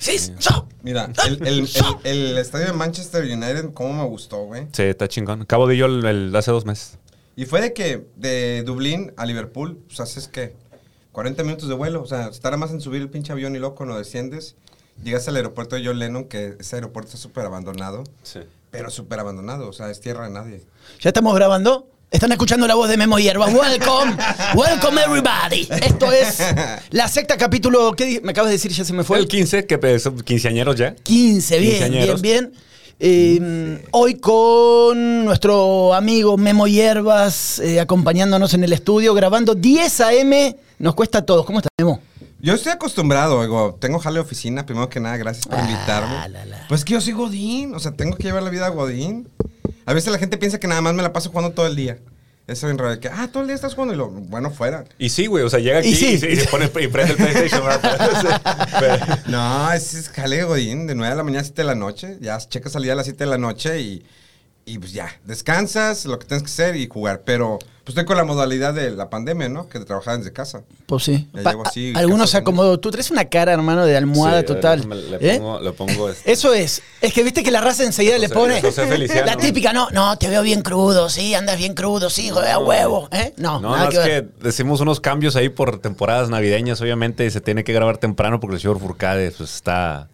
Sí, so. Mira, el, el- el- el estadio de Manchester United, cómo me gustó, güey. Sí, está chingón. Acabo de yo el, el- hace dos meses. Y fue de que de Dublín a Liverpool, pues haces que 40 minutos de vuelo. O sea, estará más en subir el pinche avión y luego cuando desciendes, llegas al aeropuerto de John Lennon, que ese aeropuerto está súper abandonado. Sí. Pero súper abandonado, o sea, es tierra de nadie. ¿Ya estamos grabando? Están escuchando la voz de Memo Hierba. Welcome, welcome everybody. Esto es la secta capítulo, ¿qué me acabas de decir? Ya se me fue. El 15, que son quinceañeros ya. 15, bien, bien, bien. Eh, Hoy con nuestro amigo Memo Hierbas eh, acompañándonos en el estudio, grabando 10 AM. Nos cuesta a todos. ¿Cómo estás, Memo? Yo estoy acostumbrado, digo, tengo jale de oficina, primero que nada, gracias por Ah, invitarme. la, la. Pues que yo soy Godín, o sea, tengo que llevar la vida a Godín. A veces la gente piensa que nada más me la paso jugando todo el día. Eso en realidad, que, ah, todo el día estás jugando y lo, bueno, fuera. Y sí, güey, o sea, llega aquí Y y, sí. se- y se pone y prende el PlayStation. No, es, es jale Godín, de 9 de la mañana a 7 de la noche. Ya checas salida a las 7 de la noche y, y pues ya, descansas, lo que tienes que hacer y jugar. Pero pues estoy con la modalidad de la pandemia, ¿no? Que trabajar desde casa. Pues sí. Ya Pa- llevo así, Algunos se acomodó. Tú traes una cara, hermano, de almohada Sí, total. Le ¿Eh? pongo, le pongo este- Eso es. Es que viste que la raza enseguida le pone. José. La típica, no, no, te veo bien crudo, sí, andas bien crudo, sí, joder, a huevo. ¿eh? No, No, nada no, que es ver. que decimos unos cambios ahí por temporadas navideñas, obviamente, y se tiene que grabar temprano porque el señor Furcade pues, está...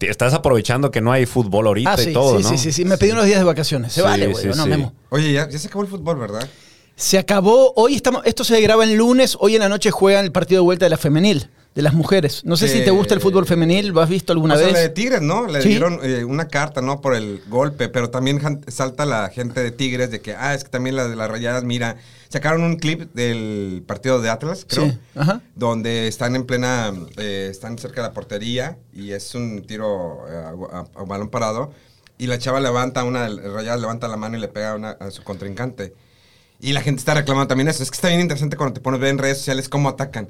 Estás aprovechando que no hay fútbol ahorita Ah, sí, y todo, sí, ¿no? sí, sí, sí. Me pedí unos días de vacaciones. Se Sí, vale, güey. sí, no, sí. Memo. Oye, ya, ya se acabó el fútbol, ¿verdad? Se acabó. Hoy estamos. Esto se graba el lunes. Hoy en la noche juegan el partido de vuelta de la femenil, de las mujeres. No sé si Eh, te gusta el fútbol femenil. ¿Lo has visto alguna o sea, vez? la de Tigres, ¿no? Le Sí. dieron eh, una carta, ¿no? Por el golpe, pero también salta la gente de Tigres de que, ah, es que también las de las rayadas, mira, sacaron un clip del partido de Atlas, creo, Sí, ajá. donde están en plena, eh, están cerca de la portería y es un tiro eh, a, a- a balón parado y la chava levanta, una rayadas levanta la mano y le pega una- a su contrincante. Y la gente está reclamando también eso. Es que está bien interesante cuando te pones a ver en redes sociales cómo atacan.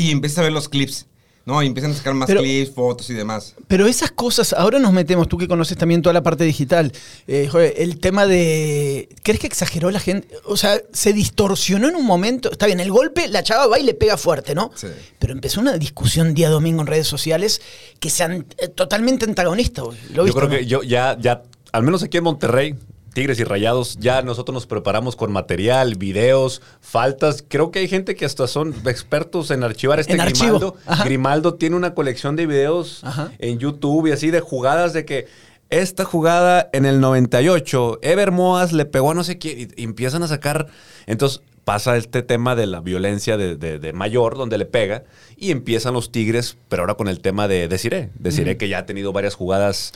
Y empiezas a ver los clips, ¿no? Y empiezan a sacar más Pero- clips, fotos y demás. Pero esas cosas, ahora nos metemos, tú que conoces también toda la parte digital, eh, joder, el tema de... ¿Crees que exageró la gente? O sea, se distorsionó en un momento. Está bien, el golpe, la chava va y le pega fuerte, ¿no? Sí. Pero empezó una discusión día domingo en redes sociales que sean eh, totalmente antagonistas. güey. ¿Lo Yo creo no? que yo ya, ya, al menos aquí en Monterrey, Tigres y Rayados, ya nosotros nos preparamos con material, videos, faltas. Creo que hay gente que hasta son expertos en archivar este En Grimaldo. Grimaldo tiene una colección de videos Ajá. en YouTube y así de jugadas de que esta jugada en el 98, Ever Moas le pegó a no sé quién y, empiezan a sacar. Entonces pasa este tema de la violencia de, de- de mayor, donde le pega, y empiezan los Tigres, pero ahora con el tema de Desiré. Desiré que ya ha tenido varias jugadas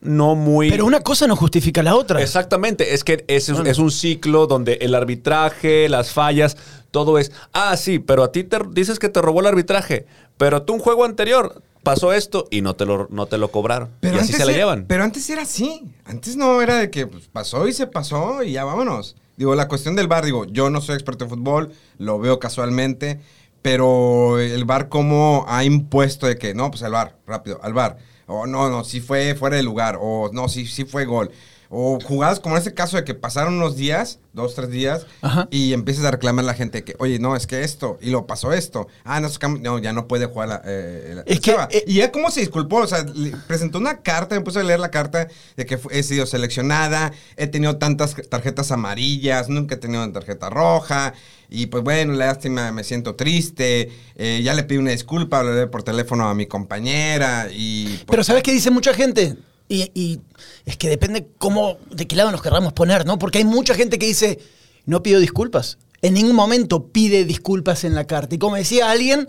no muy... Pero una cosa no justifica la otra. Exactamente, es que es, es un ciclo donde el arbitraje, las fallas, todo es, ah, sí, pero a ti te dices que te robó el arbitraje, pero tú un juego anterior pasó esto y no te lo, no te lo cobraron. y así se la llevan. Pero antes era así. Antes no era de que pues, pasó y se pasó y ya vámonos. Digo, la cuestión del bar, digo, yo no soy experto en fútbol, lo veo casualmente, pero el bar como ha impuesto de que, no, pues al bar, rápido, al bar. O no, no, sí fue fuera de lugar. O no, sí, sí fue gol. O jugadas como en este caso de que pasaron unos días, dos, tres días, Ajá. y empiezas a reclamar a la gente que, oye, no, es que esto, y lo pasó esto. Ah, no, no ya no puede jugar la, eh, la- Es que, eh, y ya cómo se disculpó, o sea, le- presentó una carta, me puse a leer la carta de que he sido seleccionada, he tenido tantas tarjetas amarillas, nunca he tenido una tarjeta roja, y pues bueno, lástima, me siento triste, eh, ya le pedí una disculpa, hablé por teléfono a mi compañera, y... pues, Pero ¿sabes qué dice mucha gente? Y, es que depende cómo, de qué lado nos querramos poner, ¿no? Porque hay mucha gente que dice, no pido disculpas. En ningún momento pide disculpas en la carta. Y como decía alguien,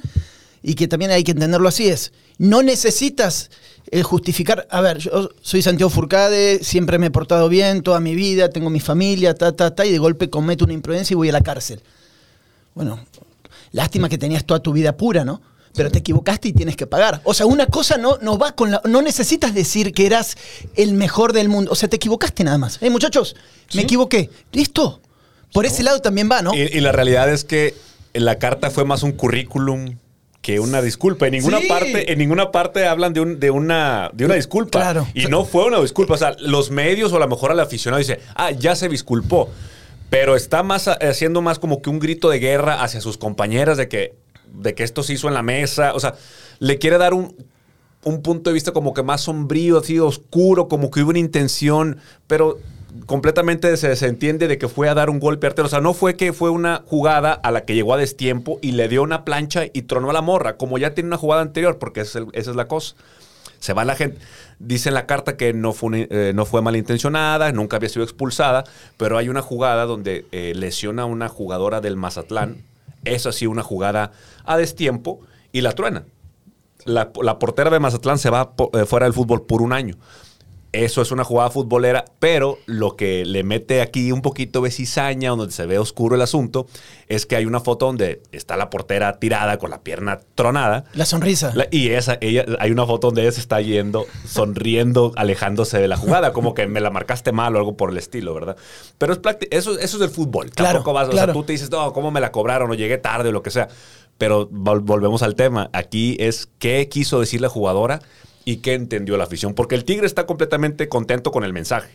y que también hay que entenderlo así, es, no necesitas eh, justificar, a ver, yo soy Santiago Furcade, siempre me he portado bien toda mi vida, tengo mi familia, ta, ta, ta, y de golpe cometo una imprudencia y voy a la cárcel. Bueno, lástima que tenías toda tu vida pura, ¿no? Pero te equivocaste y tienes que pagar. O sea, una cosa no, no va con la. No necesitas decir que eras el mejor del mundo. O sea, te equivocaste nada más. Eh, muchachos, me equivoqué. Listo. Por ese lado también va, ¿no? Y, y la realidad es que la carta fue más un currículum que una disculpa. En ninguna Sí. parte, en ninguna parte hablan de, un- de una, de una disculpa. Claro. Y no fue una disculpa. O sea, los medios o a lo mejor al aficionado dice, ah, ya se disculpó. Pero está más a- haciendo más como que un grito de guerra hacia sus compañeras de que, de que esto se hizo en la mesa. O sea, le quiere dar un. un punto de vista como que más sombrío, así oscuro, como que hubo una intención, pero completamente se, se entiende de que fue a dar un golpe artero. O sea, no fue que fue una jugada a la que llegó a destiempo y le dio una plancha y tronó a la morra, como ya tiene una jugada anterior, porque esa es, la cosa. Se va la gente. Dice en la carta que no fue, eh, no fue malintencionada, nunca había sido expulsada, pero hay una jugada donde eh, lesiona a una jugadora del Mazatlán. Es así una jugada a destiempo y la truena. La, portera de Mazatlán se va eh, fuera del fútbol por un año. Eso es una jugada futbolera, pero lo que le mete aquí un poquito de cizaña, donde se ve oscuro el asunto, es que hay una foto donde está la portera tirada con la pierna tronada. La sonrisa. La- y esa, ella, hay una foto donde ella se está yendo, sonriendo, alejándose de la jugada, como que me la marcaste mal o algo por el estilo, ¿verdad? Pero es eso, eso es del fútbol. Claro, Tampoco vas, o sea, tú te dices, no, ¿cómo me la cobraron? O llegué tarde o lo que sea. Pero vol- volvemos al tema. Aquí es qué quiso decir la jugadora y qué entendió la afición. Porque el Tigre está completamente contento con el mensaje.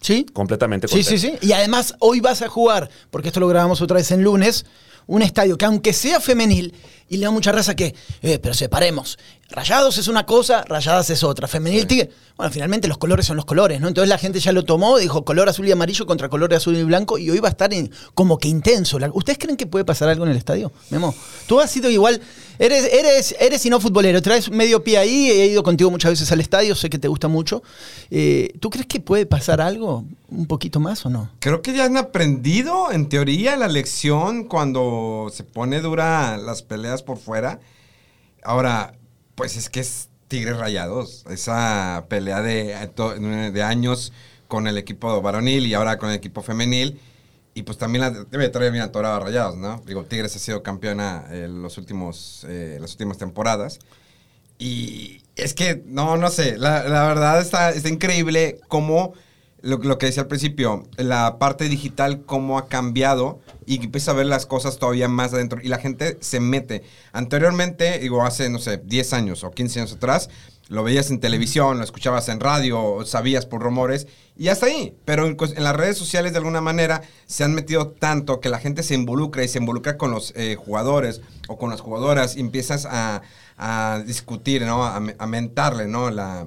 ¿Sí? Completamente Sí, contento. sí, sí. Y además, hoy vas a jugar, porque esto lo grabamos otra vez en lunes, un estadio que aunque sea femenil, y le da mucha raza que, eh, pero separemos. Rayados es una cosa, rayadas es otra. Femenil tigre. Bueno, finalmente los colores son los colores, ¿no? Entonces la gente ya lo tomó, dijo color azul y amarillo contra color azul y blanco, y hoy va a estar en- como que intenso. ¿Ustedes creen que puede pasar algo en el estadio? Memo, tú has sido igual, eres, eres, eres y no futbolero, traes medio pie ahí, he ido contigo muchas veces al estadio, sé que te gusta mucho. Eh, ¿Tú crees que puede pasar algo un poquito más o no? Creo que ya han aprendido, en teoría, la lección cuando se pone dura las peleas por fuera. Ahora, pues es que es Tigres Rayados. Esa pelea de, de años con el equipo varonil y ahora con el equipo femenil. Y pues también la debe traer bien atorada Rayados, ¿no? Digo, Tigres ha sido campeona en los últimos, eh, las últimas temporadas. Y es que, no, no sé, la, la verdad está, está increíble cómo, lo, lo que decía al principio, la parte digital, cómo ha cambiado y empieza a ver las cosas todavía más adentro y la gente se mete. Anteriormente, digo, hace, no sé, 10 años o 15 años atrás, lo veías en televisión, lo escuchabas en radio, sabías por rumores y hasta ahí. Pero en, las redes sociales de alguna manera se han metido tanto que la gente se involucra y se involucra con los eh, jugadores o con las jugadoras y empiezas a, a discutir, ¿no? A, a mentarle, ¿no? La,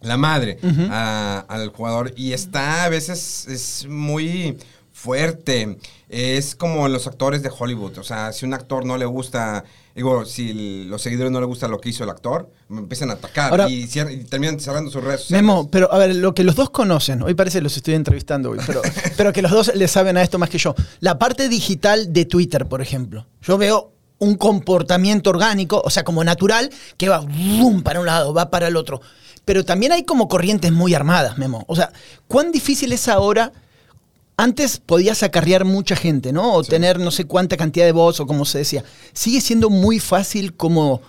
la madre a- al jugador y está a veces es muy fuerte. Es como los actores de Hollywood. O sea, si un actor no le gusta, digo, si los seguidores no le gusta lo que hizo el actor, me empiezan a atacar Ahora- y, terminan cerrando sus redes sociales. Memo, pero a ver, lo que los dos conocen, hoy parece que los estoy entrevistando hoy, pero, pero que los dos le saben a esto más que yo. La parte digital de Twitter, por ejemplo. Yo veo un comportamiento orgánico, o sea, como natural, que va rum, para un lado, va para el otro. Pero también hay como corrientes muy armadas, Memo. O sea, ¿cuán difícil es ahora? Antes podías acarrear mucha gente, ¿no? O tener no sé cuánta cantidad de voz o como se decía. ¿Sigue siendo muy fácil como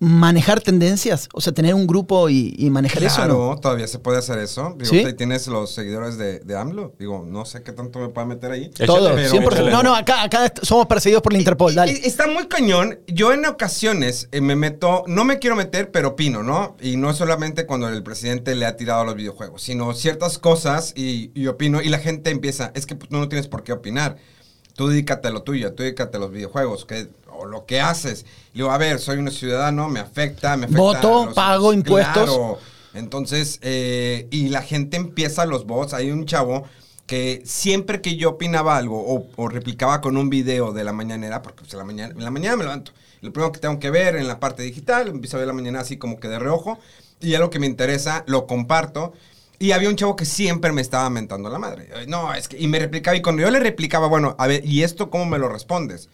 manejar tendencias? O sea, tener un grupo y, y manejar eso. Claro, ¿no? todavía se puede hacer eso. Digo, ¿Sí? ahí tienes los seguidores de, de AMLO. Digo, no sé qué tanto me pueda meter ahí. Todo, pero- 100%. échale. No, no, acá, acá somos perseguidos por la Interpol, Y- dale. y- Está muy cañón. Yo en ocasiones eh, me meto, no me quiero meter, pero opino, ¿no? Y no solamente cuando el presidente le ha tirado a los videojuegos, sino ciertas cosas y, y opino y la gente empieza, es que pues, tú no tienes por qué opinar. Tú dedícate a lo tuyo, tú dedícate a los videojuegos, que, o lo que haces. Y digo, a ver, soy un ciudadano, me afecta, me afecta. Voto, pago impuestos. Claro. Entonces, eh, y la gente empieza los bots. Hay un chavo que siempre que yo opinaba algo o, o replicaba con un video de la mañanera, porque pues, en, la mañana, en la mañana me levanto, lo primero que tengo que ver en la parte digital, empiezo a ver la mañana así como que de reojo, y ya lo que me interesa lo comparto. Y había un chavo que siempre me estaba mentando la madre. No, es que, y me replicaba, y cuando yo le replicaba, bueno, a ver, ¿y esto cómo me lo respondes?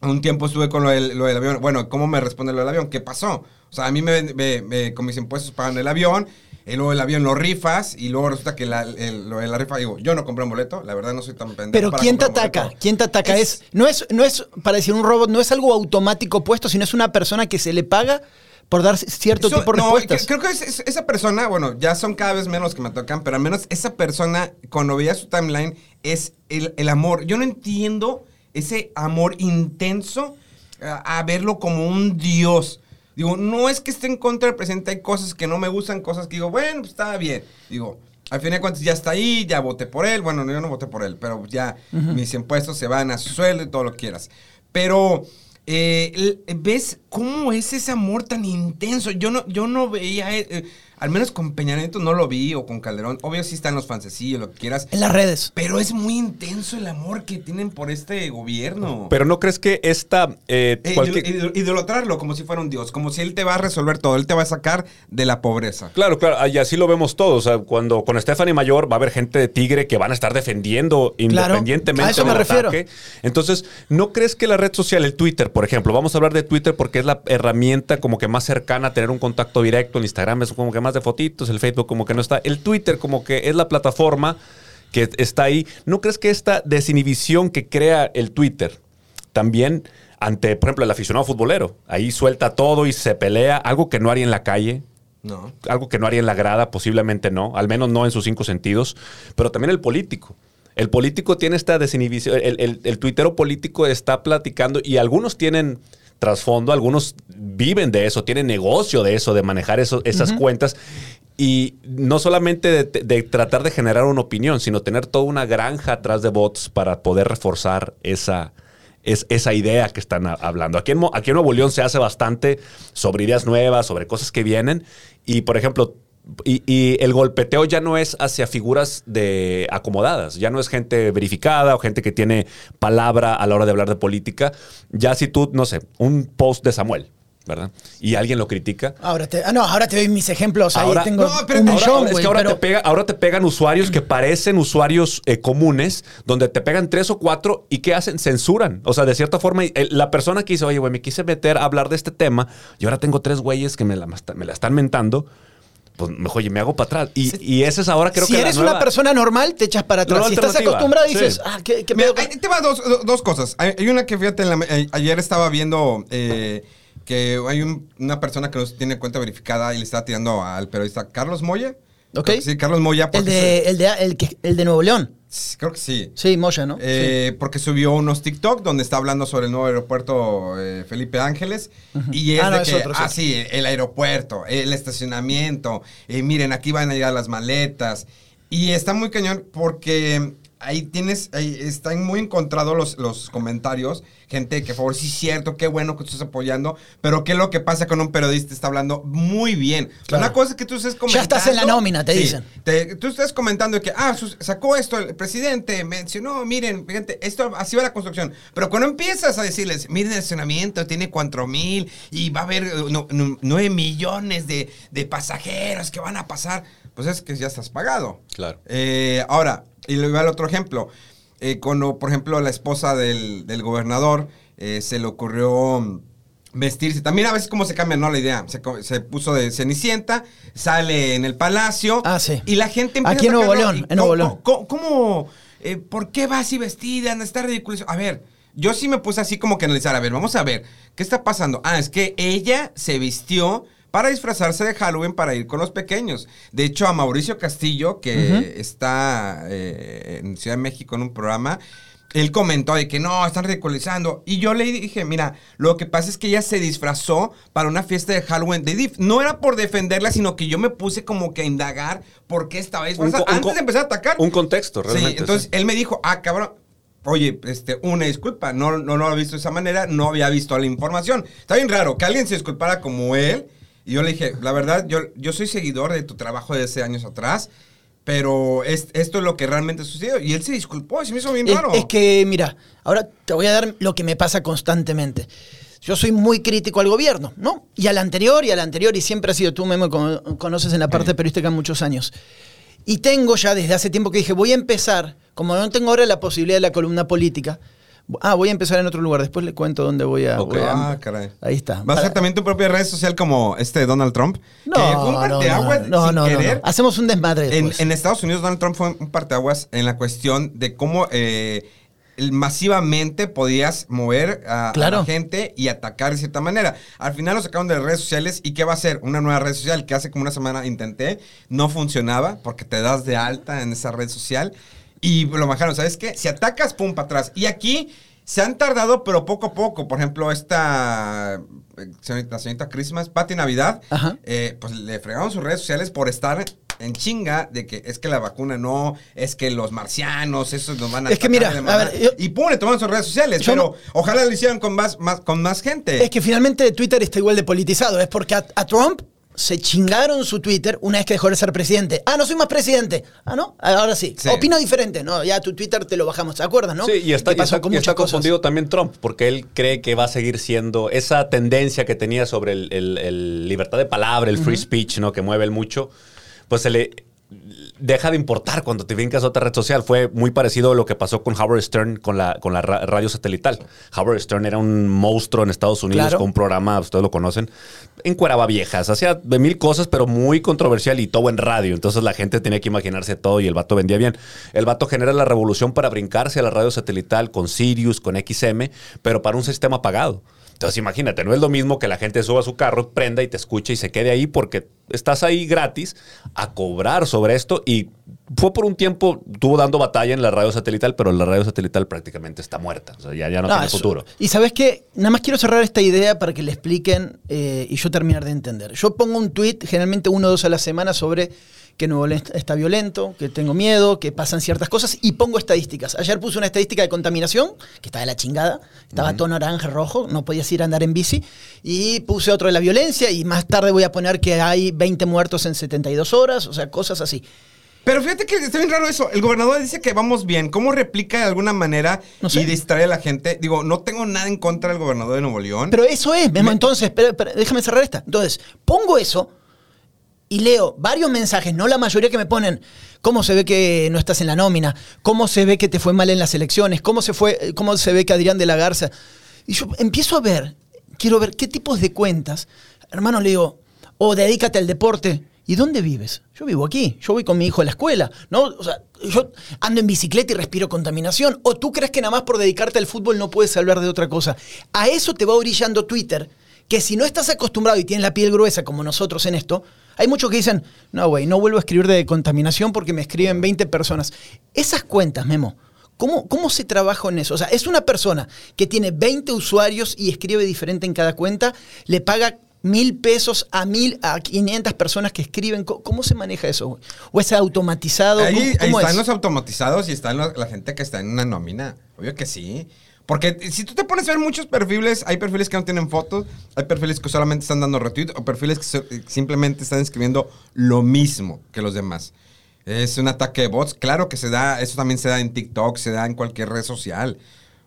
Un tiempo estuve con lo del, lo del avión. Bueno, ¿cómo me responde lo del avión? ¿Qué pasó? O sea, a mí me, me- me- con mis impuestos pagan el avión, y luego el avión lo rifas, y luego resulta que la, el- lo de la rifa, digo, yo no compré un boleto, la verdad no soy tan pendejo. Pero para ¿quién te ataca? boleto. ¿Quién te ataca? Es, no, es, no es, para decir un robot, no es algo automático puesto, sino es una persona que se le paga por dar cierto Eso- tipo de no, respuestas. que- creo que es- es- esa persona, bueno, ya son cada vez menos que me tocan, pero al menos esa persona, cuando veía su timeline, es el, el amor. Yo no entiendo ese amor intenso a, a verlo como un dios. Digo, no es que esté en contra del presidente, hay cosas que no me gustan, cosas que digo, bueno, pues está bien. Digo, al fin de cuentas ya está ahí, ya voté por él. Bueno, no, yo no voté por él, pero ya mis impuestos se van a su sueldo y todo lo que quieras. Pero eh, ¿ves cómo es ese amor tan intenso? Yo no, yo no veía, eh, al menos con Peña Nieto no lo vi, o con Calderón. Obvio sí están los fancecillos, lo que quieras. En las redes. Pero es muy intenso el amor que tienen por este gobierno. Pero no crees que esta. eh, Eh, cualquier- idol- idolatrarlo como si fuera un dios, como si él te va a resolver todo, él te va a sacar de la pobreza. Claro, claro, y así lo vemos todos. O sea, cuando con Stephanie Mayor va a haber gente de Tigre que van a estar defendiendo Claro, independientemente a eso me del refiero. ataque. Entonces, ¿no crees que la red social, el Twitter, por ejemplo, vamos a hablar de Twitter porque es la herramienta como que más cercana a tener un contacto directo, el Instagram es como que más de fotitos, el Facebook como que no está, el Twitter como que es la plataforma que está ahí. ¿No crees que esta desinhibición que crea el Twitter también ante, por ejemplo, el aficionado futbolero, ahí suelta todo y se pelea, algo que no haría en la calle? No. algo que no haría en la grada, posiblemente no, al menos no en sus cinco sentidos, pero también el político. El político tiene esta desinhibición, el, el, el tuitero político está platicando y algunos tienen trasfondo, algunos viven de eso, tienen negocio de eso, de manejar eso- esas cuentas. Y no solamente de, de tratar de generar una opinión, sino tener toda una granja atrás de bots para poder reforzar esa, es esa idea que están hablando. Aquí en, aquí en Nuevo León se hace bastante sobre ideas nuevas, sobre cosas que vienen. Y, por ejemplo, y, y el golpeteo ya no es hacia figuras de acomodadas, ya no es gente verificada o gente que tiene palabra a la hora de hablar de política. Ya si tú, no sé, un post de Samuel, ¿verdad? Y alguien lo critica. Ahora te, ah, no, ahora te doy mis ejemplos. Ahora- ahí tengo No, pero un ahora- millón, es que ahora, pero- te pega, ahora te pegan usuarios que parecen usuarios eh, comunes, donde te pegan tres o cuatro y ¿qué hacen? Censuran. O sea, de cierta forma, la persona que dice, oye, güey, me quise meter a hablar de este tema y ahora tengo tres güeyes que me la, me la están mentando, pues mejor, oye, me hago para atrás. Y, y esa es ahora creo si que la eres nueva- una persona normal, te echas para atrás. Si estás acostumbrado, dices, sí. ah, ¿qué, qué Mira, pedo con- ahí te va dos, do- dos cosas. Hay, hay una que fíjate, en la- eh, ayer estaba viendo eh, que hay un- una persona que no tiene cuenta verificada y le está tirando al periodista Carlos Moya. Ok. Sí, Carlos Moya. El de, el, de, el, que- el de Nuevo León. Creo que sí. Sí, Moya, ¿no? Eh, Porque subió unos TikTok donde está hablando sobre el nuevo aeropuerto eh, Felipe Ángeles. Y es Ah, no, de es que, otro, es ah, sí, el aeropuerto, el estacionamiento. eh, miren, aquí van a llegar las maletas. Y está muy cañón porque ahí tienes, ahí están muy encontrados los, los comentarios. Gente que, por favor, sí es cierto, qué bueno que tú estás apoyando. Pero qué es lo que pasa con un periodista está hablando muy bien. Claro. Una cosa es que tú estés comentando. Ya estás en la nómina, te dicen. Te- tú estás comentando que, ah, sus- sacó esto el presidente, mencionó, miren, fíjate, esto así va la construcción. Pero cuando empiezas a decirles, miren el estacionamiento, tiene cuatro mil y va a haber eh, no- no- nueve millones de, de pasajeros que van a pasar, pues es que ya estás pagado. Claro. Eh, ahora, y le voy al otro ejemplo. Eh, cuando, por ejemplo, la esposa del, del gobernador eh, se le ocurrió mm, vestirse. También a veces cómo se cambia, ¿no? La idea. Se, se puso de cenicienta, sale en el palacio. Ah, sí. Y la gente empieza Aquí en a Nuevo León, en Nuevo ¿cómo- León. ¿Cómo? cómo, eh, ¿Por qué va así vestida? Está ridículo. A ver, yo sí me puse así como que analizar. A ver, vamos a ver. ¿Qué está pasando? Ah, es que ella se vistió para disfrazarse de Halloween para ir con los pequeños. De hecho, a Mauricio Castillo, que está eh, en Ciudad de México en un programa, él comentó de que no, están ridiculizando. Y yo le dije, mira, lo que pasa es que ella se disfrazó para una fiesta de Halloween. De dif- no era por defenderla, sino que yo me puse como que a indagar por qué estaba disfrazada antes de empezar a atacar. Un contexto, Sí, realmente. entonces sí. él me dijo, ah, cabrón. Oye, este, una disculpa, no, no, no lo he visto de esa manera, no había visto la información. Está bien raro que alguien se disculpara como él. Y yo le dije, la verdad, yo, yo soy seguidor de tu trabajo de hace años atrás, pero es- esto es lo que realmente sucedió. Y él se disculpó, y se me hizo bien raro. es que, mira, ahora te voy a dar lo que me pasa constantemente. Yo soy muy crítico al gobierno, ¿no? Y al anterior, y al anterior, y siempre ha sido tú, Memo, con- conoces en la parte periodística muchos años. Y tengo ya desde hace tiempo que dije, voy a empezar, como no tengo ahora la posibilidad de la columna política, ah, voy a empezar en otro lugar, después le cuento dónde voy a... Ok. voy a- Ah, caray. Ahí está. ¿Vas a hacer también tu propia red social como este Donald Trump? No, que fue un no, no, parteaguas no, sin no, no, querer. no. Hacemos un desmadre En, después. en Estados Unidos, Donald Trump fue un parteaguas en la cuestión de cómo eh, masivamente podías mover a, a la gente y atacar de cierta manera. Al final lo sacaron de las redes sociales y ¿qué va a ser? Una nueva red social que hace como una semana intenté, no funcionaba porque te das de alta en esa red social y lo bajaron. ¿Sabes qué? Si atacas, pum, para atrás. Y aquí se han tardado, pero poco a poco. Por ejemplo, esta eh, señorita, la señorita Christmas, Patti Navidad, eh, pues le fregaron sus redes sociales por estar en chinga de que es que la vacuna no, es que los marcianos, esos nos van a Es que mira, a ver, yo- y pum, le toman sus redes sociales, pero no- ojalá lo hicieran con más, más, con más gente. Es que finalmente Twitter está igual de politizado. Es porque a, a Trump se chingaron su Twitter una vez que dejó de ser presidente. Ah, no soy más presidente. Ah, no, ahora sí. Sí. Opino diferente. No, ya tu Twitter te lo bajamos, ¿te acuerdas, no? Sí, y está, y con y cosas. confundido también Trump, porque él cree que va a seguir siendo esa tendencia que tenía sobre el, el- el libertad de palabra, el free speech, ¿no? Que mueve él mucho, pues se le deja de importar cuando te brincas a otra red social. Fue muy parecido a lo que pasó con Howard Stern con la, con la ra- radio satelital. Howard Stern era un monstruo en Estados Unidos Claro. con un programa, ustedes lo conocen, encueraba viejas, hacía de mil cosas, pero muy controversial y todo en radio. Entonces la gente tenía que imaginarse todo y el vato vendía bien. El vato genera la revolución para brincarse a la radio satelital con Sirius, con XM, pero para un sistema apagado. Entonces imagínate, no es lo mismo que la gente suba a su carro, prenda y te escuche y se quede ahí porque estás ahí gratis a cobrar sobre esto y fue por un tiempo, estuvo dando batalla en la radio satelital, pero la radio satelital prácticamente está muerta. O sea, ya, ya no, No, tiene eso- futuro. Y sabes qué, nada más quiero cerrar esta idea para que le expliquen eh, y yo terminar de entender. Yo pongo un tweet, generalmente uno o dos a la semana, sobre que Nuevo León está violento, que tengo miedo, que pasan ciertas cosas y pongo estadísticas. Ayer puse una estadística de contaminación, que estaba de la chingada, estaba todo naranja, rojo, no podías ir a andar en bici, y puse otro de la violencia y más tarde voy a poner que hay 20 muertos en 72 horas, o sea, cosas así. Pero fíjate que está bien raro eso. El gobernador dice que vamos bien. ¿Cómo replica de alguna manera No sé. y distrae a la gente? Digo, no tengo nada en contra del gobernador de Nuevo León. Pero eso es. Entonces, espera, espera, déjame cerrar esta. Entonces, pongo eso y leo varios mensajes, no la mayoría que me ponen cómo se ve que no estás en la nómina, cómo se ve que te fue mal en las elecciones, cómo se fue, cómo se ve que Adrián de la Garza. Y yo empiezo a ver, quiero ver qué tipos de cuentas. Hermano, le digo, o dedícate al deporte. ¿Y dónde vives? Yo vivo aquí, yo voy con mi hijo a la escuela, ¿no? O sea, yo ando en bicicleta y respiro contaminación. ¿O tú crees que nada más por dedicarte al fútbol no puedes hablar de otra cosa? A eso te va orillando Twitter, que si no estás acostumbrado y tienes la piel gruesa como nosotros en esto, hay muchos que dicen, no, güey, no vuelvo a escribir de contaminación porque me escriben 20 personas. Esas cuentas, Memo, ¿cómo, ¿cómo se trabaja en eso? O sea, es una persona que tiene 20 usuarios y escribe diferente en cada cuenta, le paga mil pesos a mil a 500 personas que escriben. ¿Cómo, cómo se maneja eso? güey? ¿O es automatizado? Ahí, ¿Cómo, ahí cómo están es? los automatizados y están los- la gente que está en una nómina. Obvio que sí. Porque si tú te pones a ver muchos perfiles, hay perfiles que no tienen fotos, hay perfiles que solamente están dando retweet o perfiles que so- simplemente están escribiendo lo mismo que los demás. Es un ataque de bots. Claro que se da, eso también se da en TikTok, se da en cualquier red social.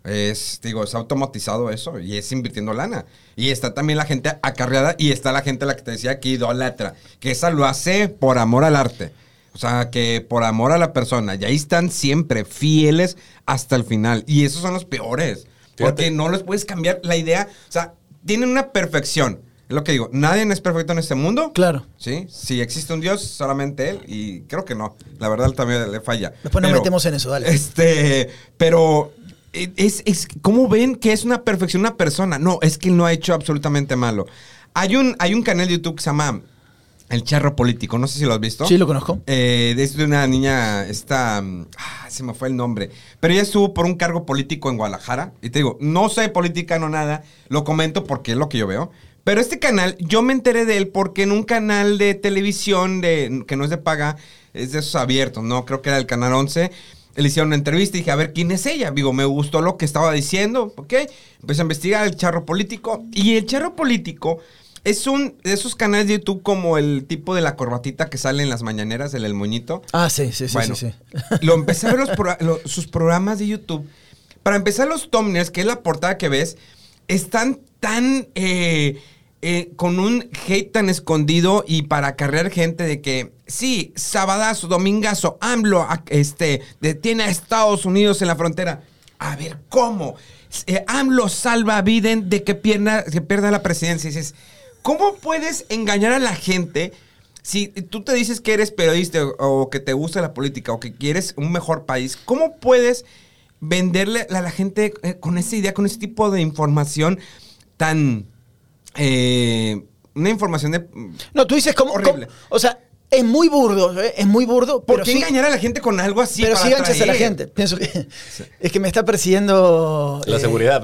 Es, digo, es automatizado eso y es invirtiendo lana. Y está también la gente acarreada y está la gente la que te decía que idolatra, que esa lo hace por amor al arte. O sea, que por amor a la persona. Y ahí están siempre fieles hasta el final. Y esos son los peores. Porque no les puedes cambiar la idea. O sea, tienen una perfección. Es lo que digo. Nadie es perfecto en este mundo. Claro. Sí. Si existe un Dios, solamente Él. Y creo que no. La verdad también le falla. Después nos Pero- metemos en eso, dale. este, pero eh, es, es ¿cómo ven que es una perfección una persona? No, es que no ha hecho absolutamente malo. Hay un, hay un canal de YouTube que se llama El Charro Político, no sé si lo has visto. Sí, lo conozco. Eh, es de una niña, esta, mm, ah, se me fue el nombre, pero ella estuvo por un cargo político en Guadalajara. Y te digo, no sé política, no nada, lo comento porque es lo que yo veo. Pero este canal, yo me enteré de él porque en un canal de televisión de, que no es de paga, es de esos abiertos, ¿no? Creo que era el canal 11. Le hicieron una entrevista y dije, a ver, ¿quién es ella? Digo, me gustó lo que estaba diciendo, ¿ok? Empecé a investigar el charro político. Y el charro político es un de esos canales de YouTube como el tipo de la corbatita que sale en las mañaneras, el, el moñito. Ah, sí, sí, sí, Bueno, sí, sí. Lo empecé a ver los pro- lo- sus programas de YouTube. Para empezar, los thumbnails, que es la portada que ves, están tan eh, eh, con un hate tan escondido y para acarrear gente de que sí, sabadazo, domingazo, AMLO este, detiene a Estados Unidos en la frontera. A ver, ¿cómo? Eh, AMLO salva a Biden de que pierda, que pierda la presidencia. Y dices, ¿cómo puedes engañar a la gente? Si tú te dices que eres periodista o, que te gusta la política o que quieres un mejor país, ¿cómo puedes venderle a la gente eh, con esa idea, con ese tipo de información tan... eh, una información de... No, tú dices cómo. Horrible. cómo- o sea, Es muy burdo, ¿eh? es muy burdo. ¿Por pero qué sí, engañar a la gente con algo así? pero para sí a la gente. Pienso que es que me está persiguiendo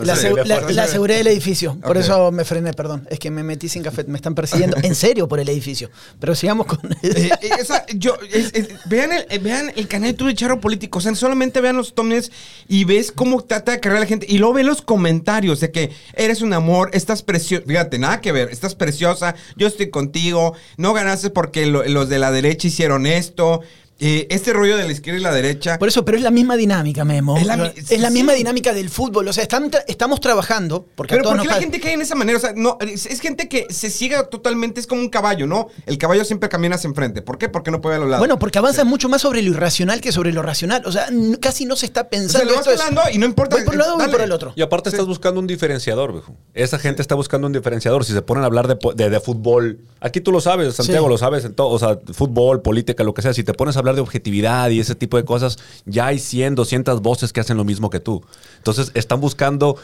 La seguridad, la, la- seguridad del edificio. Por eso me frené, perdón. Es que me metí sin café. Me están persiguiendo en serio por el edificio. Pero sigamos con. Eh, eh, o sea, yo, es- es- vean, el, eh, vean el canal de YouTube de Charro Político. O sea, solamente vean los thumbnails y ves cómo trata de cargar a la gente. Y luego ve los comentarios de que eres un amor, estás preciosa. Fíjate, nada que ver. Estás preciosa, yo estoy contigo. No ganaste porque lo- los de la derecha hicieron esto. Eh, este rollo de la izquierda y la derecha. Por eso, pero es la misma dinámica, Memo. Es Es la la, mi- sí, misma sí. dinámica del fútbol. O sea, están tra- estamos trabajando. Porque a Pero todos ¿por qué nos la gente cae en esa manera? O sea, no, es, es gente que se ciega totalmente, es como un caballo, ¿no? El caballo siempre camina hacia enfrente. ¿Por qué? Porque no puede ver a los lados. Bueno, porque avanzas mucho más sobre lo irracional que sobre lo racional. O sea, casi no se está o sea, pensando. lo vas esto es- hablando y no importa. Voy por un lado o por el otro. Y aparte estás buscando un diferenciador, viejo. Esa gente está buscando un diferenciador. Si se ponen a hablar de, de- de fútbol, aquí tú lo sabes, Santiago Sí. lo sabes en todo, o sea, fútbol, política, lo que sea. Si te pones a hablar de objetividad y ese tipo de cosas, ya hay 100, 200 voces que hacen lo mismo que tú. Entonces están buscando,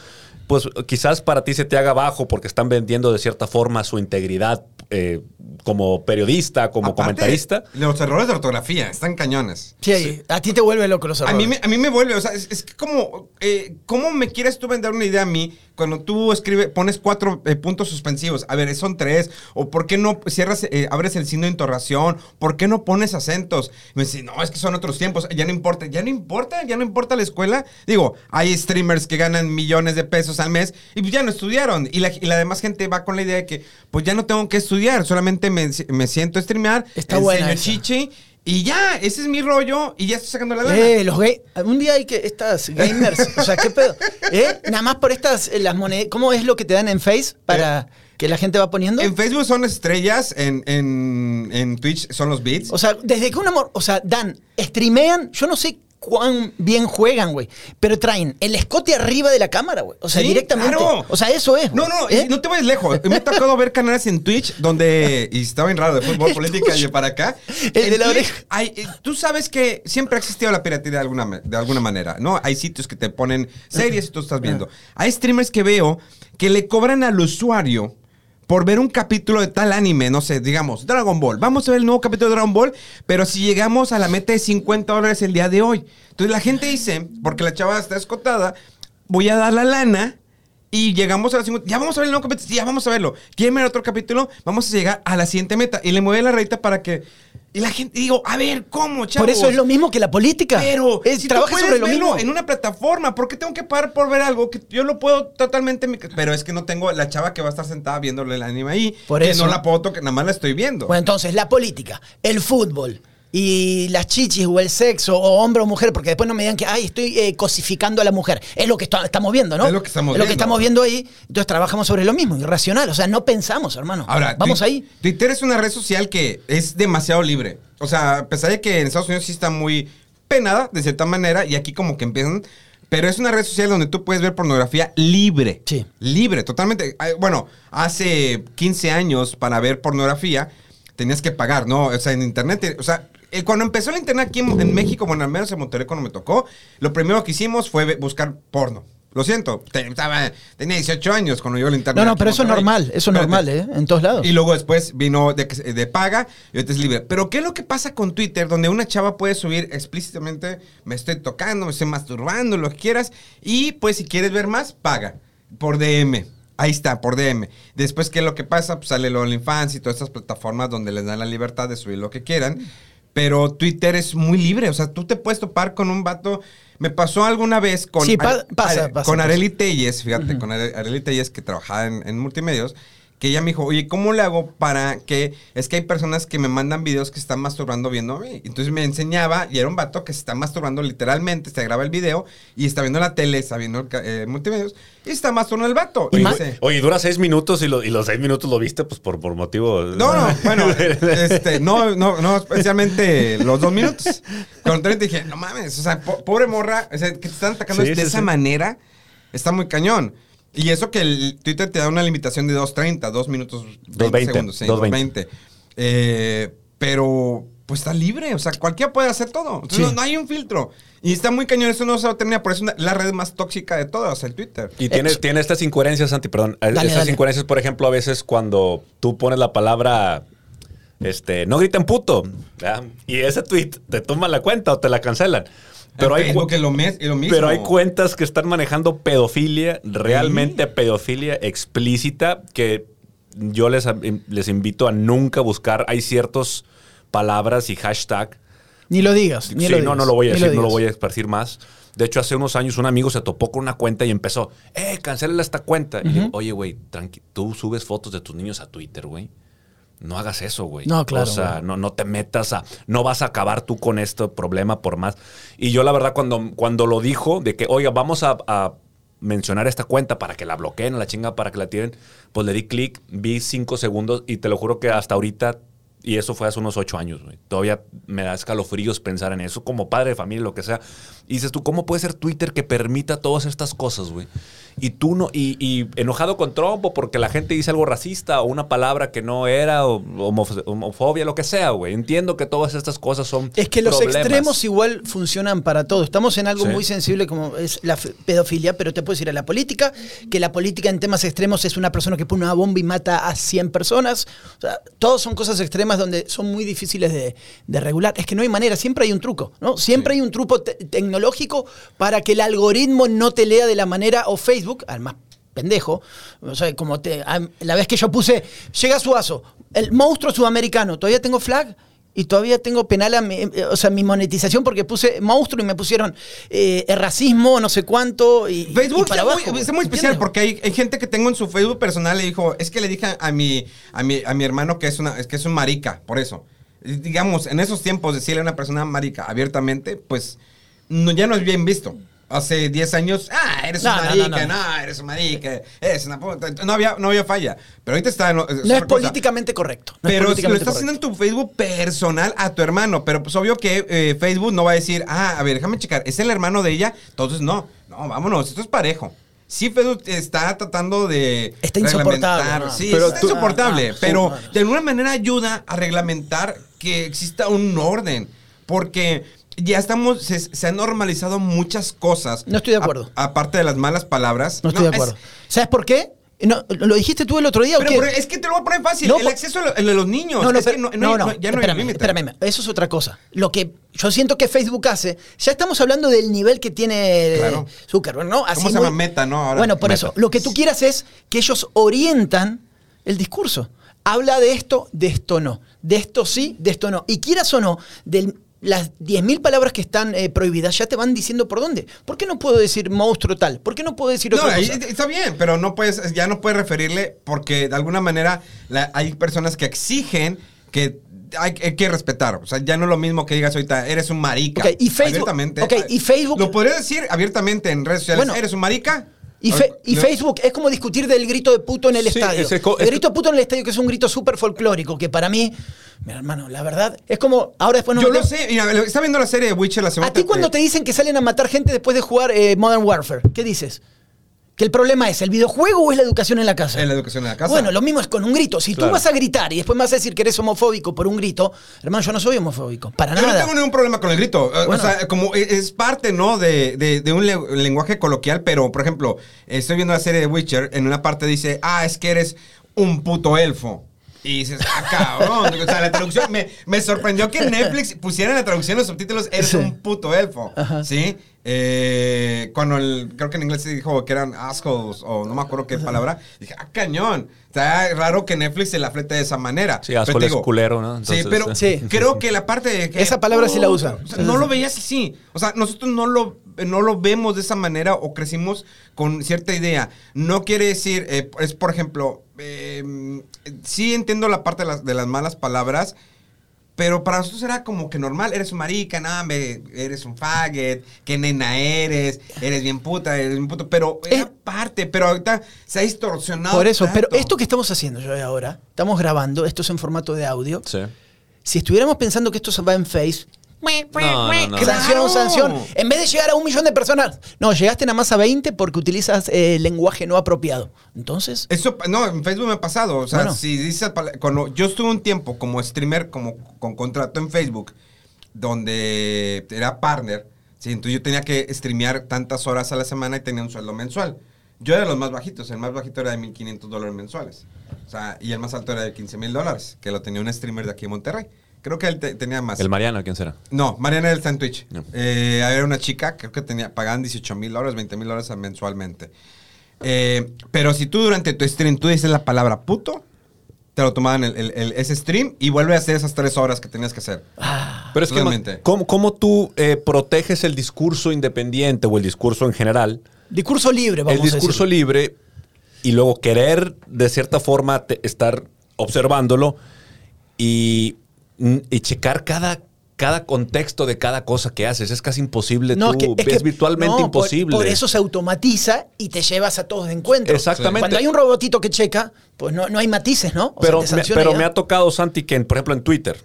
pues quizás para ti se te haga bajo porque están vendiendo de cierta forma su integridad eh, como periodista, como Aparte, comentarista. Los errores de ortografía están cañones. Sí, a ti te vuelve loco los A errores. mí, me, a mí me vuelve, o sea, es, es que como, eh, ¿cómo me quieres tú vender una idea a mí cuando tú escribes, pones cuatro eh, puntos suspensivos? A ver, son tres, o ¿por qué no cierras, eh, abres el signo de interrogación? ¿Por qué no pones acentos? Me dice, no, es que son otros tiempos, ya no importa, ya no importa, ya no importa la escuela. Digo, hay streamers que ganan millones de pesos al mes y pues ya no estudiaron. Y la, y la demás gente va con la idea de que, pues ya no tengo que estudiar, solamente me, me siento a streamear, Está buena enseño esa. chichi. Y ya, ese es mi rollo y ya estoy sacando la lana. Eh, los gay. Un día hay que. Estas gamers. o sea, ¿qué pedo? ¿Eh? Nada más por estas. eh, las monedas. ¿Cómo es lo que te dan en Face para que la gente va poniendo? En Facebook son estrellas, en, en, en Twitch son los beats. O sea, desde que un amor. O sea, dan. Streamean. Yo no sé cuán bien juegan, güey. Pero traen el escote arriba de la cámara, güey. O sea, Sí, directamente. claro. O sea, eso es. no, güey. no, ¿Eh? no te vayas lejos. Me ha tocado ver canales en Twitch donde. Y estaba bien raro de fútbol, política y de para acá. El de la Twitch oreja. hay- eh, tú sabes que siempre ha existido la piratería de alguna, de alguna manera, ¿no? Hay sitios que te ponen series y tú estás viendo. Hay streamers que veo que le cobran al usuario. Por ver un capítulo de tal anime, no sé, digamos, Dragon Ball. Vamos a ver el nuevo capítulo de Dragon Ball, pero si llegamos a la meta de 50 dólares el día de hoy. Entonces la gente dice, porque la chava está escotada, voy a dar la lana y llegamos a la 50. Ya vamos a ver el nuevo capítulo. Ya vamos a verlo. ¿Quieren ver otro capítulo? Vamos a llegar a la siguiente meta. Y le mueve la rayita para que. Y la gente, digo, a ver, ¿cómo, chavos? Por eso es lo mismo que la política. Pero Es, si tú trabaja puedes sobre lo verlo mismo. en una plataforma, ¿por qué tengo que pagar por ver algo que yo lo puedo totalmente? Pero es que no tengo la chava que va a estar sentada viéndole el anime ahí. Por que eso. no la puedo tocar, nada más la estoy viendo. Bueno, entonces, la política, el fútbol y las chichis o el sexo o hombre o mujer, porque después no me digan que, ay, estoy eh, cosificando a la mujer. Es lo que estamos viendo, ¿no? Es lo que estamos Es lo que viendo. estamos viendo ahí. Entonces trabajamos sobre lo mismo, irracional. O sea, no pensamos, hermano. Ahora, vamos ahí. Twitter es una red social que es demasiado libre. O sea, a pesar de que en Estados Unidos sí está muy penada, de cierta manera, y aquí como que empiezan. Pero es una red social donde tú puedes ver pornografía libre. Sí. Libre, totalmente. Bueno, hace 15 años para ver pornografía tenías que pagar, ¿no? O sea, en internet. te- O sea, eh, cuando empezó el internet aquí en, en México, bueno, al menos en Monterrey cuando me tocó, lo primero que hicimos fue buscar porno. Lo siento, te- estaba- tenía 18 años cuando yo el internet. No, no, pero eso es normal. Eso es normal, ¿eh? En todos lados. Y luego después vino de, de paga y ahorita es libre. Pero ¿qué es lo que pasa con Twitter? Donde una chava puede subir explícitamente, me estoy tocando, me estoy masturbando, lo que quieras. Y pues si quieres ver más, paga por DM. Ahí está, por DM. Después, ¿qué es lo que pasa? Pues sale el OnlyFans y todas estas plataformas donde les dan la libertad de subir lo que quieran. Pero Twitter es muy libre. O sea, tú te puedes topar con un vato. Me pasó alguna vez con, Sí, pa- Are- pasa, Are- pasa, con pasa. Areli Telles, fíjate, con Are- Areli Telles que trabajaba en, en multimedios, que ella me dijo, oye, ¿cómo le hago para que... Es que hay personas que me mandan videos que están masturbando viendo a mí. Entonces me enseñaba, y era un vato que se está masturbando literalmente, se graba el video, y está viendo la tele, está viendo el eh, multimedios, y está masturbando el vato. Ma- dice, Oye, dura seis minutos y, lo- y los seis minutos lo viste, pues por, por motivo. no, no, bueno, este, no, no, no, especialmente los dos minutos. Con 30 dije, no mames, o sea, po- pobre morra, o sea, que te están atacando Sí, de sí, esa sí. manera, está muy cañón. Y eso que el Twitter te da una limitación de 2.30, 2 minutos 20 2.20, segundos, sí, 2.20. 2.20. Eh, pero, pues está libre, o sea, cualquiera puede hacer todo. Entonces, Sí. no, no hay un filtro. Y está muy cañón, eso no se va a terminar, por eso es una- la red más tóxica de todas, el Twitter. Y tiene, tiene estas incoherencias, Santi, perdón. Dale, estas dale. incoherencias, por ejemplo, a veces cuando tú pones la palabra este, no griten puto. ¿verdad? Y ese tweet te toman la cuenta o te la cancelan. Pero hay, cu- es lo, mes- es lo mismo. pero hay cuentas que están manejando pedofilia, realmente pedofilia explícita, que yo les, les invito a nunca buscar. Hay ciertas palabras y hashtag. Ni lo digas. Ni sí, lo no, digas, no lo voy a decir, no lo voy a esparcir más. De hecho, hace unos años un amigo se topó con una cuenta y empezó, eh, cancélala esta cuenta. Y le digo, oye, güey, tranqui, tú subes fotos de tus niños a Twitter, güey. No hagas eso, güey. No, claro, O sea, güey. no, no te metas a. No vas a acabar tú con este problema por más. Y yo, la verdad, cuando, cuando lo dijo, de que, oiga, vamos a, a mencionar esta cuenta para que la bloqueen, la chinga para que la tiren, pues le di clic, vi cinco segundos y te lo juro que hasta ahorita. Y eso fue hace unos ocho años, güey. Todavía me da escalofríos pensar en eso, como padre de familia, lo que sea. Y dices tú, ¿cómo puede ser Twitter que permita todas estas cosas, güey? Y tú no, y, y enojado con Trump o porque la gente dice algo racista o una palabra que no era, o homof- homofobia, lo que sea, güey. Entiendo que todas estas cosas son. Es que los problemas. extremos igual funcionan para todo. Estamos en algo Sí. muy sensible como es la pedofilia, pero te puedes ir a la política, que la política en temas extremos es una persona que pone una bomba y mata a 100 personas. O sea, todos son cosas extremas donde son muy difíciles de, de regular. Es que no hay manera, siempre hay un truco, ¿no? Siempre hay un truco te- tecnológico para que el algoritmo no te lea de la manera, o Facebook, al más pendejo, o sea, como te, a- la vez que yo puse, llega Suazo, el monstruo sudamericano, todavía tengo flag y todavía tengo penal a mi, eh, o sea, mi monetización porque puse monstruo y me pusieron eh, el racismo, no sé cuánto, y, Facebook y para está, abajo. muy, está muy especial porque hay, hay gente que tengo en su Facebook personal y dijo, es que le dije a mi, a mi, a mi hermano que es, una, es que es un marica, por eso. Digamos, en esos tiempos decirle a una persona marica abiertamente, pues no, ya no es bien visto. Hace 10 años, ah, eres No, un no, marica, no, no, no. eres un marica, eres una puta. No había, no había falla. Pero ahorita está... No, No es políticamente correcto. es pero lo estás haciendo en tu Facebook personal a tu hermano. Pero pues obvio que eh, Facebook no va a decir, ah, a ver, déjame checar, ¿es el hermano de ella? Entonces no, no, vámonos, esto es parejo. Sí, Facebook está tratando de. Está insoportable. Sí, Pero está tú- insoportable. Ah, ah, pero sí, no. de alguna manera ayuda a reglamentar que exista un orden. Porque ya estamos. Se, se han normalizado muchas cosas. No estoy de acuerdo. A- aparte de las malas palabras. No estoy de es- acuerdo. ¿Sabes por qué? No, ¿Lo dijiste tú el otro día o pero, qué? pero es que te lo voy a poner fácil. No, el acceso a lo- de los niños. No, no, es que pero- no, no no, hay- no, no, ya no hay espérame, espérame, eso es otra cosa. Lo que yo siento que Facebook hace, ya estamos hablando del nivel que tiene Claro. Zuckerberg, ¿no? Así ¿Cómo se llama? Meta, ¿no? Ahora, bueno, por Meta. eso, lo que tú quieras es que ellos orientan el discurso. Habla de esto, de esto no. De esto sí, de esto no. Y quieras o no, de las 10.000 palabras que están eh, prohibidas ya te van diciendo por dónde. ¿Por qué no puedo decir monstruo tal? ¿Por qué no puedo decir No, otra cosa? está bien, pero no puedes, ya no puedes referirle porque de alguna manera la- hay personas que exigen que hay, hay que respetar. O sea, ya no es lo mismo que digas ahorita, eres un marica. Y Facebook- Abiertamente. ok, y Facebook- Lo podrías decir abiertamente en redes sociales. Bueno. ¿Eres un marica? Y, A fe- ver, y no. Facebook es como discutir del grito de puto en el Sí, estadio. ese el grito de puto en el estadio, que es un grito súper folclórico, que para mí, mira, hermano, la verdad, es como, ahora después nos Yo lo sé, mira, está viendo la serie de Witcher la segunda A ti cuando te dicen que salen a matar gente después de jugar eh, Modern Warfare, ¿qué dices? Que el problema es el videojuego o es la educación en la casa. En la educación en la casa. Bueno, lo mismo es con un grito. Si Claro. tú vas a gritar y después me vas a decir que eres homofóbico por un grito, hermano, yo no soy homofóbico. Para Yo no nada. tengo ningún problema con el grito. Eh, Bueno. O sea, como e- es parte, ¿no? De, de- de un le- lenguaje coloquial, pero, por ejemplo, estoy viendo la serie de Witcher, en una parte dice, ah, es que eres un puto elfo. Y dices, ah, cabrón. o sea, la traducción, me, me sorprendió que en Netflix pusieran la traducción, los subtítulos, eres Sí. un puto elfo. Ajá. ¿Sí? Eh, cuando el, creo que en inglés se dijo que eran assholes, o no me acuerdo qué palabra, dije, ah, cañón. Está raro que Netflix se la flete de esa manera. Sí, Pero es culero, ¿no? sí, pero eh. Sí. creo que la parte de que... Esa palabra sí la usan. o sea, no lo veías así. O sea, nosotros no lo, no lo vemos de esa manera o crecimos con cierta idea. No quiere decir, eh, es por ejemplo, eh, sí entiendo la parte de las, de las malas palabras, pero para nosotros era como que normal. Eres un marica, nada, me- eres un faggot, qué nena eres, eres bien puta, eres bien puto. Pero era Es- parte, pero ahorita se ha distorsionado. Por eso, pero esto que estamos haciendo yo ahora, estamos grabando, esto es en formato de audio. Sí. Si estuviéramos pensando que esto se va en Face, No, no, no. sanción, sanción, en vez de llegar a un millón de personas, no, llegaste nada más a 20 porque utilizas eh, lenguaje no apropiado. Entonces, Eso, no, en Facebook me ha pasado. O sea, Bueno. si dices, cuando yo estuve un tiempo como streamer, como con contrato en Facebook, donde era partner, ¿sí? entonces yo tenía que streamear tantas horas a la semana y tenía un sueldo mensual. Yo era de los más bajitos, el más bajito era de 1.500 dólares mensuales. O sea, y el más alto era de 15 mil dólares, que lo tenía un streamer de aquí en Monterrey. Creo que él te- tenía más. El Mariano, ¿quién será? No, Mariana está en Twitch. No. Eh, era una chica, creo que tenía, pagaban 18 mil dólares, 20 mil dólares mensualmente. Eh, pero si tú durante tu stream tú dices la palabra puto, te lo tomaban el, el- el- ese stream y vuelve a hacer esas tres horas que tenías que hacer. Pero es que, ¿cómo, cómo tú eh, proteges el discurso independiente o el discurso en general? Discurso libre, vamos el discurso a libre y luego querer de cierta forma te- estar observándolo y, y checar cada, cada contexto de cada cosa que haces. Es casi imposible. No, tú, es que- es, es que- virtualmente no, imposible. Por, eso se automatiza y te llevas a todos de encuentro. Exactamente. Cuando hay un robotito que checa, pues no, no hay matices, ¿no? O pero me, pero ya. me ha tocado, Santi, que en- por ejemplo en Twitter,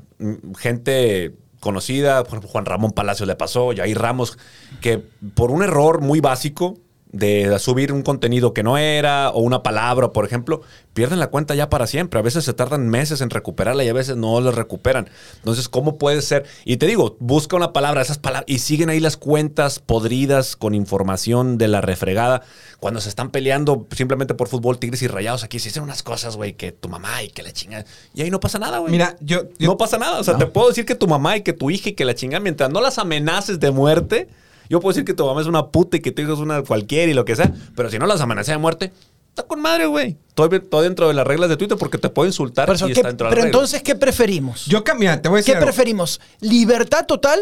gente conocida, por ejemplo, Juan Ramón Palacios le pasó, Jair Ramos, que por un error muy básico de subir un contenido que no era o una palabra, por ejemplo, pierden la cuenta ya para siempre. A veces se tardan meses en recuperarla y a veces no la recuperan. Entonces, ¿cómo puede ser? Y te digo, busca una palabra, esas palabras, y siguen ahí las cuentas podridas con información de la refregada. Cuando se están peleando simplemente por fútbol, tigres y rayados, aquí se dicen unas cosas, güey, que tu mamá y que la chingada. Y ahí no pasa nada, güey. Mira, yo, yo- no pasa nada. O sea, te puedo decir que tu mamá y que tu hija y que la chingada, mientras no las amenaces de muerte, yo puedo decir que tu mamá es una puta y que tu hijo es una cualquiera y lo que sea, pero si no las amenazas de muerte, está con madre, güey. Todo, todo dentro de las reglas de Twitter porque te puede insultar Por eso, y ¿qué- está dentro de las pero reglas. entonces, ¿qué preferimos? yo cambia, te voy a decir ¿Qué algo. preferimos? ¿Libertad total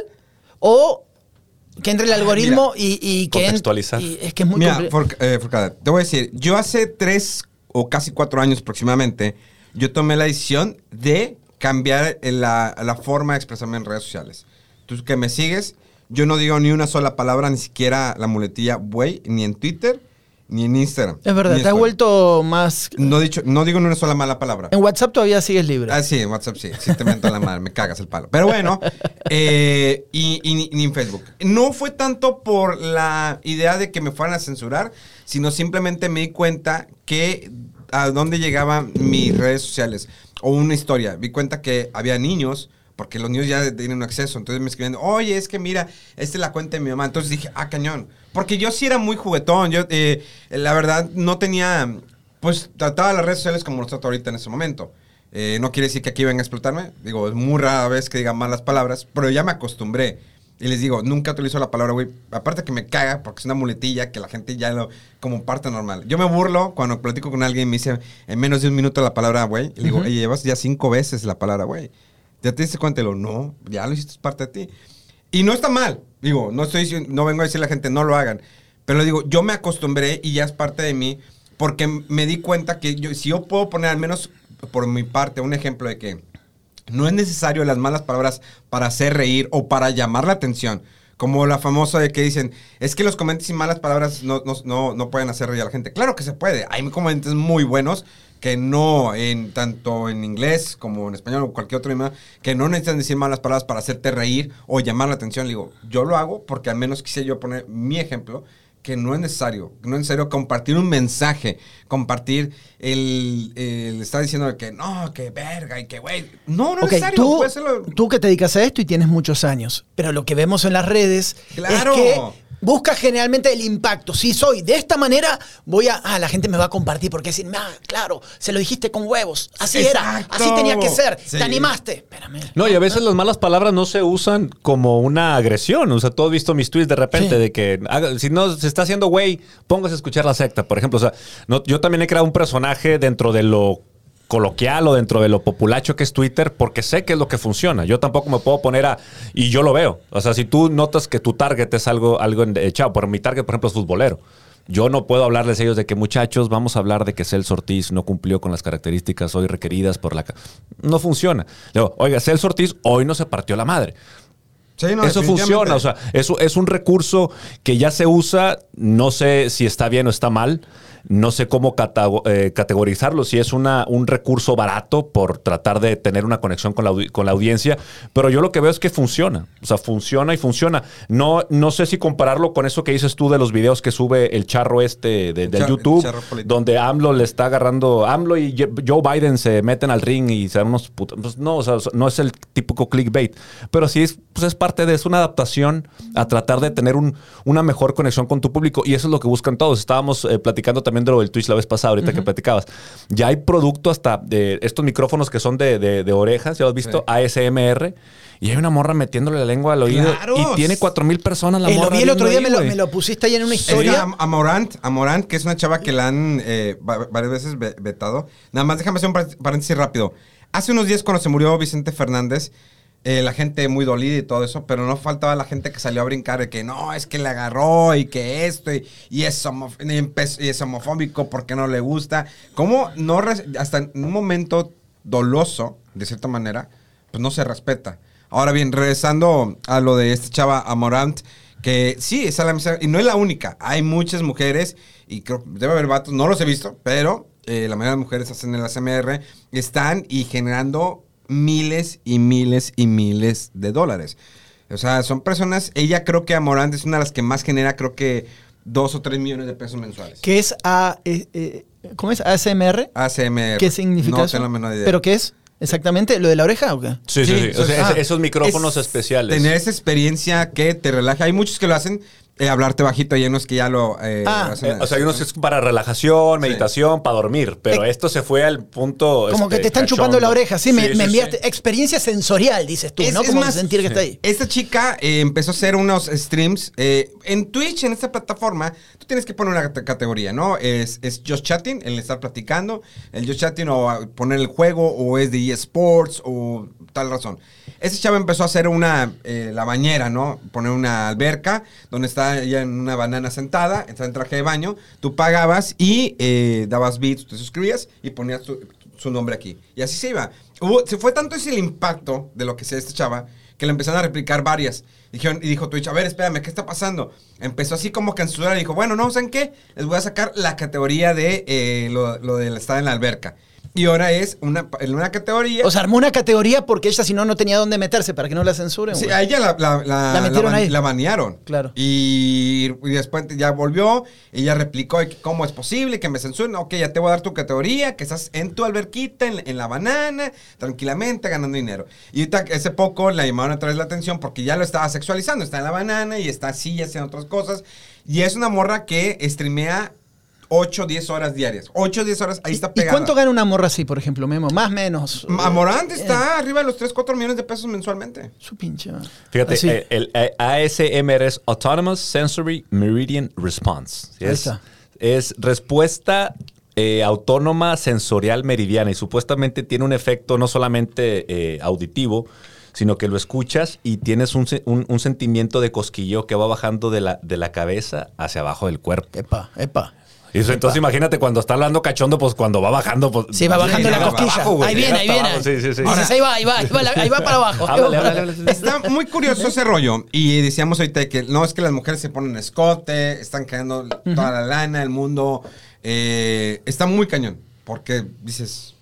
o que entre el algoritmo y, y que en- Contextualizar. y es que es muy Mira, Forc- eh, Forcada, te voy a decir, yo hace tres o casi cuatro años aproximadamente, yo tomé la decisión de cambiar la, la forma de expresarme en redes sociales. Tú que me sigues, yo no digo ni una sola palabra, ni siquiera la muletilla güey, ni en Twitter, ni en Instagram. Es verdad, te has vuelto más... No, dicho, no digo ni una sola mala palabra. En WhatsApp todavía sigues libre. Ah, sí, en WhatsApp sí. Sí te meto la madre, me cagas el palo. Pero bueno, eh, y, y ni, ni en Facebook. No fue tanto por la idea de que me fueran a censurar, sino simplemente me di cuenta que a dónde llegaban mis redes sociales. O una historia. Vi cuenta que había niños, porque los niños ya tienen acceso. Entonces me escribían, oye, es que mira, esta es la cuenta de mi mamá. Entonces dije, ah, cañón. Porque yo sí era muy juguetón. Yo, eh, la verdad, no tenía pues trataba las redes sociales como los trato ahorita en ese momento. Eh, no quiere decir que aquí vengan a explotarme. Digo, es muy rara vez que digan malas palabras, pero ya me acostumbré. Y les digo, nunca utilizo la palabra güey. Aparte que me caga porque es una muletilla que la gente ya lo como parte normal. Yo me burlo cuando platico con alguien y me dice en menos de un minuto la palabra güey. Y le digo, oye, llevas ya cinco veces la palabra güey. ¿Ya te diste cuenta? Y lo, no, ya lo hiciste es parte de ti. Y no está mal. Digo, no estoy no vengo a decirle a la gente no lo hagan. Pero digo, yo me acostumbré y ya es parte de mí porque me di cuenta que yo, si yo puedo poner al menos por mi parte un ejemplo de que no es necesario las malas palabras para hacer reír o para llamar la atención. Como la famosa de que dicen, es que los comentarios sin malas palabras no, no, no, no pueden hacer reír a la gente. Claro que se puede. Hay comentarios muy buenos que no, en tanto en inglés como en español o cualquier otro idioma, que no necesitan decir malas palabras para hacerte reír o llamar la atención. Le digo, yo lo hago porque al menos quise yo poner mi ejemplo que no es necesario, no es necesario compartir un mensaje, compartir el, el estar diciendo que no, que verga y que güey. No, no es necesario. tú, que te dedicas a esto y tienes muchos años, pero lo que vemos en las redes Claro. es que buscas generalmente el impacto. Si soy de esta manera, voy a... Ah, la gente me va a compartir porque decir, ah, claro, se lo dijiste con huevos. Así era, así tenía que ser. Sí. Te animaste. Espérame. No, y a veces las malas palabras no se usan como una agresión. O sea, tú has visto mis tweets de repente Sí. de que haga- si no se está haciendo güey, póngase a escuchar la secta, por ejemplo. O sea, no, yo también he creado un personaje dentro de lo coloquial o dentro de lo populacho que es Twitter porque sé que es lo que funciona. Yo tampoco me puedo poner a... Y yo lo veo. O sea, si tú notas que tu target es algo, algo echado, por mi target, por ejemplo, es futbolero. Yo no puedo hablarles a ellos de que muchachos, vamos a hablar de que Celso Ortiz no cumplió con las características hoy requeridas por la... ca-". No funciona. Digo, oiga, Celso Ortiz hoy no se partió la madre. Sí, no, eso funciona, o sea, eso es un recurso que ya se usa, no sé si está bien o está mal, no sé cómo eh, categorizarlo, si es una, un recurso barato por tratar de tener una conexión con la, con la audiencia, pero yo lo que veo es que funciona, o sea, funciona y funciona. No, no sé si compararlo con eso que dices tú de los videos que sube el charro este de, de Char- YouTube, donde AMLO le está agarrando, AMLO y Joe Biden se meten al ring y se dan unos putos. pues no, o sea, no es el típico clickbait, pero sí es, pues es parte de, es una adaptación a tratar de tener un- una mejor conexión con tu público y eso es lo que buscan todos. Estábamos eh, platicando también de lo del Twitch la vez pasada, ahorita que platicabas. Ya hay producto hasta de estos micrófonos que son de, de- de orejas, ya lo has visto, ASMR. Y hay una morra metiéndole la lengua al oído Claro. y tiene cuatro mil personas la Eh, lo morra. vi el otro día, me ahí, lo, güey. me lo pusiste ahí en una historia. Am- Amorant, Amorant, que es una chava que la han eh, va- varias veces ve- vetado. Nada más déjame hacer un par- paréntesis rápido. Hace unos días cuando se murió Vicente Fernández, eh, la gente muy dolida y todo eso, pero no faltaba la gente que salió a brincar de que no, es que le agarró y que esto y, es, homof- y es homofóbico porque no le gusta. ¿Cómo no, hasta en un momento doloso, de cierta manera, pues no se respeta? Ahora bien, regresando a lo de esta chava Amorant, que sí, es a la misma- y no es la única. Hay muchas mujeres, y creo debe haber vatos, no los he visto, pero eh, la mayoría de las mujeres hacen el ASMR, están y generando miles y miles y miles de dólares. O sea, son personas, ella creo que Amorant es una de las que más genera, creo que dos o tres millones de pesos mensuales. Que es A, eh, eh, ¿cómo es? ASMR. ASMR. ¿Qué significa no eso? tengo la menor idea. ¿Pero qué es? ¿Exactamente? ¿Lo de la oreja o qué? Sí, sí, sí. O sea, ah, es- esos micrófonos es especiales. Tener esa experiencia que te relaja. Hay muchos que lo hacen, eh, hablarte bajito, hay unos que ya lo eh, Ah, hacen. Eh, o sea, hay unos que es para relajación, Sí. meditación, para dormir, pero Eh, esto se fue al punto. Como este, que te están cachondo. chupando la oreja. Sí, me, Sí, me enviaste sí. experiencia sensorial, dices tú, Es- ¿no? es Como más, sentir que está ahí. Esta chica eh, empezó a hacer unos streams eh, en Twitch, en esta plataforma. Tú tienes que poner una cate- categoría, ¿no? Es, es just chatting, el estar platicando, el just chatting o poner el juego, o es de eSports, o tal razón. Esta chava empezó a hacer una, eh, la bañera, ¿no? Poner una alberca donde está ella en una banana sentada, está en traje de baño. Tú pagabas y eh, dabas bits, te suscribías y ponías su nombre aquí. Y así se iba. Hubo- se fue tanto ese el impacto de lo que sea esta chava que le empezaron a replicar varias. Dijeron, y dijo Twitch, a ver, espérame, ¿qué está pasando? Empezó así como su y dijo, bueno, no, ¿saben qué? Les voy a sacar la categoría de eh, lo, lo del estar en la alberca. Y ahora es una, en una categoría... O sea, armó una categoría porque ella si no no tenía dónde meterse para que no la censuren. Sí, güey. a ella la, la, la, La metieron ahí. la banearon. Claro. Y, y después ya volvió, ella replicó cómo es posible que me censuren. Ok, ya te voy a dar tu categoría, que estás en tu alberquita, en, en la banana, tranquilamente ganando dinero. Y ahorita, hace poco le llamaron otra vez la atención porque ya lo estaba sexualizando. Está en la banana y está así haciendo otras cosas. Y es una morra que streamea 8 o 10 horas diarias. 8 o 10 horas, ahí está ¿Y pegada. cuánto gana una morra así, por ejemplo, Memo? Más menos. Amorant Eh, está arriba de los 3, 4 millones de pesos mensualmente. Su pinche. Fíjate, eh, el, eh, ASMR es Autonomous Sensory Meridian Response. ¿sí? Ahí Es, está. es respuesta eh, autónoma sensorial meridiana y supuestamente tiene un efecto no solamente eh, auditivo, sino que lo escuchas y tienes un, se- un- un sentimiento de cosquilleo que va bajando de la, de la cabeza hacia abajo del cuerpo. Epa, epa. Y eso, entonces imagínate cuando está hablando cachondo, pues cuando va bajando, pues... Sí, va bajando la cosquilla. abajo, ahí viene, ahí viene. Sí, sí, sí. Ahí va, ahí va, ahí va, la- ahí va para abajo. Háblale, háblale, háblale. Está muy curioso ese rollo. Y decíamos ahorita que no es que las mujeres se ponen escote, están cayendo toda la lana, el mundo. eh, está muy cañón. Porque dices,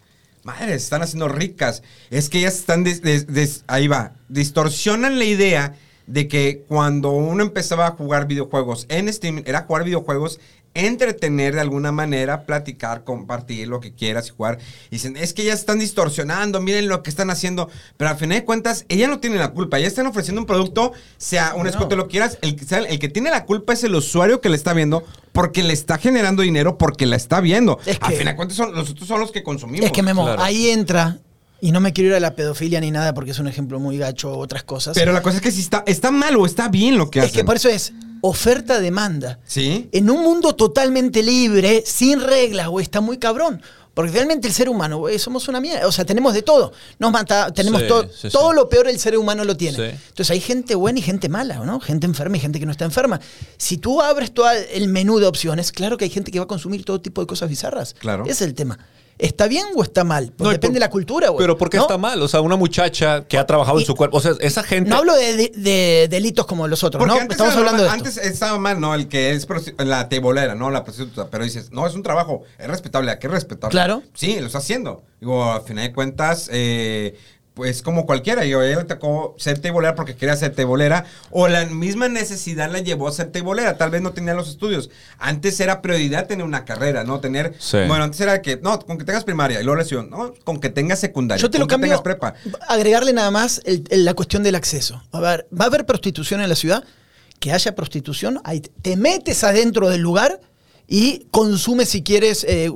madre, se están haciendo ricas. Es que ellas están, des- des- des- ahí va, distorsionan la idea de que cuando uno empezaba a jugar videojuegos en Steam, era jugar videojuegos entretener de alguna manera, platicar, compartir lo que quieras y jugar. Y dicen, es que ellas están distorsionando, miren lo que están haciendo. Pero al final de cuentas, ella no tiene la culpa. Ellas están ofreciendo un producto, sea un escote, lo quieras. El, que sea- el que tiene la culpa es el usuario que le está viendo porque le está generando dinero, porque la está viendo. Es al que- final de cuentas, son, nosotros son los que consumimos. Es que Memo, Claro. ahí entra, y no me quiero ir a la pedofilia ni nada porque es un ejemplo muy gacho o otras cosas. Pero la cosa es que si está, está mal o está bien lo que es hacen. que por eso es oferta-demanda. Sí. En un mundo totalmente libre, sin reglas, güey, está muy cabrón. Porque realmente el ser humano, güey, somos una mierda. O sea, tenemos de todo. Nos mata, tenemos Sí, todo. sí, todo sí. lo peor el ser humano lo tiene. Entonces hay gente buena y gente mala, ¿no? Gente enferma y gente que no está enferma. Si tú abres todo el menú de opciones, claro que hay gente que va a consumir todo tipo de cosas bizarras. Claro. Ese es el tema. ¿Está bien o está mal? Pues No, depende por- de la cultura, güey. Pero ¿por qué ¿no? está mal? O sea, una muchacha que ha trabajado en su cuerpo. O sea, esa gente. No hablo de, de- de delitos como los otros, Porque ¿no? antes Estamos era hablando de normal- esto. Antes estaba mal, ¿no? El que es la tebolera, ¿no? La prostituta. Pero dices, no, es un trabajo, es respetable. ¿A qué respetable? Claro. Sí, lo está haciendo. Digo, al final de cuentas, eh, pues como cualquiera. Yo, ella le tocó ser tebolera porque quería ser tebolera. O la misma necesidad la llevó a ser tebolera. Tal vez no tenía los estudios. Antes era prioridad tener una carrera, ¿no? Tener. Sí. Bueno, antes era que, no, con que tengas primaria y luego lesión, ¿no? Con que tengas secundaria. Yo te lo con que cambio. tengas prepa. Agregarle nada más el- el- la cuestión del acceso. A ver, ¿va a haber prostitución en la ciudad? Que haya prostitución, ahí te- te metes adentro del lugar y consumes, si quieres, eh,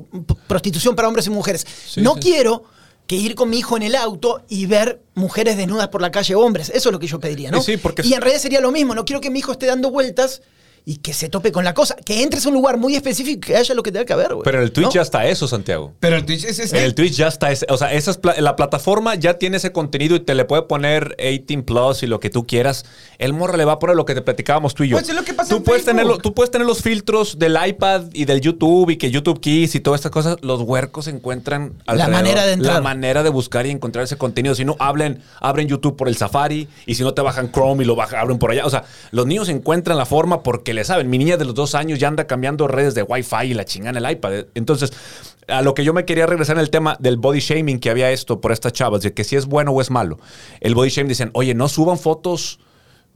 prostitución para hombres y mujeres. Sí, no sí. quiero que ir con mi hijo en el auto y ver mujeres desnudas por la calle, hombres. Eso es lo que yo pediría, ¿no? Sí, porque- Y en realidad sería lo mismo. No quiero que mi hijo esté dando vueltas y que se tope con la cosa. Que entres a un lugar muy específico y que haya lo que tenga que haber, güey. Pero en el Twitch ¿No? ya está eso, Santiago. Pero el Twitch es, es En el Twitch ya está ese, o sea, esas pla- la plataforma ya tiene ese contenido y te le puede poner 18 plus y lo que tú quieras. El morro le va a poner lo que te platicábamos tú y yo. Pues es lo que pasa tú en puedes tener tú puedes tener los filtros del iPad y del YouTube y que YouTube Kids y todas estas cosas. Los huercos encuentran alrededor manera de entrar. la manera de buscar y encontrar ese contenido. Si no hablen, abren YouTube por el Safari y si no te bajan Chrome y lo bajan, abren por allá. O sea, los niños encuentran la forma porque le saben. Mi niña de los dos años ya anda cambiando redes de Wi-Fi y la chingada en el iPad. Entonces, a lo que yo me quería regresar en el tema del body shaming que había esto por estas chavas, de que si es bueno o es malo. El body shaming dicen, oye, no suban fotos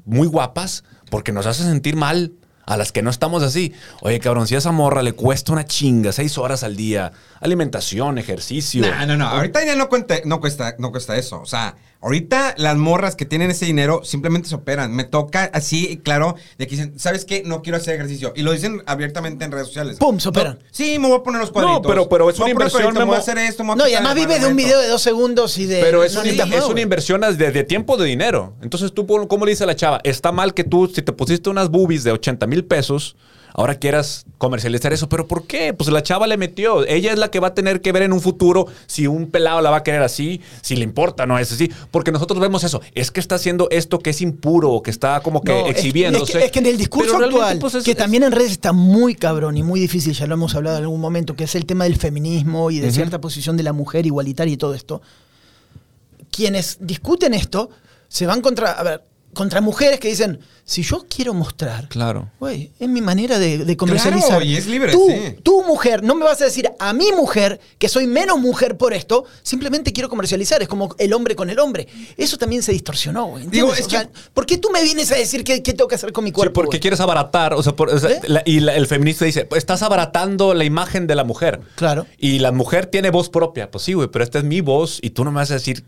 muy guapas porque nos hace sentir mal a las que no estamos así. Oye, cabrón, si a esa morra le cuesta una chinga, seis horas al día, alimentación, ejercicio. No, no, no. Ahorita ya no, cuenta, no, cuesta, no cuesta eso. O sea, ahorita las morras que tienen ese dinero simplemente se operan. Me toca así, claro, de que dicen, ¿sabes qué? No quiero hacer ejercicio. Y lo dicen abiertamente en redes sociales. ¡Pum! Se operan. No, sí, me voy a poner los cuadritos. No, pero- pero es una inversión, cuadritos, Me voy a Memo. hacer esto, me voy a No, y además vive de un video de dos segundos y de. Pero es, no es una inversión de, de tiempo de dinero. Entonces tú, ¿cómo le dice a la chava? Está mal que tú, si te pusiste unas boobies de 80 mil pesos, ahora quieras comercializar eso. ¿Pero por qué? Pues la chava le metió. Ella es la que va a tener que ver en un futuro si un pelado la va a querer así, si le importa, no es así. Porque nosotros vemos eso. Es que está haciendo esto que es impuro, o que está como que No, es- exhibiéndose. Es que, es que en el discurso actual, pues, es- que también en redes está muy cabrón y muy difícil, ya lo hemos hablado en algún momento, que es el tema del feminismo y de cierta posición de la mujer igualitaria y todo esto. Quienes discuten esto se van contra, a ver, contra mujeres que dicen, si yo quiero mostrar, Claro. güey, es mi manera de, de comercializar. Claro, y es libre, tú, sí. tú, mujer, no me vas a decir a mi mujer que soy menos mujer por esto, simplemente quiero comercializar. Es como el hombre con el hombre. Eso también se distorsionó, güey. Es O sea, que- ¿Por qué tú me vienes a decir qué, qué tengo que hacer con mi Sí, cuerpo? porque quieres abaratar, o sea, por- o sea, ¿Eh? la- y la- el feminista dice, pues estás abaratando la imagen de la mujer. Claro. Y la mujer tiene voz propia. Pues sí, güey, pero esta es mi voz y tú no me vas a decir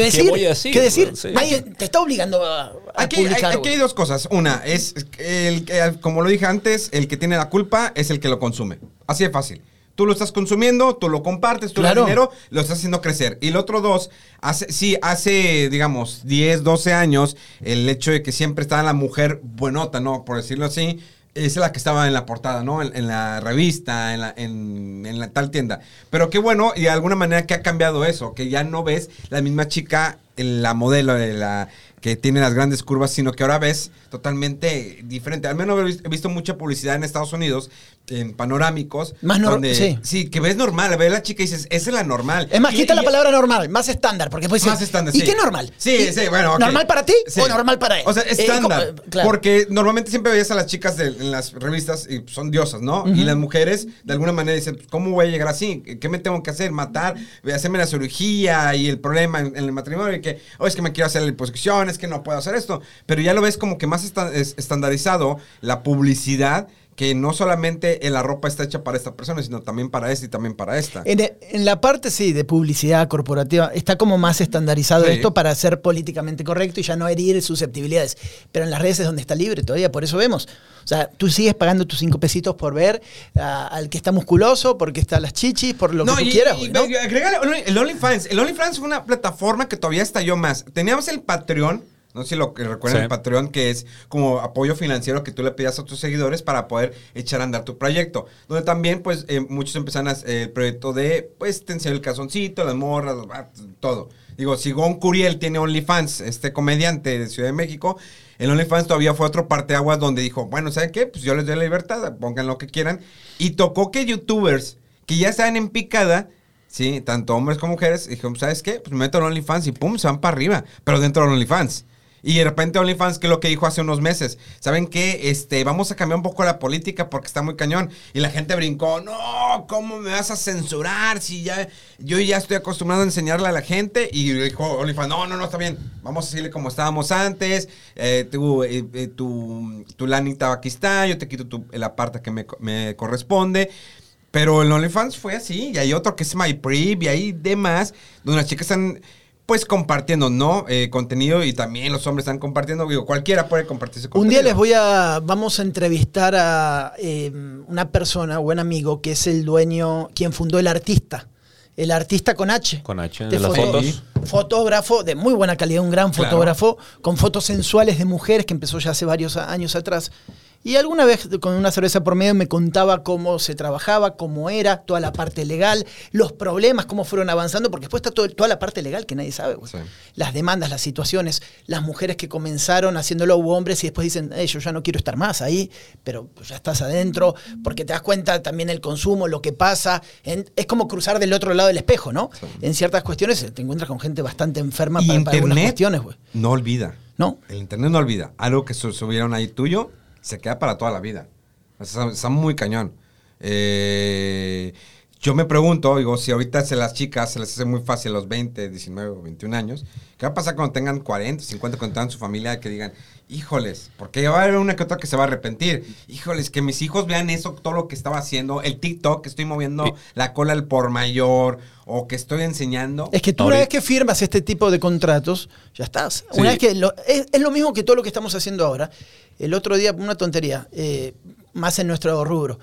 ¿Qué decir? voy a decir. ¿Qué decir? Sí. Nadie te está obligando a, a Aquí, hay- aquí hay dos cosas. Una, es el, que, como lo dije antes, el que tiene la culpa es el que lo consume. Así de fácil. Tú lo estás consumiendo, tú lo compartes, tú Claro. das dinero, lo estás haciendo crecer. Y el otro dos, hace, sí, hace, digamos, 10, 12 años, el hecho de que siempre estaba la mujer buenota, ¿no? Por decirlo así, es la que estaba en la portada, ¿no? En, la revista, en la, en, en la tal tienda. Pero qué bueno, y de alguna manera que ha cambiado eso, que ya no ves la misma chica, la modelo de la que tiene las grandes curvas, sino que ahora ves totalmente diferente. Al menos he vis- he visto mucha publicidad en Estados Unidos, en panorámicos. Más nor- donde- sí. Sí, que ves normal, ves la chica y dices, esa es la normal. Es más, Y- quita y- la palabra normal, más estándar, porque después más dices, estándar, ¿Y sí. qué normal? Sí, ¿Y- sí, bueno. ¿Normal para ti Sí. o normal para él? O sea, Eh, estándar. eh, claro. Porque normalmente siempre veías a las chicas de- en las revistas y son diosas, ¿no? Y las mujeres, de alguna manera, dicen, ¿cómo voy a llegar así? ¿Qué me tengo que hacer? ¿Matar? ¿Hacerme la cirugía? Y el problema en, en el matrimonio, y que, oh, es que me quiero hacer la liposucción, es que no puedo hacer esto. Pero ya lo ves como que más esta- es- estandarizado la publicidad que no solamente en la ropa está hecha para esta persona, sino también para esta y también para esta. En, en la parte, sí, de publicidad corporativa, está como más estandarizado Sí. esto para ser políticamente correcto y ya no herir susceptibilidades. Pero en las redes es donde está libre todavía, por eso vemos. O sea, tú sigues pagando tus cinco pesitos por ver a- al que está musculoso, porque está las chichis, por lo que tú y, quieras, y- ¿no? y Only- el OnlyFans. El OnlyFans fue una plataforma que todavía estalló más. Teníamos el Patreon. No sé si lo que recuerdan Sí. el Patreon, que es como apoyo financiero que tú le pedías a tus seguidores para poder echar a andar tu proyecto. Donde también, pues, eh, muchos empezaron a- eh, el proyecto de, pues, te enseño el calzoncito, las morras, todo. Digo, Sigón Curiel tiene OnlyFans, este comediante de Ciudad de México. El OnlyFans todavía fue otro parteaguas donde dijo, bueno, ¿saben qué? Pues yo les doy la libertad, pongan lo que quieran. Y tocó que youtubers que ya estaban en picada Sí, tanto hombres como mujeres. Y dije, ¿sabes qué? Pues me meto en OnlyFans y pum, se van para arriba. Pero dentro de OnlyFans. Y de repente OnlyFans, que es lo que dijo hace unos meses. ¿Saben qué? Este, vamos a cambiar un poco la política porque está muy cañón. Y la gente brincó, no, ¿cómo me vas a censurar? Si ya, yo ya estoy acostumbrado a enseñarle a la gente. Y dijo OnlyFans, no, no, no, está bien. Vamos a decirle como estábamos antes. Eh, tu, eh, eh, tu, tu aquí está, yo te quito tu, la parte que me, corresponde. Pero el OnlyFans fue así. Y hay otro que es MyPrib y hay demás, donde las chicas están pues compartiendo, ¿no? Eh, contenido y también los hombres están compartiendo. Digo, cualquiera puede compartir Un contenido. día les voy a, vamos a entrevistar a eh, una persona, buen amigo, que es el dueño, quien fundó el artista. El artista con H. Con H, De de las foto- fotos. Fotógrafo de muy buena calidad, un gran Claro. fotógrafo, con fotos sensuales de mujeres que empezó ya hace varios años atrás. Y alguna vez con una cerveza por medio me contaba cómo se trabajaba, cómo era, toda la parte legal, los problemas, cómo fueron avanzando, porque después está todo- toda la parte legal que nadie sabe. Sí. Las demandas, las situaciones, las mujeres que comenzaron haciéndolo hubo hombres y después dicen, "Eh, yo ya no quiero estar más ahí, pero pues ya estás adentro, porque te das cuenta también el consumo, lo que pasa. En- es como cruzar del otro lado del espejo, ¿no? En ciertas cuestiones eh, te encuentras con gente bastante enferma Y para, para algunas cuestiones, güey. no olvida. ¿No? El Internet no olvida. Algo que su- subieron ahí tuyo se queda para toda la vida. O sea, está muy cañón. Eh, yo me pregunto, digo, si ahorita se las chicas se les hace muy fácil a los 20, 19 o 21 años, ¿qué va a pasar cuando tengan 40, 50, cuando tengan su familia que digan, híjoles, porque va a haber una que otra que se va a arrepentir? Híjoles, que mis hijos vean eso, todo lo que estaba haciendo, el TikTok, que estoy moviendo Sí. la cola al por mayor, o que estoy enseñando. Es que tú una vez que firmas este tipo de contratos, ya estás. Sí. Una vez que lo- es, es lo mismo que todo lo que estamos haciendo ahora. El otro día, una tontería, eh, más en nuestro rubro.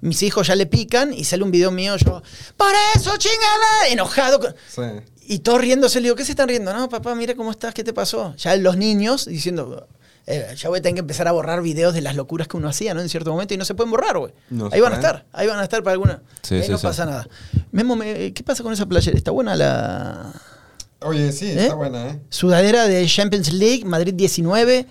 Mis hijos ya le pican y sale un video mío, yo, por eso, chingada, enojado. con- Sí. Y todos riéndose, le digo, ¿qué se están riendo? No, papá, mira cómo estás, ¿qué te pasó? Ya los niños diciendo, eh, ya voy a tener que empezar a borrar videos de las locuras que uno hacía, ¿no? En cierto momento, y no se pueden borrar, güey. No ahí van a estar, ahí van a estar para alguna. Sí, Ahí sí, no pasa nada. Memo, me- ¿qué pasa con esa playera? ¿Está buena la Oye, sí, ¿Eh? está buena, ¿eh? sudadera de Champions League, Madrid 19?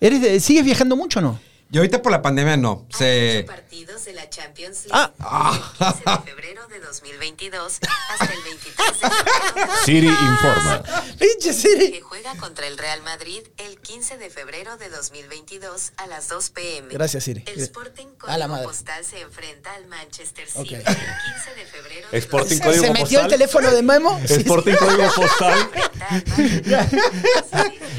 ¿Eres de- ¿Sigues viajando mucho o no? Y ahorita por la pandemia no. Hay Se... ocho partidos de la Champions League Ah. del 15 de febrero de 2022 hasta el 23 de febrero Siri informa. Pinche Siri. que juega contra el Real Madrid el 15 de febrero de 2022 a las 2 pm. Gracias, Siri. El Sporting A la Código madre. Postal se enfrenta al Manchester City Ok. el 15 de febrero de Sporting ¿Se, Código se metió postal. el teléfono de Memo? Sí, Sporting Código Postal. 2022.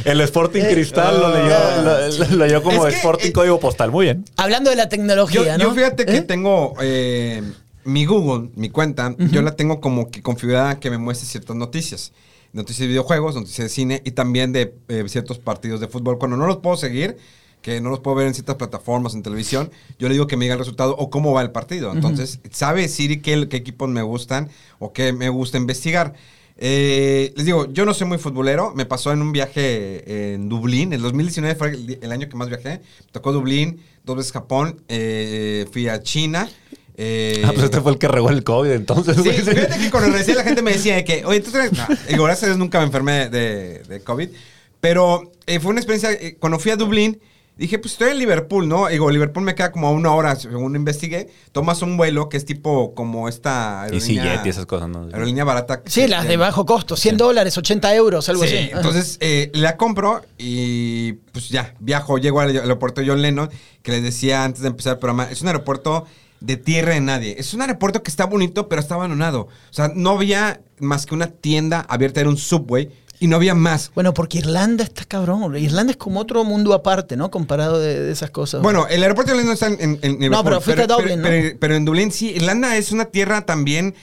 El Sporting Cristal lo leyó, lo, lo leyó como Es que, Sporting eh, Código Postal. Muy bien. Hablando de la Yo, tecnología, ¿no? yo fíjate que ¿Eh? tengo eh, mi Google, mi cuenta, yo la tengo como que configurada que me muestre ciertas noticias. Noticias de videojuegos, noticias de cine y también de eh, ciertos partidos de fútbol. Cuando no los puedo seguir, que no los puedo ver en ciertas plataformas, en televisión, yo le digo que me diga el resultado o cómo va el partido. Entonces, sabe Siri qué, qué equipos me gustan o qué me gusta investigar. Eh, les digo, yo no soy muy futbolero. Me pasó en un viaje en Dublín. El 2019 fue el, el año que más viajé. Me tocó Dublín, dos veces Japón. eh, fui a China. eh, Ah, pues este fue el que regó el COVID, entonces. Sí, fíjate que cuando regresé la gente me decía de que, oye, tú traes... No, digo, gracias a Dios nunca me enfermé de, de COVID. Pero fue una experiencia, cuando fui a Dublín, dije, pues estoy en Liverpool, ¿no? Digo, Liverpool me queda como a una hora, según investigué. Tomas un vuelo que es tipo como esta Y sí, aerolínea... Jet y esas cosas, ¿no? Aerolínea barata. Sí, las de bajo costo, 100 dólares, 80 euros, algo Sí, así. entonces eh, la compro y pues ya, viajo, llego al aeropuerto John Lennon, que les decía antes de empezar el programa, es un aeropuerto de tierra de nadie. Es un aeropuerto que está bonito, pero está abandonado. O sea, no había más que una tienda abierta, era un subway, y no había más. Bueno, porque Irlanda está cabrón. Irlanda es como otro mundo aparte, ¿no? Comparado de, de esas cosas. Bueno, el aeropuerto de no está en, en, en Liverpool, pero fuiste a Dublín, pero, ¿no? pero- pero en Dublín sí. Irlanda es una tierra también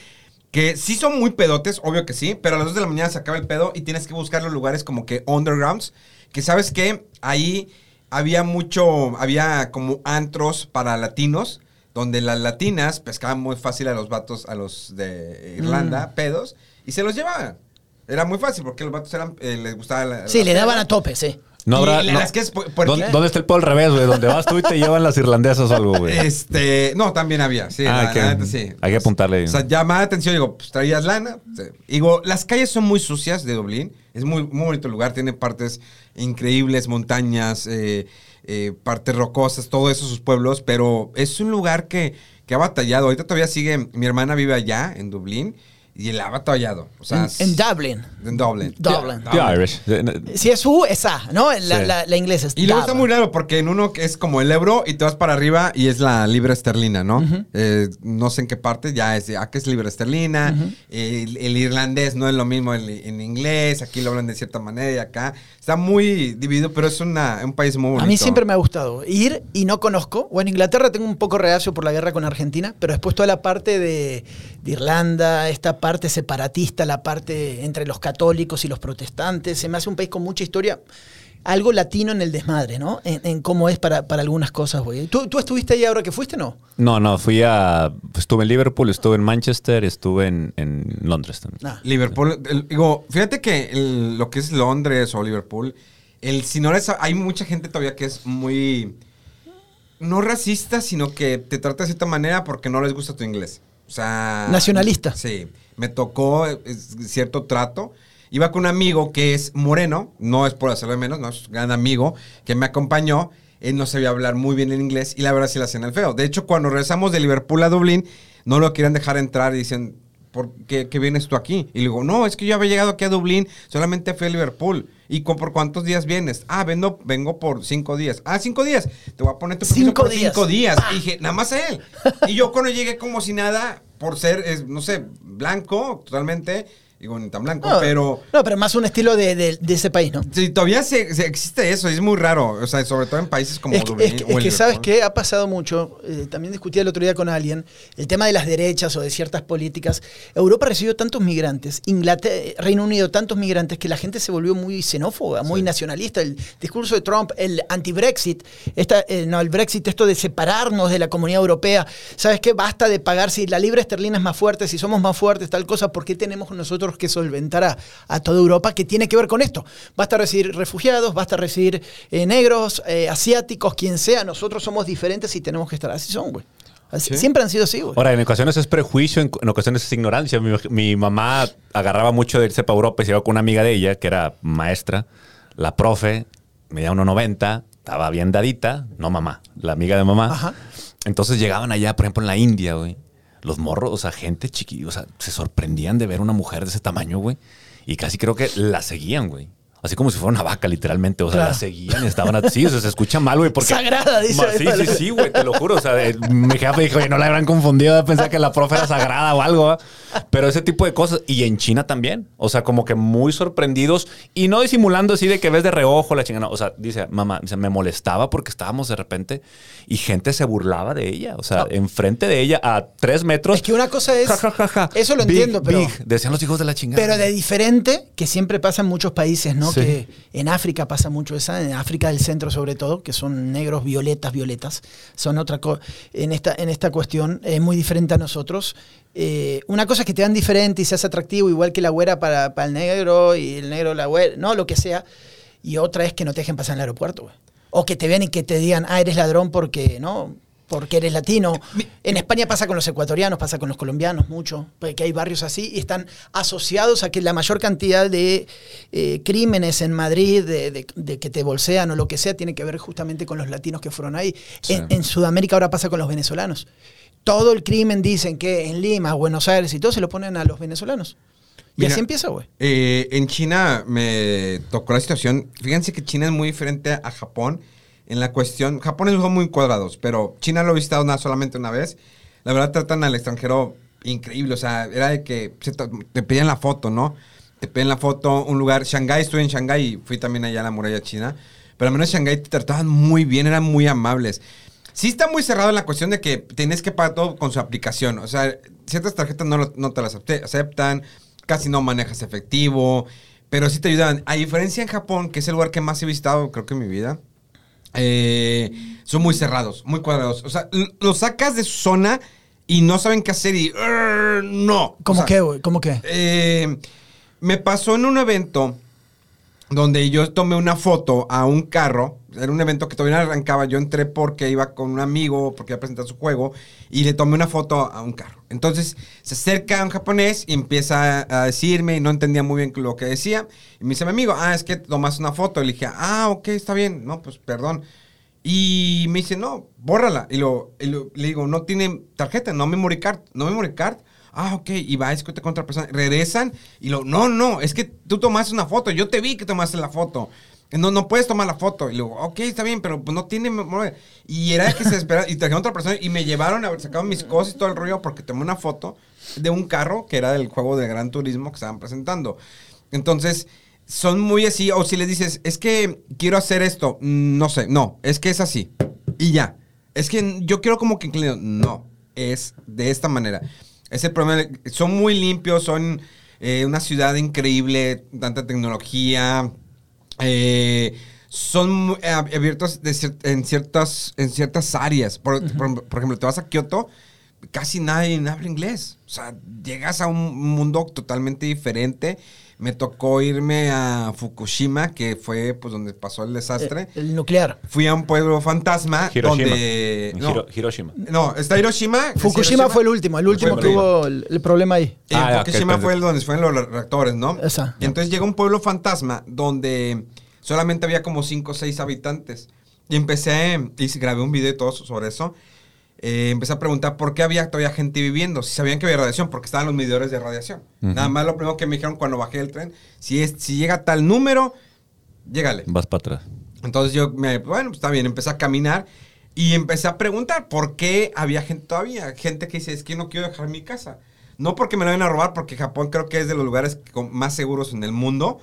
que sí son muy pedotes, obvio que sí, pero a las 2 de la mañana se acaba el pedo y tienes que buscar los lugares como que undergrounds, que sabes que ahí había mucho, había como antros para latinos, donde las latinas pescaban muy fácil a los vatos, a los de Mm. Irlanda, pedos, y se los llevaban. Era muy fácil porque los vatos eran, eh, les gustaba la... sí, la le daban a tope, sí. No habrá. No- es que es puerquita. ¿Dónde, dónde está el pedo al revés, güey? Donde vas tú y te llevan las irlandesas o algo, güey. Este, no, sí, había, sí, Ah, la- hay que- la neta, sí. hay que apuntarle. O sea, llamaba la atención, digo, pues traías lana. sí. Digo, las calles son muy sucias de Dublín. Es muy, muy bonito el lugar, tiene partes increíbles, montañas, eh, eh, partes rocosas, todo eso, sus pueblos, pero es un lugar que, que ha batallado. Ahorita todavía sigue, mi hermana vive allá, en Dublín. Y el ha batallado. O sea, En, en Dublin. en Dublin. Dublin. The Irish. Si es U, es A, ¿no? La, Sí. la, la inglesa es Y luego está muy raro porque en uno que es como el euro y te vas para arriba y es la libra esterlina, ¿no? Eh, no sé en qué parte, ya es, acá es libra esterlina, el, el irlandés no es lo mismo en, en inglés, aquí lo hablan de cierta manera y acá. Está muy dividido, pero es una- un país muy bonito. A mí siempre me ha gustado ir y no conozco. Bueno, Inglaterra tengo un poco reacio por la guerra con Argentina, pero después toda la parte de, de Irlanda, esta parte separatista, la parte entre los católicos y los protestantes, se me hace un país con mucha historia. Algo latino en el desmadre, ¿no? En, en cómo es para, para algunas cosas, güey. ¿Tú, ¿Tú estuviste ahí ahora que fuiste, no? No, no, fui a. Estuve en Liverpool, estuve en Manchester, estuve en, en Londres también. Ah. Liverpool, el- digo, fíjate que el- lo que es Londres o Liverpool, el si no eres, hay mucha gente todavía que es muy no racista, sino que te trata de cierta manera porque no les gusta tu inglés. O sea, Nacionalista. Sí, me tocó eh, cierto trato. Iba con un amigo que es moreno, no es por hacerlo de menos, no es un gran amigo que me acompañó. Él no sabía hablar muy bien el inglés y la verdad sí le hacían el feo. De hecho, cuando regresamos de Liverpool a Dublín, no lo querían dejar entrar y dicen, ¿por qué, qué vienes tú aquí? Y le digo, no, es que yo había llegado aquí a Dublín, solamente fui a Liverpool. ¿Y con, por cuántos días vienes? Ah, vengo, vengo por cinco días. Ah, cinco días. Te voy a poner tu Cinco por días. cinco días. Y dije, nada más a él. Y yo cuando llegué como si nada, por ser, es, no sé, blanco totalmente, digo, ni tan blanco, No, pero... No, pero más un estilo de, de- de ese país, ¿no? Sí, todavía se, se existe eso, es muy raro, o sea, sobre todo en países como es que, Dublín es que- es que, ¿sabes qué? Ha pasado mucho. eh, también discutí el otro día con alguien. El tema de las derechas o de ciertas políticas. Europa recibió tantos migrantes. Inglaterra, Reino Unido, tantos migrantes que la gente se volvió muy xenófoba, muy nacionalista. El discurso de Trump, el anti-Brexit, esta, eh, no, el Brexit, esto de separarnos de la comunidad europea. ¿Sabes qué? Basta de pagar. Si la libra esterlina es más fuerte, si somos más fuertes, tal cosa, ¿por qué tenemos nosotros que solventar a, a toda Europa que tiene que ver con esto? Basta recibir refugiados, basta recibir eh, negros, eh, asiáticos, quien sea. Nosotros somos diferentes y tenemos que estar. Así son, güey. Así- Sí. Siempre han sido así, güey. Ahora, en ocasiones es prejuicio, en, en ocasiones es ignorancia. Mi, mi mamá agarraba mucho de irse para Europa y se iba con una amiga de ella, que era maestra, la profe, medía 1,90, estaba bien dadita, no mamá, la amiga de mamá. Ajá. Entonces llegaban allá, por ejemplo, en la India, güey. Los morros, o sea, gente chiquita, o sea, se sorprendían de ver una mujer de ese tamaño, güey. Y casi creo que la seguían, güey. Así como si fuera una vaca, literalmente. O sea, Claro. la seguían estaban así. O sea, se escucha mal, güey. Porque... Sagrada, dice. Sí, sí, sí, güey, te lo juro. O sea, mi jefe dijo, "Oye, no la habrán confundido, pensar que la profe era sagrada o algo. ¿va?". Pero ese tipo de cosas. Y en China también. O sea, como que muy sorprendidos y no disimulando así de que ves de reojo la chingada. O sea, dice, mamá, dice, me molestaba porque estábamos de repente y gente se burlaba de ella. O sea, No. enfrente de ella a tres metros. Es que una cosa es- Ja, ja, ja, ja. eso lo Big, entiendo, pero- big. Decían los hijos de la chingada. Pero de diferente, que siempre pasa en muchos países, ¿no? Sí. Que en África pasa mucho esa, en África del centro sobre todo, que son negros, violetas, violetas, son otra cosa. En esta, en esta cuestión es muy diferente a nosotros. Eh, una cosa es que te dan diferente y seas atractivo, igual que la güera para, para el negro y el negro la güera, no, lo que sea. Y otra es que no te dejen pasar en el aeropuerto, güey. O que te vean y que te digan, ah, eres ladrón porque, ¿no? Porque eres latino. En España pasa con los ecuatorianos, pasa con los colombianos mucho, porque hay barrios así y están asociados a que la mayor cantidad de eh, crímenes en Madrid, de, de- de que te bolsean o lo que sea, tiene que ver justamente con los latinos que fueron ahí. Sí. En, en Sudamérica ahora pasa con los venezolanos. Todo el crimen dicen que en Lima, Buenos Aires y todo se lo ponen a los venezolanos. Y Mira, así empieza, güey. Eh, en China me tocó la situación. Fíjense que China es muy diferente a Japón en la cuestión. Japón es muy cuadrados, pero China lo he visitado una, solamente una vez. La verdad tratan al extranjero increíble. O sea, era de que te, pedían la foto, ¿no? Te pedían la foto, un lugar. Shanghái, estuve en Shanghái y fui también allá a la muralla china. Pero al menos en Shanghái te trataban muy bien, eran muy amables. Sí está muy cerrado en la cuestión de que tienes que pagar todo con su aplicación. O sea, ciertas tarjetas no, no te las aceptan, casi no manejas efectivo, pero sí te ayudan. A diferencia en Japón, que es el lugar que más he visitado, creo que en mi vida, eh, son muy cerrados, muy cuadrados. O sea, los sacas de su zona y no saben qué hacer y... "Arr, no. ¿Cómo O sea, qué, güey? ¿Cómo qué? eh, me pasó en un evento donde yo tomé una foto a un carro. Era un evento que todavía no arrancaba. Yo entré porque iba con un amigo, porque iba a presentar su juego, y le tomé una foto a un carro. Entonces se acerca un japonés y empieza a decirme, y no entendía muy bien lo que decía. Y me dice mi amigo, ah, es que tomas una foto. Y le dije, ah, ok, está bien. No, pues perdón. Y me dice, no, bórrala. Y, lo, y le digo, no tiene tarjeta, no memory card, no memory card. Ah, ok, y va a discutir con otra persona. Regresan y lo, no, no, es que tú tomaste una foto, yo te vi que tomaste la foto. No, no puedes tomar la foto. Y luego, ok, está bien, pero pues no tiene memoria. Y era que se esperaba. Y trajeron otra persona y me llevaron a sacar mis cosas y todo el rollo porque tomé una foto de un carro que era del juego de Gran Turismo que estaban presentando. Entonces, son muy así. O si les dices, es que quiero hacer esto. No sé, no, es que es así. Y ya. Es que yo quiero como que. No, es de esta manera. Es el problema. Son muy limpios, son eh, una ciudad increíble, tanta tecnología. eh, son muy ab- abiertos de cier- en, ciertas, en ciertas áreas. Por, por- por ejemplo, te vas a Kioto, casi nadie habla inglés. O sea, llegas a un mundo totalmente diferente. Me tocó irme a Fukushima, que fue pues donde pasó el desastre. Eh, El nuclear. Fui a un pueblo fantasma Hiroshima. donde... No, Hiro- Hiroshima. no, está Hiroshima. es Fukushima fue el último, el último que el hubo el, el problema ahí. En Ah, Fukushima fue el donde fueron los reactores, ¿no? Esa. Y entonces llega un pueblo fantasma donde solamente había como 5 o 6 habitantes. Y empecé, y grabé un video y todo sobre eso. Eh, empecé a preguntar por qué había todavía gente viviendo, si sabían que había radiación, porque estaban los medidores de radiación. Nada más lo primero que me dijeron cuando bajé del tren, si, es, si llega tal número, llégale. Vas para atrás. Entonces yo, me, bueno, está bien, empecé a caminar y empecé a preguntar por qué había gente todavía. Gente que dice, es que no quiero dejar mi casa. No porque me la vayan a robar, porque Japón creo que es de los lugares más seguros en el mundo.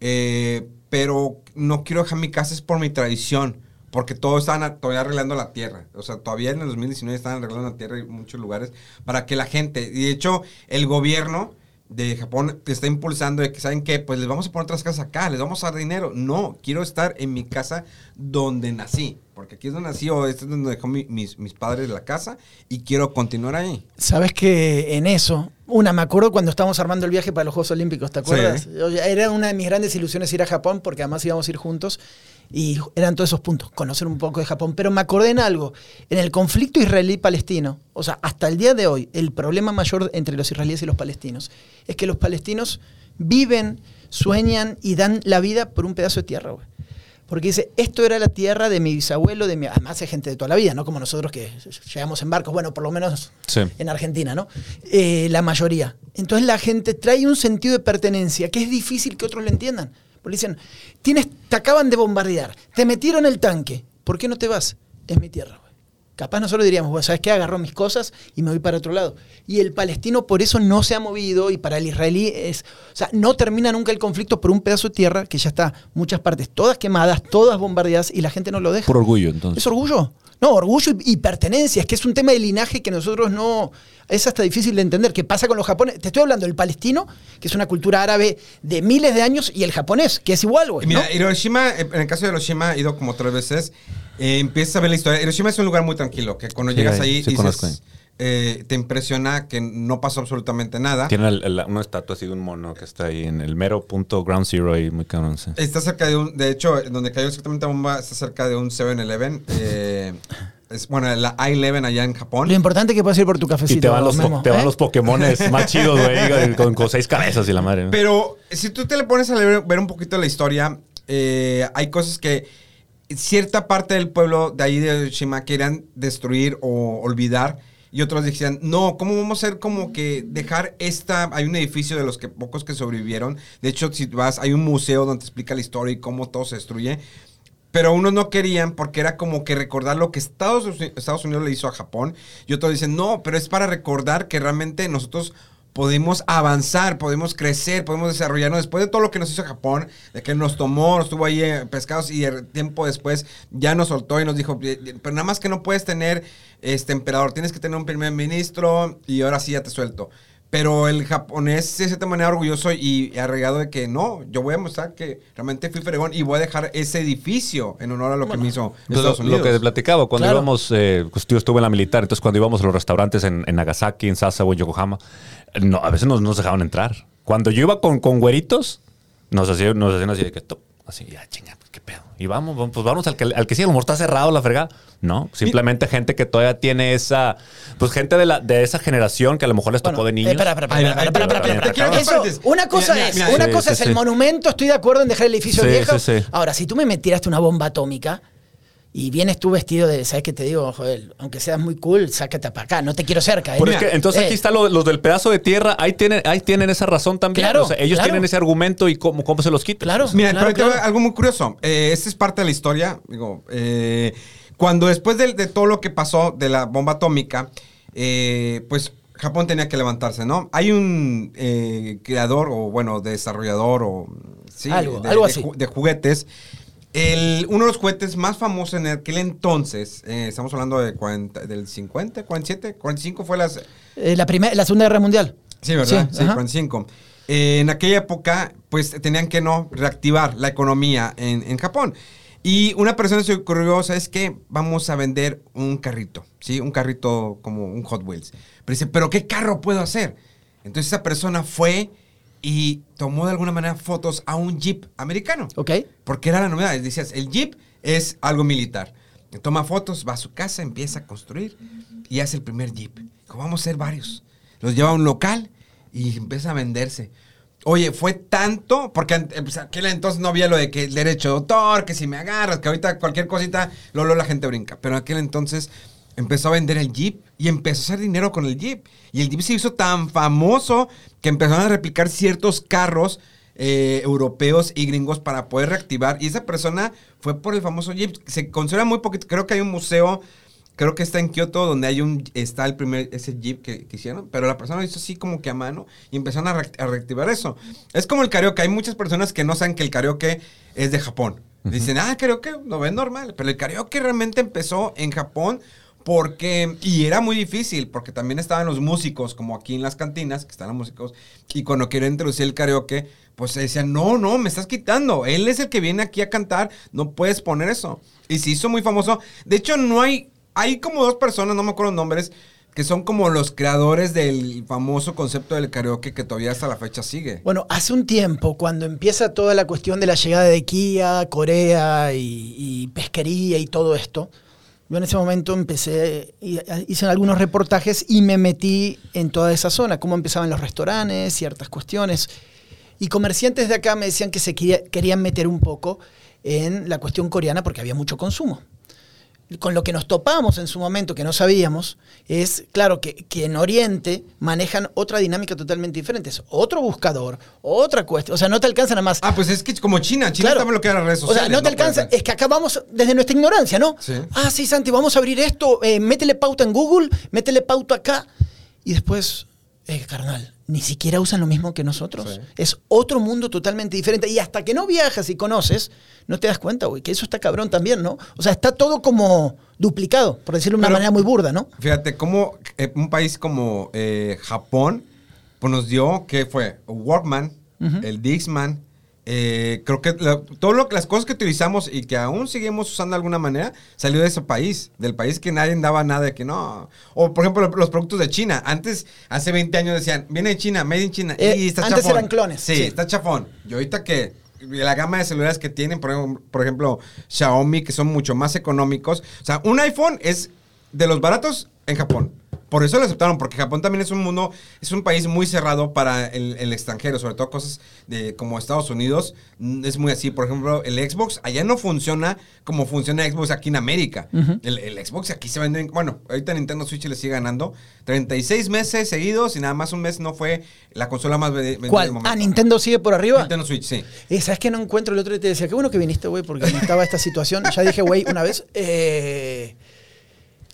eh, pero no quiero dejar mi casa, es por mi tradición. Porque todos estaban todavía arreglando la tierra. O sea, todavía en el 2019 estaban arreglando la tierra en muchos lugares para que la gente. Y de hecho, el gobierno de Japón está impulsando de que, ¿saben qué? Pues les vamos a poner otras casas acá, les vamos a dar dinero. No, quiero estar en mi casa donde nací. Porque aquí es donde nací o este es donde dejó mi- mis, mis padres la casa y quiero continuar ahí. Sabes que en eso, una, me acuerdo cuando estábamos armando el viaje para los Juegos Olímpicos, ¿te acuerdas? Sí. Era una de mis grandes ilusiones ir a Japón, porque además íbamos a ir juntos, y eran todos esos puntos, conocer un poco de Japón. Pero me acordé en algo, en el conflicto israelí-palestino, o sea, hasta el día de hoy, el problema mayor entre los israelíes y los palestinos es que los palestinos viven, sueñan y dan la vida por un pedazo de tierra, güey. Porque dice, esto era la tierra de mi bisabuelo, de mi... Además hay gente de toda la vida, no como nosotros que llegamos en barcos, bueno, por lo menos Sí. en Argentina, ¿no? Eh, la mayoría. Entonces la gente trae un sentido de pertenencia que es difícil que otros lo entiendan. Porque dicen, tienes, te acaban de bombardear, te metieron el tanque, ¿por qué no te vas? Es mi tierra. Capaz nosotros diríamos, bueno, ¿sabes qué? Agarró mis cosas y me voy para otro lado. Y el palestino por eso no se ha movido y para el israelí es... O sea, no termina nunca el conflicto por un pedazo de tierra que ya está, muchas partes, todas quemadas, todas bombardeadas y la gente no lo deja. Por orgullo, entonces. ¿Es orgullo? No, orgullo y, y pertenencia. Es que es un tema de linaje que nosotros no. Es hasta difícil de entender. ¿Qué pasa con los japoneses? Te estoy hablando del palestino, que es una cultura árabe de miles de años, y el japonés, que es igual, güey. Y mira, ¿no? Hiroshima, eh, en el caso de Hiroshima, he ido como tres veces. eh, empiezas a ver la historia. Hiroshima es un lugar muy tranquilo, que cuando Sí, llegas ahí, sí dices, eh, te impresiona que no pasó absolutamente nada. Tiene el- el- una estatua así de un mono que está ahí en el mero punto Ground Zero ahí, muy cabrón. Está cerca de un, de hecho, donde cayó exactamente la bomba, está cerca de un 7-Eleven. eh, es, bueno, la I-11 allá en Japón. Lo importante es que puedes ir por tu cafecito. Y te van los, Memo, te van ¿eh? los Pokémones más chidos, güey, con, con seis cabezas y la madre. ¿no? Pero si tú te le pones a leer- ver un poquito la historia, eh, hay cosas que cierta parte del pueblo de ahí de Hiroshima querían destruir o olvidar. Y otros decían, no, ¿cómo vamos a hacer como que dejar esta... Hay un edificio de los que pocos que sobrevivieron. De hecho, si vas, hay un museo donde te explica la historia y cómo todo se destruye. Pero unos no querían porque era como que recordar lo que Estados, Estados Unidos le hizo a Japón. Y otros dicen, no, pero es para recordar que realmente nosotros podemos avanzar, podemos crecer, podemos desarrollarnos. Después de todo lo que nos hizo Japón, de que nos tomó, nos estuvo ahí eh, pescados y el tiempo después ya nos soltó y nos dijo, "Eh, eh, pero nada más que no puedes tener este emperador, tienes que tener un primer ministro y ahora sí ya te suelto. Pero el japonés de cierta manera orgulloso y arraigado de que no, yo voy a mostrar que realmente fui fregón y voy a dejar ese edificio en honor a lo que me hizo Pues Estados lo, Unidos. lo que platicaba, cuando Claro. íbamos, eh, pues yo estuve en la militar, entonces cuando íbamos a los restaurantes en, en Nagasaki, en Sasebo, en Yokohama, no, a veces nos, nos dejaban entrar. Cuando yo iba con, con güeritos, nos hacían, nos hacían así de que, "Top", así, ya chinga, pues, qué pedo. Y vamos, vamos, pues vamos al que, al que sí, a lo mejor está cerrado la fregada. No, simplemente gente que todavía tiene esa, pues gente de, la, de esa generación que a lo mejor les tocó Bueno, de eh, niños. espera, espera, espera. Eso, una cosa Mira, es, mira, una sí, cosa sí, es sí. el monumento, estoy de acuerdo en dejar el edificio Sí, viejo. sí, sí. Ahora, si tú me metieras una bomba atómica Y vienes tú vestido de, ¿sabes qué te digo? Joder, aunque seas muy cool, sácate para acá. No te quiero cerca. ¿eh? Pero es que, entonces Eh, aquí está lo- los del pedazo de tierra, ahí tienen, ahí tienen esa razón también. Claro, O sea, ellos claro. tienen ese argumento y cómo, cómo se los quitan. Claro. Mira, claro, pero claro. algo muy curioso. Eh, esta es parte de la historia. Digo, eh, cuando después de, de todo lo que pasó de la bomba atómica, eh, pues Japón tenía que levantarse, ¿no? Hay un eh, creador o, bueno, desarrollador o... Sí, Algo, de, algo de así. ju- de juguetes. El, uno de los juguetes más famosos en aquel entonces, eh, estamos hablando de 40 del 50, 47, 45 fue las... Eh, la, primera, la Segunda Guerra Mundial. Sí, ¿verdad? Sí, ajá. 45. Eh, en aquella época, pues tenían que no reactivar la economía en, en Japón. Y una persona se ocurrió, ¿sabes qué? Vamos a vender un carrito, ¿sí? Un carrito como un Hot Wheels. Pero dice, ¿pero qué carro puedo hacer? Entonces esa persona fue y tomó de alguna manera fotos a un Jeep americano. Ok. Porque era la novedad. Decías, el Jeep es algo militar. Toma fotos, va a su casa, empieza a construir y hace el primer Jeep. Dijo, vamos a hacer varios. Los lleva a un local y empieza a venderse. Oye, fue tanto, porque an- pues, aquel entonces no había lo de que el derecho de autor, que si me agarras, que ahorita cualquier cosita, luego la gente brinca. Pero en aquel entonces empezó a vender el Jeep y empezó a hacer dinero con el Jeep. Y el Jeep se hizo tan famoso que empezaron a replicar ciertos carros eh, europeos y gringos para poder reactivar. Y esa persona fue por el famoso Jeep. Se considera muy poquito. Creo que hay un museo, creo que está en Kioto, donde hay un está el primer ese Jeep que, que hicieron. Pero la persona lo hizo así como que a mano y empezaron a, react- a reactivar eso. Es como el karaoke. Hay muchas personas que no saben que el karaoke es de Japón. Dicen, ah, karaoke lo ven normal. Pero el karaoke realmente empezó en Japón porque, y era muy difícil, porque también estaban los músicos, como aquí en las cantinas, que están los músicos, y cuando quieren introducir el karaoke, pues se decían, no, no, me estás quitando, él es el que viene aquí a cantar, no puedes poner eso. Y se hizo muy famoso. De hecho, no hay, hay como dos personas, no me acuerdo los nombres, que son como los creadores del famoso concepto del karaoke que todavía hasta la fecha sigue. Bueno, hace un tiempo, cuando empieza toda la cuestión de la llegada de Kia, Corea y, y pesquería y todo esto, yo en ese momento empecé, hice algunos reportajes y me metí en toda esa zona, cómo empezaban los restaurantes, ciertas cuestiones. Y comerciantes de acá me decían que se quería- querían meter un poco en la cuestión coreana porque había mucho consumo. Con lo que nos topamos en su momento, que no sabíamos, es, claro, que, que en Oriente manejan otra dinámica totalmente diferente. Es otro buscador, otra cuestión. O sea, no te alcanza nada más. Ah, pues es que es como China, China Claro. que era las redes O sociales. sea, no te alcanza. Es que acá vamos desde nuestra ignorancia, ¿no? Sí. Ah, sí, Santi, vamos a abrir esto. eh, métele pauta en Google, métele pauta acá. Y después, eh, carnal, ni siquiera usan lo mismo que nosotros. Sí. Es otro mundo totalmente diferente. Y hasta que no viajas y conoces, no te das cuenta, güey, que eso está cabrón también, ¿no? O sea, está todo como duplicado, por decirlo de una Pero- manera muy burda, ¿no? Fíjate, cómo eh, un país como eh, Japón pues nos dio, que fue? Walkman, el Dixman, eh, creo que la- todo lo, las cosas que utilizamos y que aún seguimos usando de alguna manera, salió de ese país, del país que nadie daba nada de que no. O por ejemplo, los productos de China. Antes, hace 20 años decían, viene de China, made in China. Eh, y está antes chafón. eran clones, Sí, sí. está chafón. Y ahorita que la gama de celulares que tienen, por ejemplo, por ejemplo, Xiaomi, que son mucho más económicos. O sea, un iPhone es de los baratos en Japón. Por eso lo aceptaron, porque Japón también es un mundo, es un país muy cerrado para el, el extranjero, sobre todo cosas de como Estados Unidos, mm, es muy así. Por ejemplo, el Xbox allá no funciona como funciona Xbox aquí en América. el, el Xbox aquí se vende, bueno, ahorita Nintendo Switch le sigue ganando 36 meses seguidos y nada más un mes no fue la consola más vendida ¿Cuál? del momento. Ah, Nintendo sigue por arriba. Nintendo Switch, sí. Eh, ¿Sabes que no encuentro el otro día? Te decía, qué bueno que viniste, güey, porque estaba esta situación. Ya dije, güey, una vez. eh,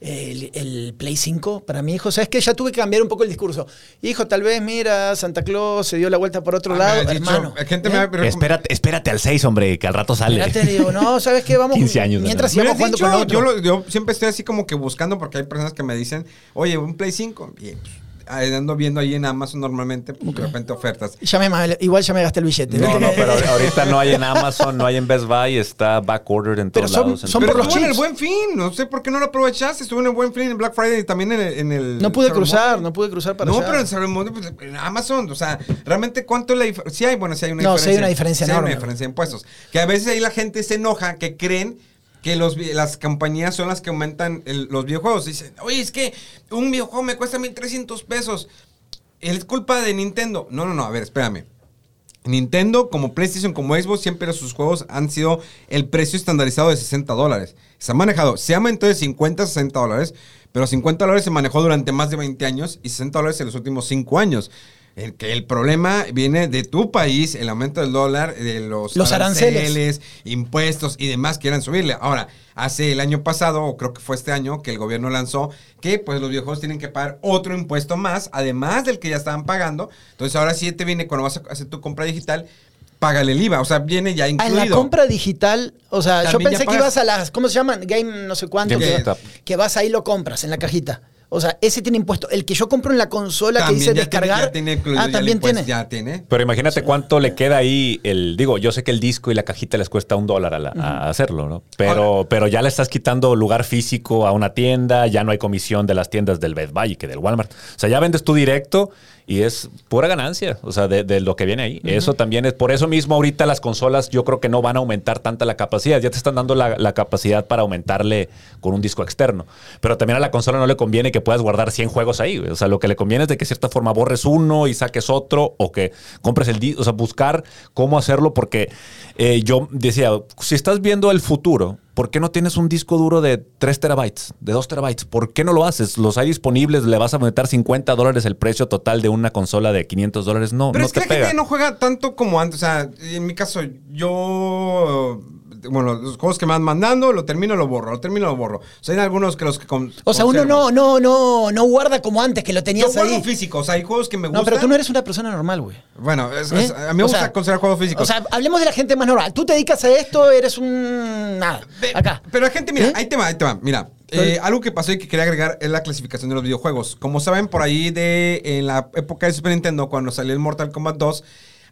el, el Play 5 para mi hijo. ¿Sabes qué? Ya tuve que cambiar un poco el discurso. Hijo, tal vez, mira, Santa Claus se dio la vuelta por otro Ah, lado. me has dicho, hermano. gente ¿eh? me ha- pero- Espérate, espérate al 6, hombre, que al rato sale. Espérate, digo, no, ¿sabes qué? Vamos. 15 años, Mientras sigamos hubieras jugando dicho, con lo otro. yo, lo- yo siempre estoy así como que buscando porque hay personas que me dicen, oye, un Play 5. Y pues, ahí ando viendo ahí en Amazon normalmente, pues, de repente ofertas. Ya me, igual ya me gasté el billete. No, no, pero ahorita no hay en Amazon, no hay en Best Buy, está backordered en Pero todos son- lados. son por los estuvo en el chips. Buen Fin, no sé por qué no lo aprovechaste. Estuvo en el Buen Fin, en Black Friday y también en el... en el No pude cruzar, no pude cruzar para No, allá. pero en pues, en Amazon, o sea, realmente cuánto es la diferencia. Sí hay, bueno, sí hay una No, sí diferencia. hay una diferencia Sí hay enorme. una diferencia de impuestos. Que a veces ahí la gente se enoja que creen que los, las compañías son las que aumentan los videojuegos. Dicen, oye, es que un videojuego me cuesta 1.300 pesos. Es culpa de Nintendo. No, no, no, a ver, espérame. Nintendo, como PlayStation, como Xbox, siempre sus juegos han sido el precio estandarizado de 60 dólares. Se ha manejado, se aumentó de 50 a 60 dólares, pero 50 dólares se manejó durante más de 20 años y 60 dólares en los últimos 5 años. El, que el problema viene de tu país, el aumento del dólar, de los, Los aranceles. impuestos y demás quieran subirle. Ahora, hace el año pasado, o creo que fue este año, que el gobierno lanzó que pues los videojuegos tienen que pagar otro impuesto más, además del que ya estaban pagando. Entonces ahora sí te viene cuando vas a hacer tu compra digital, págale el IVA. O sea, viene ya incluido. en la compra digital, o sea, yo pensé que ibas a las, ¿cómo se llaman? Game no sé cuánto, que, que vas ahí y lo compras en la cajita. O sea, ese tiene impuesto. El que yo compro en la consola que dice ya tiene- descargar. ya tiene incluido ah, también impuesto, tiene. Ya tiene. Pero imagínate cuánto le queda ahí el. Digo, yo sé que el disco y la cajita les cuesta un dólar a, la- a hacerlo, ¿no? Pero, pero ya le estás quitando lugar físico a una tienda, ya no hay comisión de las tiendas del Best Buy y que del Walmart. O sea, ya vendes tú directo y es pura ganancia, o sea, de, de lo que viene ahí. Eso también es. Por eso mismo, ahorita las consolas yo creo que no van a aumentar tanta la capacidad. Ya te están dando la, la capacidad para aumentarle con un disco externo. Pero también a la consola no le conviene que puedas guardar 100 juegos ahí. O sea, lo que le conviene es de que de cierta forma borres uno y saques otro o que compres el disco. O sea, buscar cómo hacerlo porque eh, yo decía, si estás viendo el futuro, ¿por qué no tienes un disco duro de 3 terabytes, de 2 terabytes? ¿Por qué no lo haces? Los hay disponibles, le vas a meter 50 dólares el precio total de una consola de 500 dólares. No, Pero no es que te la pega. gente no juega tanto como antes. O sea, en mi caso, yo. Bueno, los juegos que me van mandando, lo termino, lo borro, lo termino, lo borro. O sea, hay algunos que los que. con- O sea, uno no, no, no, no guarda como antes que lo Yo tenías guardo ahí. físico, o sea, hay juegos que me gustan. No, pero tú no eres una persona normal, güey. Bueno, es- ¿Eh? es- a mí me O gusta sea, considerar juegos físicos. O sea, hablemos de la gente más normal. Tú te dedicas a esto, eres un. Nada. Acá. Pero la gente, mira, ¿Eh? ahí te va, ahí te va. Mira, eh, algo que pasó y que quería agregar es la clasificación de los videojuegos. Como saben, por ahí de en la época de Super Nintendo, cuando salió el Mortal Kombat 2,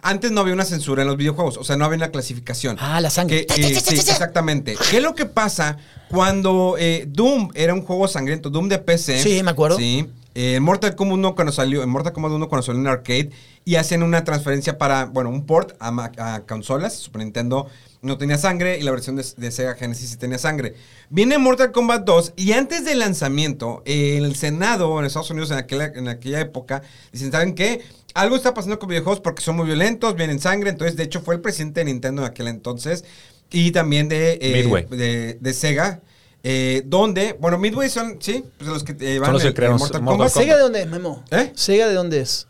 antes no había una censura en los videojuegos, o sea, no había una clasificación. Ah, la sangre. Que, eh, sí, exactamente. ¿Qué es lo que pasa cuando eh, Doom era un juego sangriento? Doom de PC. Sí, me acuerdo. Sí. Eh, en Mortal Kombat 1 cuando salió, en Mortal Kombat 1 cuando salió en arcade y hacen una transferencia para, bueno, un port a, consolas. Super Nintendo no tenía sangre y la versión de, de Sega Genesis sí tenía sangre. Viene Mortal Kombat 2 y antes del lanzamiento, eh, el Senado en Estados Unidos en aquella, en aquella época dicen, ¿saben qué? Algo está pasando con videojuegos porque son muy violentos, vienen sangre. Entonces, de hecho, fue el presidente de Nintendo en aquel entonces y también de, eh, de Sega. Eh, donde, bueno, Midway son, sí, pues los que eh, van los que Mortal Mortal Kombat. Kombat. ¿Sega de dónde es, Memo? ¿Eh? ¿Sega de dónde es?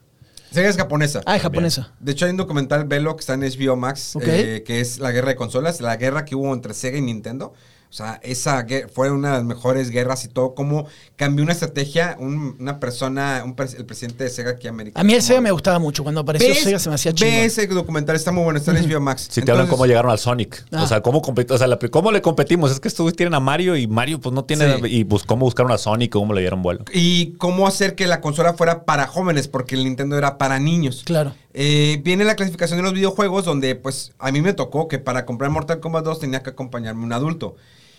Sega es japonesa. Ah, es japonesa. De hecho, hay un documental Velo que está en HBO Max, eh, que es la guerra de consolas, la guerra que hubo entre Sega y Nintendo. O sea, esa fue una de las mejores guerras y todo, cómo cambió una estrategia un- una persona, un el presidente de Sega aquí América. A mí el Sega me gustaba mucho. Cuando apareció. Sega se me hacía Ve chido. ese documental, está muy bueno, está en HBO Max. Si te hablan cómo llegaron al Sonic. Ah. O sea, cómo, o sea, la- cómo le competimos. Es que estos tienen a Mario y Mario pues no tiene... Sí. Y bus- cómo buscaron a Sonic, cómo le dieron vuelo. Y cómo hacer que la consola fuera para jóvenes, porque el Nintendo era para niños. Claro. Eh, viene la clasificación de los videojuegos donde pues a mí me tocó que para comprar Mortal Kombat 2 tenía que acompañarme un adulto.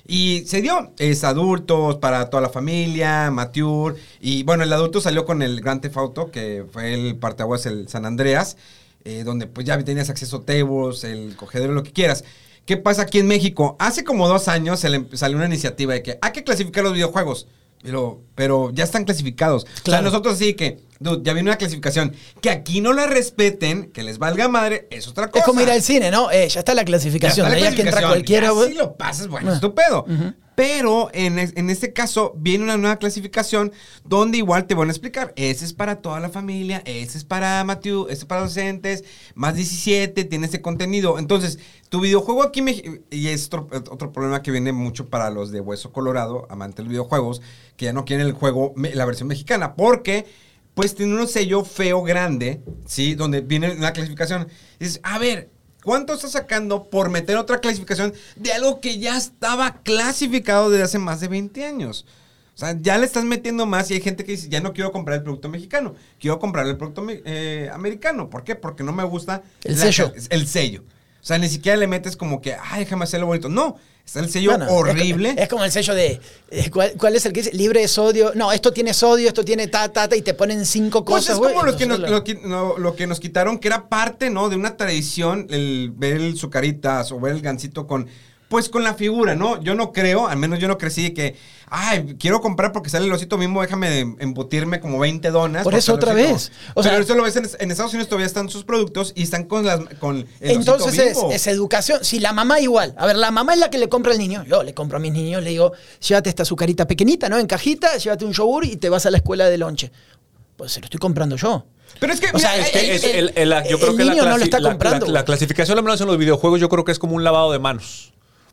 Y se dio, es adultos, para toda la familia, mature. Y bueno, el adulto salió con el Grand Theft Auto, que fue el parteaguas, el San Andreas, eh, donde pues ya tenías acceso a tables, el cogedero, lo que quieras. ¿Qué pasa aquí en México? Hace como dos años se le salió una iniciativa de que hay que clasificar los videojuegos. Pero, pero ya están clasificados. O sea, Claro. nosotros sí que, dude, ya viene una clasificación. Que aquí no la respeten, que les valga madre, es otra cosa. Es como ir al cine, ¿no? Eh, ya está la Ya clasificación. está de la ahí a que entra cualquiera, Ya. Si lo pasas, bueno, Ah. es tu pedo. Pero en, es- en este caso viene una nueva clasificación donde igual te van a explicar. Ese es para toda la familia, ese es para Matthew, ese es para docentes, más 17, tiene ese contenido. Entonces, tu videojuego aquí, me- y es otro, otro problema que viene mucho para los de Hueso Colorado, amantes de los videojuegos, que ya no quieren el juego, la versión mexicana, porque pues tiene un sello feo grande, ¿sí? Donde viene una clasificación. Dices, a ver, ¿cuánto estás sacando por meter otra clasificación de algo que ya estaba clasificado desde hace más de 20 años? O sea, ya le estás metiendo más y hay gente que dice, ya no quiero comprar el producto mexicano, quiero comprar el producto eh, americano. ¿Por qué? Porque no me gusta El la- sello. El sello. O sea, ni siquiera le metes como que, ay, déjame hacerlo bonito. No, está el sello Bueno, es- horrible. Es, como el sello de. eh, ¿cuál, cuál es el que dice? Libre de sodio. No, esto tiene sodio, esto tiene ta, ta, ta, y te ponen cinco Pues cosas, es güey. como que nos, lo, que- no, lo que nos quitaron, que era parte, ¿no? De una tradición, el ver el Zucaritas o ver el gansito con, pues con la figura, ¿no? Yo no creo, al menos yo no crecí que, ay, quiero comprar porque sale el osito mismo, déjame embutirme como 20 donas. Por eso otra vez. O Pero sea- eso lo ves en, en Estados Unidos, todavía están sus productos y están con, las, con el Entonces osito es, educación. Si la mamá igual. A ver, la mamá es la que le compra al niño. Yo le compro a mis niños, le digo, llévate esta azucarita pequeñita, ¿no? En cajita, llévate un yogur y te vas a la escuela de lonche. Pues se lo estoy comprando yo. Pero es que, O sea, mira, es que- Es- el- el- la- yo el creo que la, niño no lo está la- comprando, la- la güey. clasificación al menos en los videojuegos yo creo que es como un lavado de manos.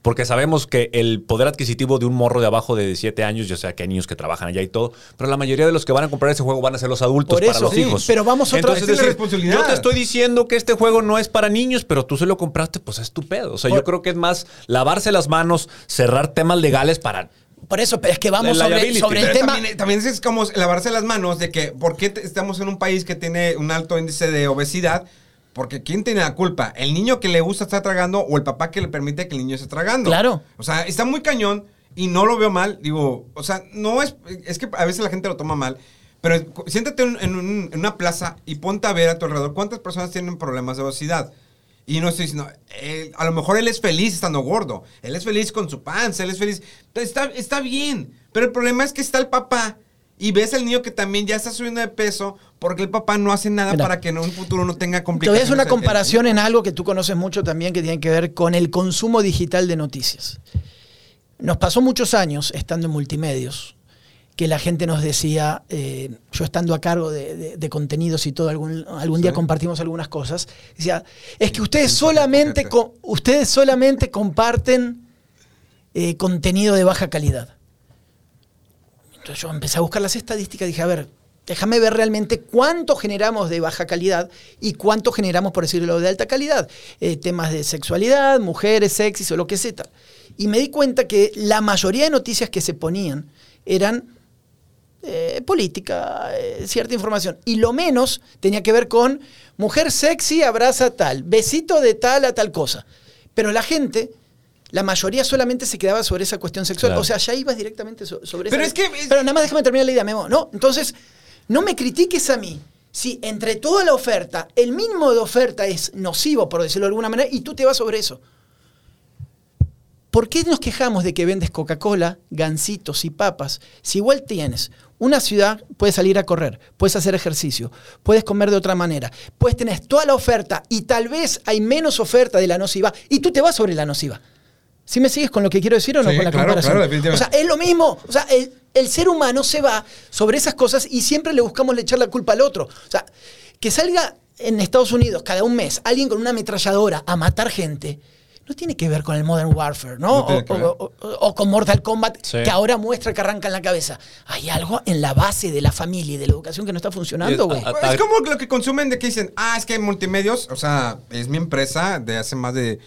Porque sabemos que el poder adquisitivo de un morro de abajo de 7 años, ya sea que hay niños que trabajan allá y todo, pero la mayoría de los que van a comprar ese juego van a ser los adultos Por para los sí, hijos. pero vamos otra Entonces, vez. es decir. Yo te estoy diciendo que este juego no es para niños, pero tú se lo compraste, pues es tu pedo. O sea, Por- yo creo que es más lavarse las manos, cerrar temas legales para Por eso, pero es que vamos sobre, sobre el Pero tema. También, también es como lavarse las manos de que, ¿por qué te- estamos en un país que tiene un alto índice de obesidad? Porque ¿quién tiene la culpa? ¿El niño que le gusta estar tragando o el papá que le permite que el niño esté tragando? Claro. O sea, está muy cañón y no lo veo mal. Digo, o sea, no es. Es que a veces la gente lo toma mal. Pero siéntate en, en un- en una plaza y ponte a ver a tu alrededor cuántas personas tienen problemas de obesidad. Y no estoy diciendo, él- a lo mejor él es feliz estando gordo. Él es feliz con su panza, él es feliz. Está, está bien. Pero el problema es que está el papá y ves al niño que también ya está subiendo de peso porque el papá no hace nada Mira. para que en un futuro no tenga Te voy a complicaciones. hacer una comparación en algo que tú conoces mucho también que tiene que ver con el consumo digital de noticias. Nos pasó muchos años estando en multimedios que la gente nos decía, eh, yo estando a cargo de, de- de contenidos y todo, algún, algún día Sí. compartimos algunas cosas, decía, es que ustedes solamente, ustedes solamente comparten eh, contenido de baja calidad. Yo empecé a buscar las estadísticas y dije, a ver, déjame ver realmente cuánto generamos de baja calidad y cuánto generamos, por decirlo, de alta calidad. Eh, temas de sexualidad, mujeres, sexys o lo que sea. Y me di cuenta que la mayoría de noticias que se ponían eran eh, política, eh, cierta información. Y lo menos tenía que ver con mujer sexy abraza tal, besito de tal a tal cosa. Pero la gente, la mayoría solamente se quedaba sobre esa cuestión sexual. Claro. O sea, ya ibas directamente so- sobre Pero esa- es que es- Pero nada más déjame terminar la idea, Memo. No, entonces, no me critiques a mí. Si entre toda la oferta, el mínimo de oferta es nocivo, por decirlo de alguna manera, y tú te vas sobre eso. ¿Por qué nos quejamos de que vendes Coca-Cola, gancitos y papas? Si igual tienes una ciudad, puedes salir a correr, puedes hacer ejercicio, puedes comer de otra manera, puedes tener toda la oferta y tal vez hay menos oferta de la nociva y tú te vas sobre la nociva. ¿Sí me sigues con lo que quiero decir o no Sí, con la claro, comparación? claro, definitivamente. O sea, es lo mismo. O sea, el, el ser humano se va sobre esas cosas y siempre le buscamos le echar la culpa al otro. O sea, que salga en Estados Unidos cada un mes alguien con una ametralladora a matar gente. No tiene que ver con el Modern Warfare, ¿no? O, que ver. o- o- o con Mortal Kombat, Sí. que ahora muestra que arranca en la cabeza. Hay algo en la base de la familia y de la educación que no está funcionando, güey. a- Es como lo que consumen de que dicen, ah, es que multimedios, o sea, es mi empresa de hace más de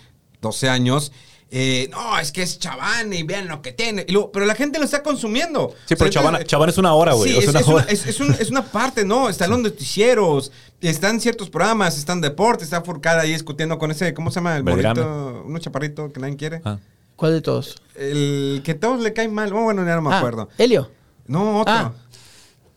12 años. Eh, no, es que es Chavana y vean lo que tiene. Y luego, pero la gente lo está consumiendo. Sí, pero O sea, Chavana- entonces, Chavana es una hora, güey. Sí, es, una es una, hora. es- es un- es una parte, ¿no? Están los noticieros, están ciertos programas, están deportes, está Furcada ahí discutiendo con ese, ¿cómo se llama? El bonito, uno chaparrito que nadie quiere. Ah. ¿Cuál de todos? El que a todos le cae mal. Oh, bueno, ya no me Ah, acuerdo. Helio. No, otro. Ah.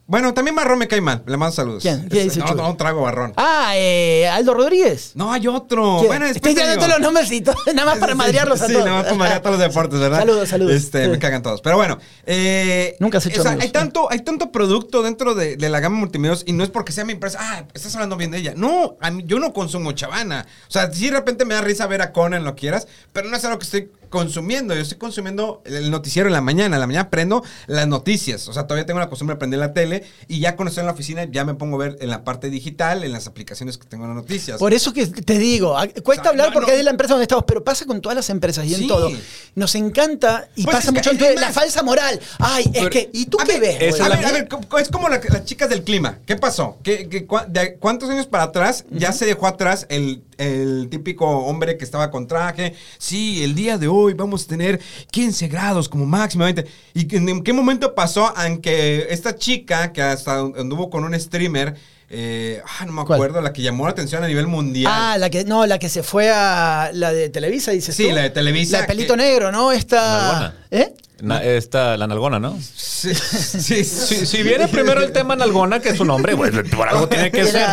Bueno, también Barrón me cae mal. Le mando saludos. ¿Quién? ¿Qué Es- dice no, no, trago Barrón. Ah, eh, Aldo Rodríguez. No, hay otro. ¿Quién? Bueno, Estoy todos los nombrecitos, nada más para Sí, madrearlos a sí, todos. nada más para madrear todos los deportes, ¿verdad? Saludos, saludos. Este, me cagan todos. Pero bueno. eh, Nunca has hecho o sea, amigos. hay tanto, hay tanto producto dentro de, de la gama multimedios y no es porque sea mi empresa. Ah, estás hablando bien de ella. No, a mí- yo no consumo chavana. O sea, sí de repente me da risa ver a Conan, lo quieras, pero no es algo que estoy consumiendo. Yo estoy consumiendo el noticiero en la mañana. En la mañana prendo las noticias. O sea, todavía tengo la costumbre de prender la tele y ya cuando estoy en la oficina ya me pongo a ver en la parte digital, en las aplicaciones que tengo las noticias. Por eso que te digo, a- cuesta O sea, hablar no, porque no. es de la empresa donde estamos, pero pasa con todas las empresas y en todo. Nos encanta y Pues pasa es que mucho en la falsa moral. Ay, es que, ¿y tú A qué ver, ves? a ver, a ver, es como la- las chicas del clima. ¿Qué pasó? ¿Qué, qué- cua- de ¿Cuántos años para atrás ya se dejó atrás el, el típico hombre que estaba con traje? Sí, el día de hoy vamos a tener 15 grados como máximamente. ¿Y en qué momento pasó aunque esta chica que hasta anduvo con un streamer, eh, ah, no me ¿Cuál? acuerdo, la que llamó la atención a nivel mundial? Ah, la que, no, la que se fue a la de Televisa, dices Sí, tú. la de Televisa, La de Pelito que- Negro, ¿no? Esta. ¿Eh? Na- esta, la nalgona, ¿no? Sí, sí, Si, si viene primero el tema nalgona, que es su nombre, pues, por algo tiene que ser.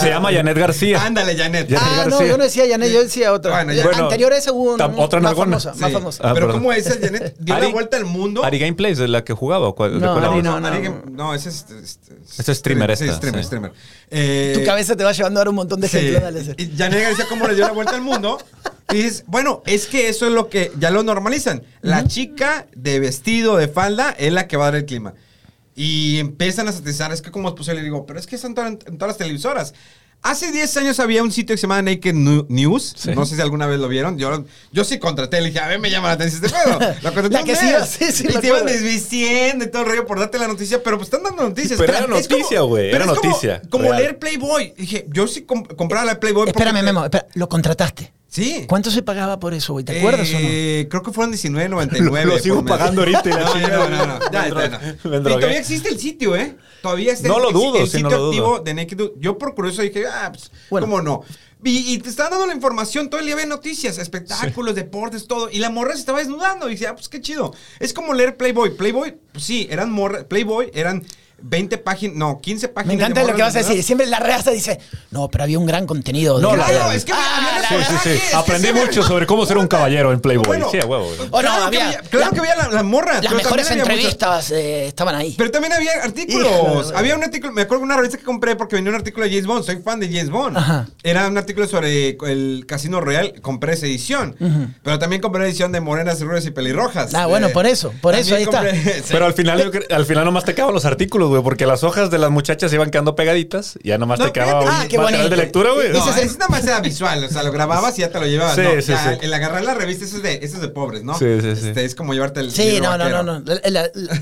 Se llama Janet García. Ándale, Janet. Ya- Ah, no, yo no decía Janet, yo decía otra. Bueno, ya- Bueno, Anterior a esa hubo una otra más nalgona. famosa, Sí. más famosa. Ah, Pero perdón. ¿cómo esa Janet dio Ari- la vuelta al mundo? Ari Gameplays es la que jugaba. ¿o cuál- de No, Ari no, Ari no. Game- no, ese es... este, Ese es streamer Sí, esta, streamer, sí. streamer. Eh, Tu cabeza te va llevando ahora un montón de. Y Janet García, ¿cómo le dio la vuelta al mundo? Y dices, bueno, es que eso es lo que ya lo normalizan. La chica de vestido, de falda, es la que va a dar el clima. Y empiezan a satisfacer, es que como es posible, Le digo, pero es que están en, en todas las televisoras. Hace 10 años había un sitio que se llamaba Naked News. Sí. No sé si alguna vez lo vieron. Yo, yo sí contraté, le dije, a ver, me llama la atención este pedo. Lo contraté La que sí sí, sí, Y te iban desvistiendo y todo el rollo por darte la noticia, pero pues están dando noticias. Pero era noticia, güey, pero era noticia, Como leer Playboy. Dije, yo sí comp- compraba la Playboy. Espérame, Memo, espera, lo contrataste. Sí. ¿Cuánto se pagaba por eso, güey? ¿Te acuerdas o no? Eh, Creo que fueron 19.99. Lo- lo sigo pagando ahorita No, no, no, no. Ya, no. Y todavía existe el sitio, ¿eh? Todavía está No el, lo dudo, el sitio no lo activo dudo. de Naked Dude. Yo por curioso dije, ah, pues, Bueno. ¿cómo no? Y, y te estaban dando la información, todo el día había noticias, espectáculos, deportes, todo. Y la morra se estaba desnudando. Y decía, ah, pues qué chido. Es como leer Playboy. Playboy, pues sí, eran morras. Playboy eran 20 páginas, no, 15 páginas. Me encanta de lo que vas a morras decir. Siempre la reaza dice, no, pero había un gran contenido. de No, la- Claro, es que había la- Sí, sí, sí. que Aprendí mucho sobre cómo ser un caballero en Playboy. Bueno, sí, huevo. Oh, no, claro, había- que había, claro la- que había la, la morra. Las mejores entrevistas eh, estaban ahí. Pero también había artículos. Híjole, había un artículo, me acuerdo de una revista que compré porque venía un artículo de James Bond. Soy fan de James Bond. Ajá. Era un artículo sobre el Casino Royal. Compré esa edición. Pero también compré la edición de Morenas, Rubias y Pelirrojas. Ah, bueno, Eh, por eso, por eso, ahí está. Pero al final, al final nomás te quedaban los artículos, güey, porque las hojas de las muchachas se iban quedando pegaditas y ya nomás No, te quedaba un Ah, qué material de lectura, güey. No, es nada más era visual, o sea, lo grababas y ya te lo llevabas. Sí, no, sí, ya, sí. El agarrar la revista, eso es de, eso es de pobres, ¿no? Sí, sí, sí. Este, es como llevarte el. Sí, no, no, no, no. La- la- la-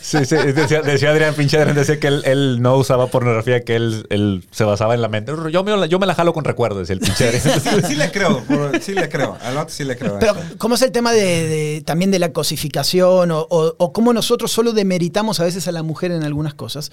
Sí, sí, decía, decía Adrián, pinche Adrián, decía que él, él no usaba pornografía, que él, él se basaba en la mente. Yo me, la- yo me la jalo con recuerdos, decía el pinche Adrián. Sí, sí le creo, por- sí le creo. Al otro sí le creo. Pero. ¿cómo es el tema de, de- también de la cosificación o, o- o cómo nosotros solo demeritamos a veces a la mujer en algunas cosas?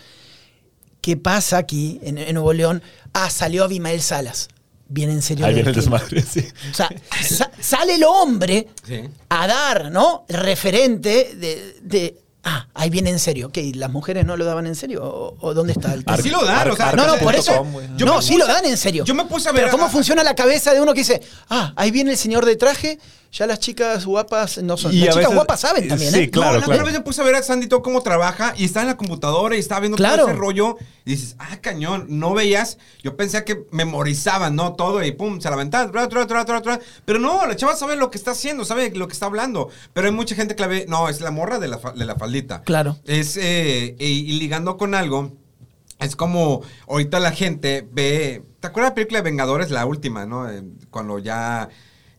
¿Qué pasa aquí, en, en Nuevo León? Ah, salió Abimael Salas. Viene en serio. Ahí viene el desmadre, sí. O sea, sa- sale el hombre Sí. a dar, ¿no? El referente de, de, Ah, ahí viene en serio. Ok, ¿las mujeres no lo daban en serio? ¿O, o dónde está el tema? Sí lo dan, o sea, No, no, por eso. Yo no, sí lo dan en serio. yo me puse a ver Pero ¿cómo a- funciona la cabeza de uno que dice, ah, ahí viene el señor de traje, ya las chicas guapas no son. Y las chicas veces- guapas saben también, sí, ¿eh? claro, no, la claro. vez me puse a ver a Sandy todo cómo trabaja y está en la computadora y estaba viendo Claro. todo ese rollo. Y dices, ah, cañón, no veías. Yo pensé que memorizaban, ¿no? Todo y pum, se la aventaban. Pero no, la chava sabe lo que está haciendo, sabe lo que está hablando. Pero hay mucha gente que la ve, no, es la morra de la, de la faldita. Claro. Es, eh, y, y ligando con algo, es como ahorita la gente ve. ¿Te acuerdas de la película de Vengadores, la última, no? Eh, cuando ya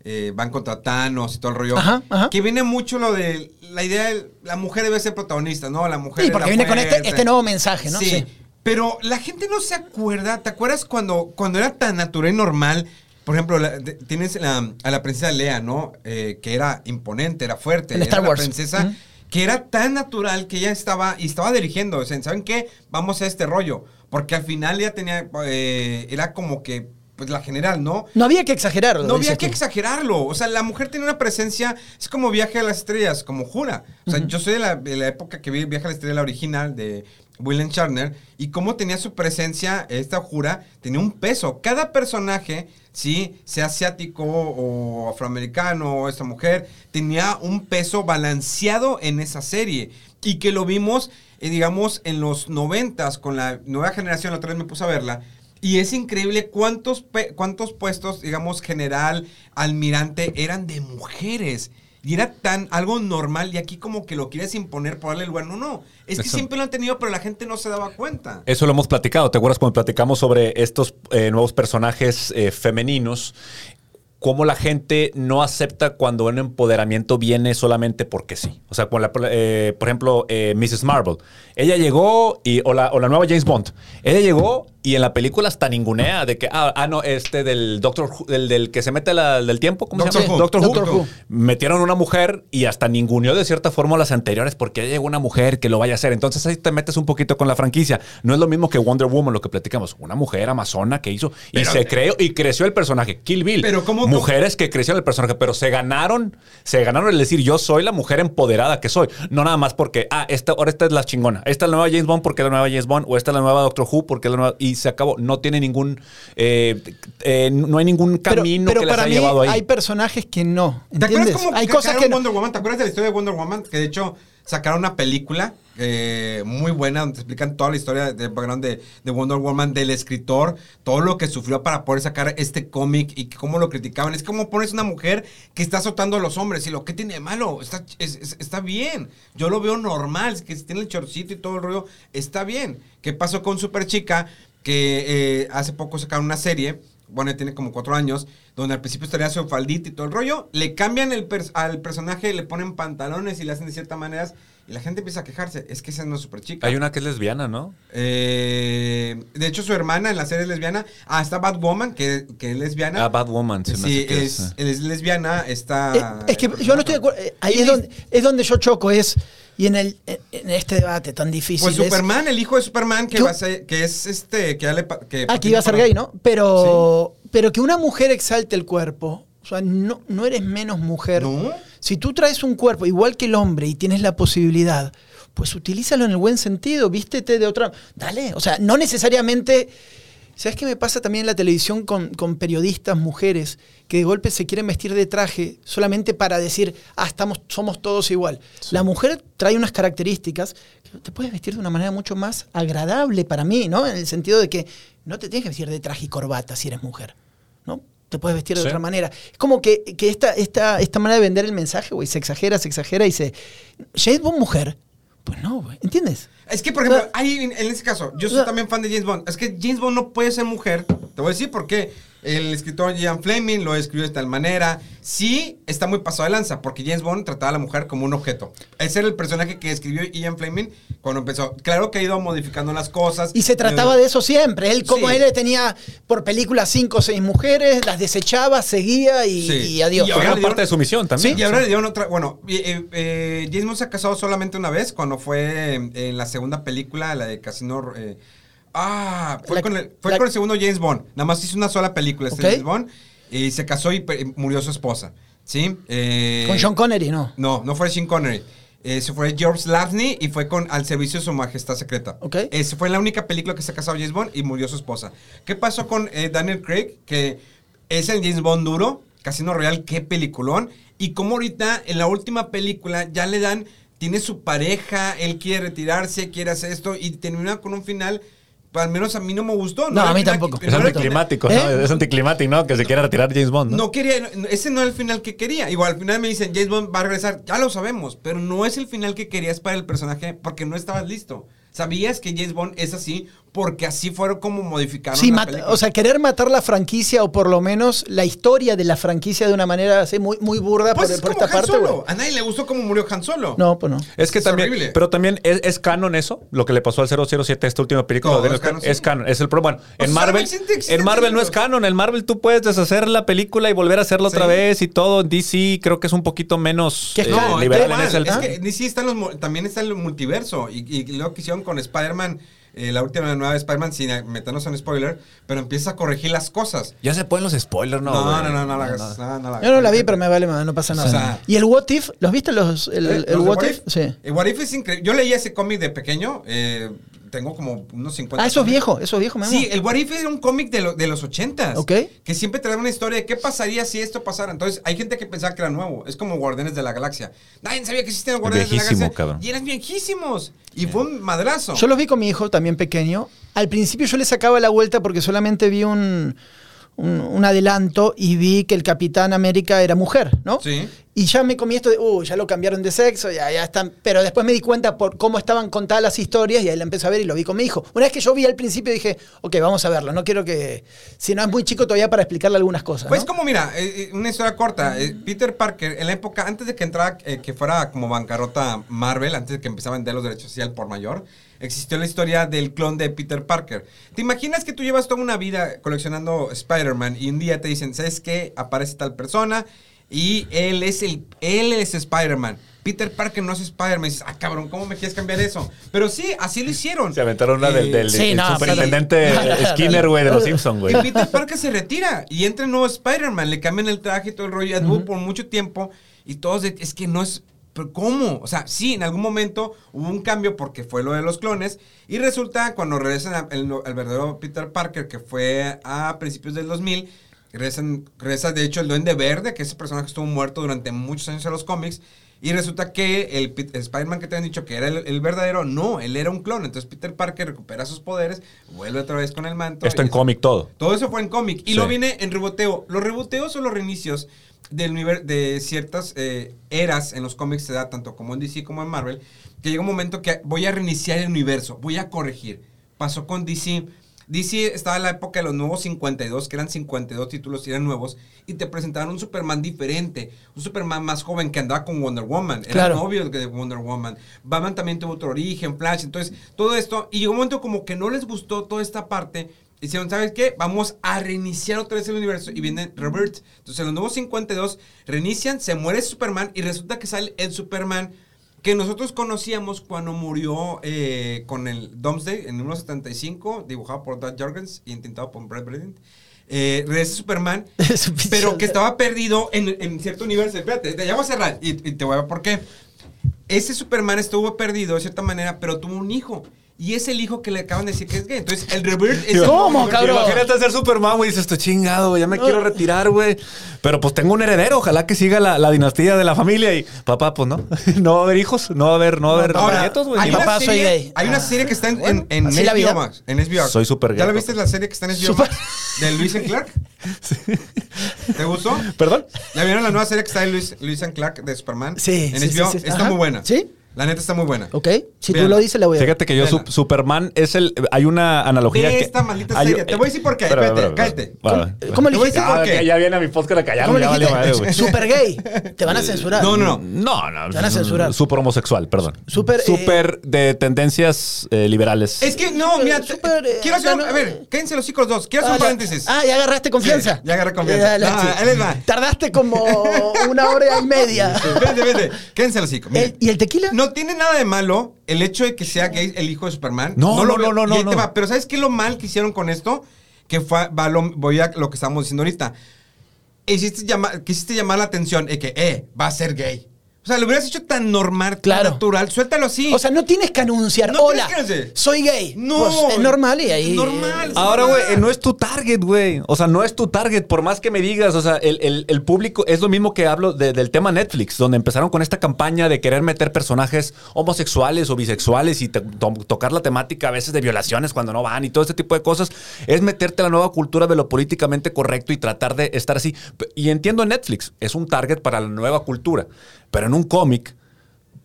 eh, van contra Thanos y todo el rollo. Ajá, ajá. Que viene mucho lo de la idea de la mujer debe ser protagonista, ¿no? La mujer. Sí, porque la viene con este, este nuevo mensaje, ¿no? Sí. Pero la gente no se acuerda. ¿Te acuerdas cuando, cuando era tan natural y normal? Por ejemplo, la- de- tienes la- a la princesa Lea, ¿no? Eh, que era imponente, era fuerte. En era Star la Wars. princesa Ujú. que era tan natural que ella estaba y estaba dirigiendo. O sea, ¿saben qué? Vamos a este rollo. Porque al final ella tenía. eh, era como que. Pues la general, ¿no? No había que exagerarlo. No había que tú. exagerarlo. O sea, la mujer tiene una presencia. Es como Viaje a las Estrellas, como jura. O sea, yo soy de la, de la época que vi Viaje a la Estrella, la original de William Shatner. Y cómo tenía su presencia, esta jura, tenía un peso. Cada personaje, sí, sea asiático o afroamericano o esta mujer, tenía un peso balanceado en esa serie. Y que lo vimos, eh, digamos, en los noventas con la nueva generación. La otra vez me puse a verla. Y es increíble cuántos, cuántos puestos, digamos, general, almirante, eran de mujeres. Y era tan algo normal y aquí como que lo quieres imponer por darle el lugar. No, no. Es que Eso. siempre lo han tenido, pero la gente no se daba cuenta. Eso lo hemos platicado. ¿Te acuerdas cuando platicamos sobre estos eh, nuevos personajes eh, femeninos? Cómo la gente no acepta cuando un empoderamiento viene solamente porque sí. O sea, con la- eh, por ejemplo, eh, Mrs. Marvel. Ella llegó y, o la, o la nueva James Bond. Ella llegó y en la película hasta ningunea de que, ah, ah, no, este del Doctor Who- del, del que se mete la- del tiempo, ¿cómo Doctor se llama? Who. Doctor Who. Doctor Who. Metieron una mujer y hasta ninguneó de cierta forma las anteriores porque ya llegó una mujer que lo vaya a hacer. Entonces ahí te metes un poquito con la franquicia. No es lo mismo que Wonder Woman, lo que platicamos. Una mujer amazona que hizo y Pero- se creó y creció el personaje. Kill Bill. Pero ¿cómo mujeres que crecieron el personaje, pero se ganaron, se ganaron el decir yo soy la mujer empoderada que soy. No nada más porque, ah, esta, ahora esta es la chingona. Esta es la nueva James Bond porque es la nueva James Bond, o esta es la nueva Doctor Who porque es la nueva. Y se acabó. No tiene ningún. eh, eh, no hay ningún camino pero que las para ha mí llevado ahí. hay personajes que no. ¿Te acuerdas ¿Entiendes? cómo Hay cosas que no. Wonder Woman? ¿Te acuerdas de la historia de Wonder Woman? Que de hecho sacaron una película eh, muy buena donde te explican toda la historia de background de, de Wonder Woman, del escritor, todo lo que sufrió para poder sacar este cómic y cómo lo criticaban. Es como pones una mujer que está azotando a los hombres y lo que tiene de malo, está, es- es- está bien. Yo lo veo normal, que tiene el chorcito y todo el rollo, está bien. ¿Qué pasó con Super Chica? Que eh, hace poco sacaron una serie bueno, tiene como cuatro años, donde al principio estaría su faldita y todo el rollo, le cambian el pers- al personaje, le ponen pantalones y le hacen de cierta manera, y la gente empieza a quejarse, es que esa no es super chica. Hay una que es lesbiana, ¿no? Eh, de hecho, su hermana en la serie es lesbiana. Ah, está Batwoman, que, que es lesbiana. Ah, Batwoman. se me sí, hace que es, es lesbiana, está... Eh, es que yo no estoy de acuerdo. eh, Ahí es donde, es donde yo choco, es. Y en, el, en- este debate tan difícil. Pues es- Superman, el hijo de Superman, que, va a ser- que es este, que Que Ah, que iba a ser gay, ¿no? Pero, pero que una mujer exalte el cuerpo, o sea, no, no eres menos mujer. No. Si tú traes un cuerpo igual que el hombre y tienes la posibilidad, pues utilízalo en el buen sentido, vístete de otra. Dale, o sea, no necesariamente. ¿Sabes qué me pasa también en la televisión con, con periodistas mujeres que de golpe se quieren vestir de traje solamente para decir, ah, estamos, somos todos igual? La mujer trae unas características que te puedes vestir de una manera mucho más agradable para mí, ¿no? En el sentido de que no te tienes que vestir de traje y corbata si eres mujer, ¿no? Te puedes vestir de Sí. otra manera. Es como que, que esta, esta, esta manera de vender el mensaje, güey, se exagera, se exagera y se... ¿James Bond mujer? Pues no, güey, ¿entiendes? Es que, por ejemplo, O sea, hay, en en ese caso, yo o soy sea- también fan de James Bond. Es que James Bond no puede ser mujer. Te voy a decir por qué. El escritor Ian Fleming lo escribió de tal manera. Sí, está muy pasado de lanza, porque James Bond trataba a la mujer como un objeto. Ese era el personaje que escribió Ian Fleming cuando empezó. Claro que ha ido modificando las cosas. Y se trataba de eso siempre. Él, como Sí. él tenía por película cinco o seis mujeres, las desechaba, seguía y, Sí. y adiós. Y ahora era le parte de su misión también. Sí, y ahora le dieron otra. Bueno, eh, eh, James Bond se ha casado solamente una vez cuando fue en, en la segunda película, la de Casino. eh, ah, fue, La- con el, fue la- con el segundo James Bond. Nada más hizo una sola película, este. James Bond. Y se casó y pe- murió su esposa. ¿Sí? Eh, Con Sean Connery, ¿no? No, no fue Sean Connery. Ese fue George Lazenby y fue con Al servicio de su majestad secreta. Ok. Esa fue la única película que se ha casado James Bond y murió su esposa. ¿Qué pasó con eh, Daniel Craig? Que es el James Bond duro, Casino Royal, qué peliculón. Y como ahorita en la última película ya le dan, tiene su pareja, él quiere retirarse, quiere hacer esto y termina con un final, al menos a mí no me gustó. No, era a mí tampoco. que- Es no anticlimático, ¿no? ¿Eh? Es anticlimático, ¿no? Que se quiera retirar James Bond, ¿no? no quería, no, ese no era el final que quería. Igual al final me dicen, James Bond va a regresar. Ya lo sabemos, pero no es el final que querías para el personaje porque no estabas listo. Sabías que James Bond es así porque así fueron como modificaron Sí, la mata- película. o sea, querer matar la franquicia o por lo menos la historia de la franquicia de una manera así muy, muy burda pues por, es por como esta Han parte. Solo. A nadie le gustó cómo murió Han Solo. No, pues no. Es que Es también, horrible. pero también es, es canon eso, lo que le pasó al 007, esta última película. Todo de es canon, sí. es canon, es el problema. Bueno, en Marvel, en Marvel no es canon, en Marvel tú puedes deshacer la película y volver a hacerla otra vez y todo. En DC creo que es un poquito menos eh, no, liberal en ese igual. el- Es que ni sí están los, también está el multiverso. Y, y luego que hicieron con Spider-Man, eh, la última nueva de Spider-Man, sin meternos en spoiler, pero empieza a corregir las cosas. Ya se ponen los spoilers, ¿no? No, no, no, no, la hagas. No, no la Yo no la vi, pero me vale más, no pasa nada. O sea- ¿Y el What If? ¿Los viste los, el, ¿Eh? el ¿Los de What What If? If? Sí. El What If es increíble. Yo leía ese cómic de pequeño. eh, tengo como unos 50. Ah, eso es viejo, eso es viejo, Memo. Sí, el What If era un cómic de, lo- de los ochentas. Ok. Que siempre traía una historia de qué pasaría si esto pasara. Entonces, hay gente que pensaba que era nuevo. Es como Guardianes de la Galaxia. Nadie sabía que existían Guardianes de la Galaxia. cabrón. Y eran viejísimos. Y fue un madrazo. Yo los vi con mi hijo también pequeño. Al principio yo le sacaba la vuelta porque solamente vi un, un, un adelanto y vi que el Capitán América era mujer, ¿no? Sí. Y ya me comí esto de, uh, ya lo cambiaron de sexo, ya, ya están. Pero después me di cuenta por cómo estaban contadas las historias y ahí la empecé a ver y lo vi con mi hijo. Una vez que yo vi al principio dije, ok, vamos a verlo. No quiero que. Si no es muy chico todavía para explicarle algunas cosas. Pues ¿no? como mira, eh, eh, una historia corta. eh, Peter Parker, en la época, antes de que entrara, eh, que fuera como bancarrota Marvel, antes de que empezaba a vender los derechos al por mayor, existió la historia del clon de Peter Parker. ¿Te imaginas que tú llevas toda una vida coleccionando Spider-Man y un día te dicen, ¿sabes qué? Aparece tal persona y él es el, él es Spider-Man. Peter Parker no es Spider-Man. Dices, ah, cabrón, ¿cómo me quieres cambiar eso? Pero sí, así lo hicieron. Se aventaron una del, Eh, del, Sí, el no, superintendente sí. Skinner, güey, de los Simpsons, güey. Y Peter Parker se retira y entra el nuevo Spider-Man, le cambian el traje y todo el rollo, por mucho tiempo y todos, de- es que no es, ¿pero ¿cómo? O sea, sí, en algún momento hubo un cambio porque fue lo de los clones y resulta cuando regresan a- el, el verdadero Peter Parker, que fue a principios del 2000, regresan, regresa de hecho el Duende Verde, que ese personaje estuvo muerto durante muchos años en los cómics. Y resulta que el, Spider-Man que te han dicho que era el, el verdadero, no, él era un clon. Entonces Peter Parker recupera sus poderes, vuelve otra vez con el manto. Esto en cómic todo. todo eso fue en cómic. Y Sí. luego viene en reboteo. Los reboteos son los reinicios del de ciertas eh, eras en los cómics, se da tanto como en DC como en Marvel, que llega un momento que voy a reiniciar el universo, voy a corregir. Pasó con DC. DC estaba en la época de los nuevos 52, que eran 52 títulos y eran nuevos, y te presentaron un Superman diferente, un Superman más joven que andaba con Wonder Woman, era Claro. novio de Wonder Woman. Batman también tuvo otro origen, Flash, entonces todo esto, y llegó un momento como que no les gustó toda esta parte, y dijeron, ¿sabes qué? Vamos a reiniciar otra vez el universo, y viene Rebirth. Entonces en los nuevos 52 reinician, se muere Superman, y resulta que sale el Superman que nosotros conocíamos cuando murió eh, con el Domesday en 1975, dibujado por Doug Jorgens y intentado por Brad Bredin. Eh, regresa Superman, pero que estaba perdido en, en cierto universo. Espérate, te voy a cerrar y, y te voy a ver por qué. Ese Superman estuvo perdido de cierta manera, pero tuvo un hijo. Y es el hijo que le acaban de decir que es gay. Entonces, el Rebirth es ¿Cómo, cabrón? Imagínate ser Superman, güey. Dices, estoy chingado, güey. Ya me quiero retirar, güey. Pero pues tengo un heredero. Ojalá que siga la, la dinastía de la familia. Y papá, pues no. No va a haber hijos. No va a haber, no va a haber Ahora, nietos, güey. hay, una Papá, soy serie, gay. hay una Ah, serie que está en, bueno, en, en. HBO Max. En HBO. Soy súper gay, ¿Ya la viste la serie que está en HBO Max? ¿De Luis and Clark? ¿Te gustó? ¿Perdón? ¿Ya vieron la nueva serie que está de Luis, Luis and Clark de Superman? Sí, En sí, HBO. sí, sí. Está Ajá. muy buena. ¿Sí? La neta está muy buena. Ok, si tú lo dices, la voy a ver. Fíjate que yo. Su- Superman es el. Hay una analogía que. esta maldita hay- serie. Te voy a decir por qué. Espérate, cállate. ¿Cómo Te voy a elegiste? decir por Ah, qué. que ya viene a mi podcast a callarme. ¿Cómo Ya le madre, dijiste? güey. Super gay. Te van a censurar. No, no, no. No, no. Te van a censurar. Super homosexual, perdón. Súper, eh, Súper de tendencias eh, liberales. Es que, no, mira, eh, quiero hacer no- A ver, cállense los chicos dos. Quiero hacer Ah, un ya- paréntesis. Ah, ya agarraste confianza. Sí, ya agarré confianza. Va. Tardaste como una hora y media. Vete, vete. Quédense los. El- ¿Y el tequila? No tiene nada de malo el hecho de que sea gay el hijo de Superman. No, no, no, no, no, no. Pero ¿sabes qué es lo mal que hicieron con esto? Que fue, va lo- voy a lo que estamos diciendo ahorita. Hiciste llamar, quisiste llamar la atención de que, eh, va a ser gay. O sea, lo hubieras hecho tan normal, tan Claro. natural. Suéltalo así. O sea, no tienes que anunciar, No hola, tienes que soy gay. No, Pues, es normal y ahí... normal. eh, Ahora, güey, eh, no es tu target, güey. O sea, no es tu target. Por más que me digas, o sea, el, el- el público es lo mismo que hablo de- del tema Netflix, donde empezaron con esta campaña de querer meter personajes homosexuales o bisexuales y te- to- tocar la temática a veces de violaciones cuando no van y todo este tipo de cosas. Es meterte a la nueva cultura de lo políticamente correcto y tratar de estar así. Y entiendo en Netflix, es un target para la nueva cultura. Pero en un cómic,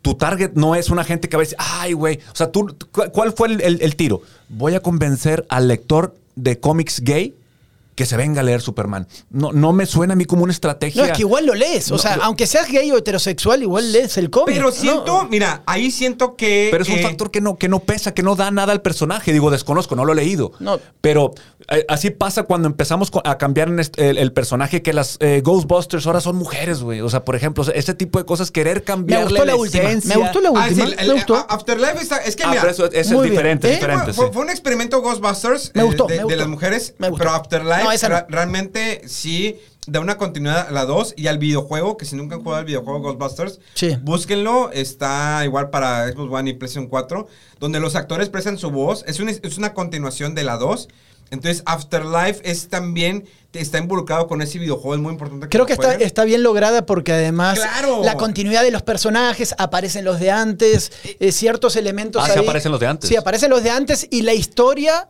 tu target no es una gente que va a decir, ay, güey. O sea, tú, cu- ¿cuál fue el tiro? Voy a convencer al lector de cómics gay que se venga a leer Superman. No, no me suena a mí como una estrategia. No, es que igual lo lees. O No, sea, lo- aunque seas gay o heterosexual, igual lees el cómic. Pero ¿no? siento, mira, ahí siento que. Pero es un eh, factor que no, que no pesa, que no da nada al personaje. Digo, desconozco, no lo he leído. No. Pero eh, así pasa cuando empezamos a cambiar en este- el, el personaje, que las eh, Ghostbusters ahora son mujeres, güey. O sea, por ejemplo, o sea, ese tipo de cosas, querer Me cambiarle gustó la última. esencia. Me gustó la ah, sí, última. el- el- me gustó. Afterlife está. Es que Ah, mira. pero eso, eso es bien. diferente, ¿Eh? es diferente, fue, sí. fue un experimento Ghostbusters Me gustó, de, me las mujeres, Me gustó. pero Afterlife No, esa no. ra- realmente sí da una continuidad a la 2 y al videojuego, que si nunca han jugado al videojuego Ghostbusters, Sí. búsquenlo, está igual para Xbox One y PlayStation 4, donde los actores prestan su voz, es una, es una continuación de la 2. Entonces, Afterlife es también, está involucrado con ese videojuego, es muy importante. Creo lo que está, está bien lograda porque además ¡Claro! la continuidad de los personajes, aparecen los de antes, eh, ciertos elementos Ah, sí aparecen los de antes. Sí, aparecen los de antes y la historia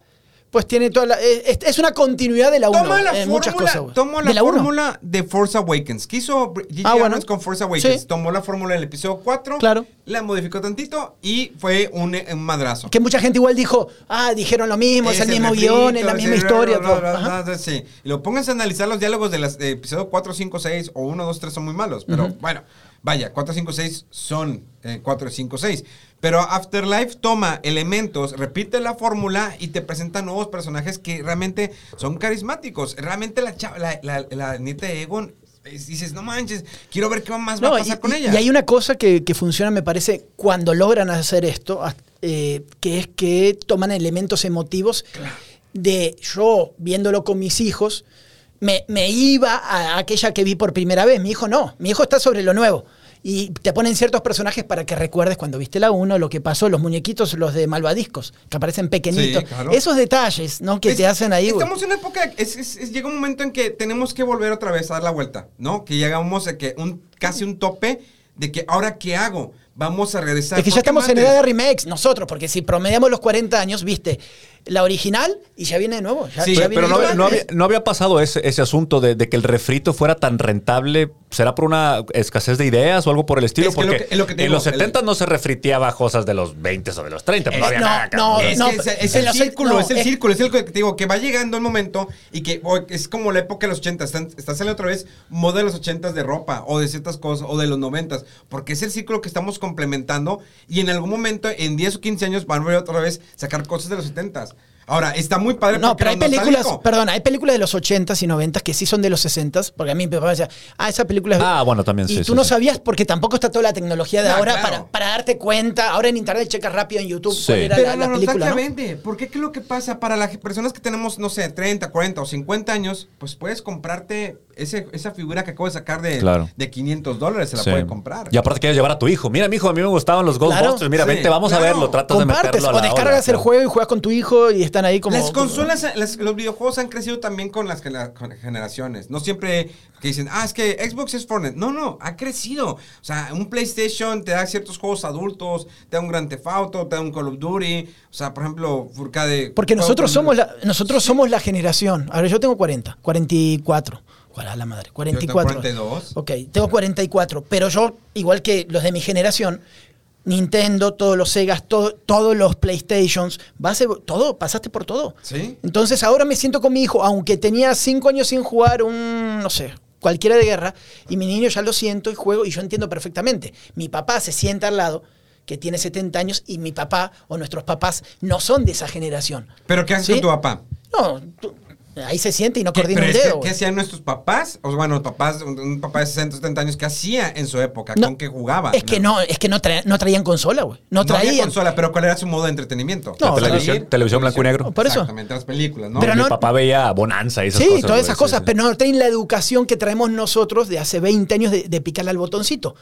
pues tiene toda la... Es, es una continuidad de la 1 Toma la en muchas fórmula, cosas. güey. toma ¿De la uno? fórmula de Force Awakens. Que hizo J.J. Ah, bueno. Con Force Awakens. Sí. Tomó la fórmula del episodio 4, Claro. la modificó tantito y fue un, un madrazo. Que mucha gente igual dijo, ah, dijeron lo mismo, es, el mismo refrito, guion, es la es misma el- historia. Sí. Y lo pongas a analizar los diálogos de las de episodio 4, 5, 6 o 1, 2, 3 son muy malos. Pero bueno, vaya, 4, 5, 6 son eh, 4, 5, 6. Pero Afterlife toma elementos, repite la fórmula y te presenta nuevos personajes que realmente son carismáticos. Realmente la, chava- la, la, la nieta de Egon es- dices, no manches, quiero ver qué más No, va a y, pasar con ella. y hay una cosa que, que funciona, me parece, cuando logran hacer esto, eh, que es que toman elementos emotivos de yo viéndolo con mis hijos, me, me iba a aquella que vi por primera vez. Mi hijo no, mi hijo está sobre lo nuevo. Y te ponen ciertos personajes para que recuerdes cuando viste la 1, lo que pasó, los muñequitos, los de malvadiscos, que aparecen pequeñitos. Sí, claro. Esos detalles, ¿no? Que Es- te hacen ahí. Estamos en una época, es- llega un momento en que tenemos que volver otra vez a dar la vuelta, ¿no? Que llegamos a que un, casi un tope de que ahora qué hago, vamos a regresar. Es que ya estamos en edad de remakes, nosotros, porque si promediamos los 40 años, viste, la original y ya viene de nuevo. Ya, Sí, ya Pero, viene pero no, había- no había, no había pasado ese, ese asunto de, de que el refrito fuera tan rentable. ¿Será por una escasez de ideas o algo por el estilo? Es que lo Porque que- es lo que te en los el- 70 no se refriteaba cosas de los 20 o de los 30. pero no Eh, había no, nada. no. Es, no, que es, es el círculo, no, es el es- círculo, es el círculo que te digo, que va llegando el momento y que oh, es como la época de los 80, están, está saliendo otra vez moda de los 80 de ropa o de ciertas cosas o de los 90, porque es el círculo que estamos complementando y en algún momento, en 10 o 15 años, van a volver otra vez sacar cosas de los 70. Ahora, está muy padre No, porque pero hay películas, nostálgico. perdón, hay películas de los 80s y 90s que sí son de los 60s, porque a mí mi papá decía, ah, esa película es... Ah, bueno, también Y sí, tú sí, no sí. sabías porque tampoco está toda la tecnología de Ah, ahora claro. para, para darte cuenta. Ahora en internet checas rápido en YouTube Sí. cuál era Pero la, la la película, nostalgia ¿no? Porque qué es lo que pasa para las personas que tenemos, no sé, 30, 40 o 50 años, pues puedes comprarte ese, esa figura que acabo de sacar de, Claro. de 500 dólares, se la Sí. puede comprar. Y aparte quieres llevar a tu hijo. Mira, mi hijo, a mí me gustaban los Claro. Ghostbusters. Mira, Sí, vente, vamos a claro. verlo. Tratas de meterlo a o la descargas ola, el juego y juegas con tu hijo y están ahí como... Las consolas, las- los videojuegos han crecido también con las generaciones. No siempre que dicen, ah, es que Xbox es Fortnite. No, no, ha crecido. O sea, un PlayStation te da ciertos juegos adultos, te da un Grand Theft Auto, te da un Call of Duty. O sea, por ejemplo, Furcade. Porque nosotros somos la, nosotros somos la generación. Ahora yo tengo 40, 44. ¿Cuál es la madre? 44. 42. Ok, tengo 44. Pero yo, igual que los de mi generación, Nintendo, todos los Segas, todo- todos los PlayStations, base, todo, pasaste por todo. Sí. Entonces ahora me siento con mi hijo, aunque tenía 5 años sin jugar un, no sé, cualquiera de guerra, y mi niño ya lo siento y juego y yo entiendo perfectamente. Mi papá se sienta al lado que tiene 70 años y mi papá o nuestros papás no son de esa generación. ¿Pero qué haces ¿Sí? con tu papá? No, tú- ahí se siente y no ¿Qué, coordina un dedo. ¿Qué hacían nuestros papás? O bueno, papás, un, un papá de 60, 70 años, ¿qué hacía en su época? No, ¿Con qué jugaba? Es que no, es que no, tra- no traían consola, güey. No, No había traían. consola, pero ¿cuál era su modo de entretenimiento? No, La televisión, televisión blanco y negro. Por eso. Exactamente, las películas, ¿no? Pero Mi no- papá veía Bonanza y esas sí, cosas. todas güey, esas sí, cosas, sí. pero no tienen la educación que traemos nosotros de hace 20 años de, de picarle al botoncito.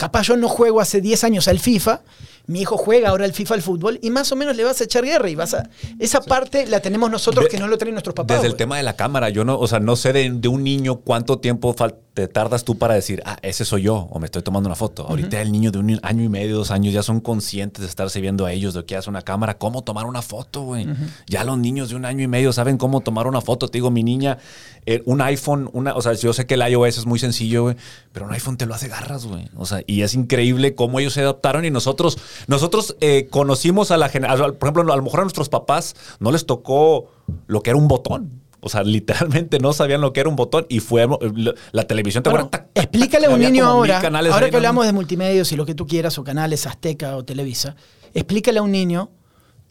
Capaz yo no juego hace 10 años al FIFA, mi hijo juega ahora al FIFA al fútbol y más o menos le vas a echar guerra y vas a... Esa parte la tenemos nosotros De- que no lo traen nuestros papás. Desde el tema de la cámara, yo no, o sea, no sé de, de un niño cuánto tiempo te tardas tú para decir, ah, ese soy yo, o me estoy tomando una foto. Ahorita el niño de un año y medio, dos años, ya son conscientes de estarse viendo a ellos, de que hace una cámara, cómo tomar una foto, güey. Ya los niños de un año y medio saben cómo tomar una foto. Te digo, mi niña, eh, un iPhone, una, o sea, yo sé que el iOS es muy sencillo, güey, pero un iPhone te lo hace garras, güey. O sea, y es increíble cómo ellos se adaptaron y nosotros, nosotros eh, conocimos a la generación, por ejemplo, a lo mejor a nuestros papás no les tocó lo que era un botón. O sea, literalmente no sabían lo que era un botón y fue la, la televisión te Bueno, acuerdas? Tac, tac, explícale a un niño ahora, ahora que hablamos de multimedios y lo que tú quieras, o canales Azteca o Televisa, explícale a un niño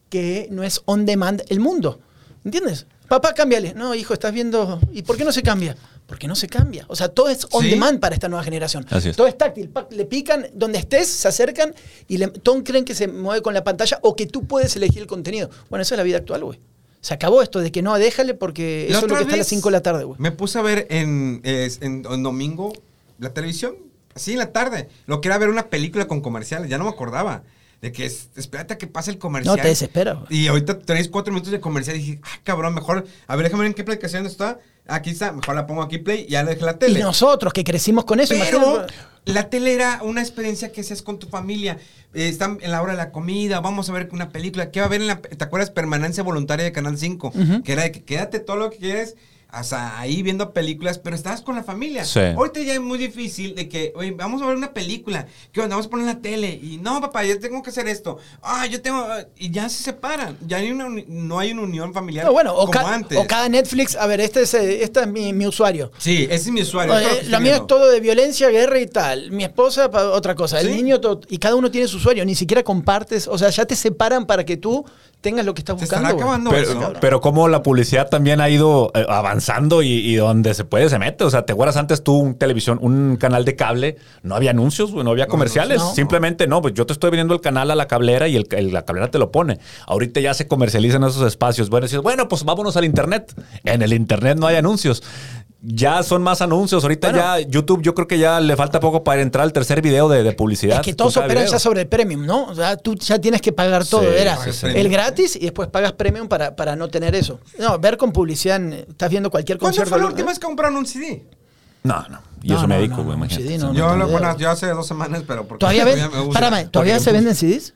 que no es on demand el mundo. ¿Entiendes? Papá, cámbiale. No, hijo, estás viendo. ¿Y por qué no se cambia? Porque no se cambia. O sea, todo es on Sí. demand para esta nueva generación. Es. Todo es táctil. Le pican donde estés, se acercan y le, todos creen que se mueve con la pantalla o que tú puedes elegir el contenido. Bueno, esa es la vida actual, güey. Se acabó esto de que no, déjale porque La eso es lo que está a las vez 5 de la tarde, güey. Me puse a ver en, en, en domingo la televisión, así en la tarde. Lo que era ver una película con comerciales, ya no me acordaba. De que es, espérate a que pase el comercial. No, te desespera, güey. Y ahorita tenéis cuatro minutos de comercial y dije, ah, cabrón, mejor, a ver, déjame ver en qué aplicación está. Aquí está, mejor la pongo aquí play y ya le dejé la Y tele. nosotros que crecimos con eso, Pero imagínate. la tele era una experiencia que hacías con tu familia. Eh, están en la hora de la comida, vamos a ver una película. ¿Qué va a ver en la... ¿Te acuerdas? Permanencia Voluntaria de Canal 5. Que era de que quédate todo lo que quieres hasta ahí viendo películas, pero estabas con la familia. Sí. Ahorita ya es muy difícil de que, oye, vamos a ver una película. ¿Qué onda? Vamos a poner la tele. Y no, papá, yo tengo que hacer esto. Ah, yo tengo... Y ya se separan. Ya hay una no hay una unión familiar No, bueno, o, como ca- antes. o cada Netflix, a ver, este es, eh, este es mi, mi usuario. Sí, ese es mi usuario. Oye, es lo que mía es todo de violencia, guerra y tal. Mi esposa, otra cosa. El niño, todo. Y cada uno tiene su usuario. Ni siquiera compartes. O sea, ya te separan para que tú tengas lo que estás buscando. acabando Pero, eso. pero como la publicidad también ha ido eh, avanzando y, y donde se puede se mete. O sea, ¿te acuerdas antes tú un televisión, un canal de cable? No había anuncios, no había comerciales. no. Simplemente no, pues yo te estoy vendiendo el canal a la cablera y el, el- la cablera te lo pone. Ahorita ya se comercializan esos espacios. Bueno, dices, bueno, pues vámonos al internet. En el internet no hay anuncios. Ya son más anuncios. Ahorita Bueno. ya YouTube, yo creo que ya le falta poco para entrar al tercer video de, de publicidad. Es que todos operan ya sobre el premium, ¿no? O sea, tú ya tienes que pagar todo. Sí, Era sí, sí. el gratis y después pagas premium para, para no tener eso. No, ver con publicidad, en- estás viendo cualquier ¿Cuándo concierto. fue la última vez que compraron un CD? No, no. Y No, eso no, me dedico, güey, no, imagínate. CD no, yo, no, lo- no. bueno, yo hace dos semanas, pero porque ¿Todavía, ven, me gusta. Párame, ¿todavía Porque- se venden CDs?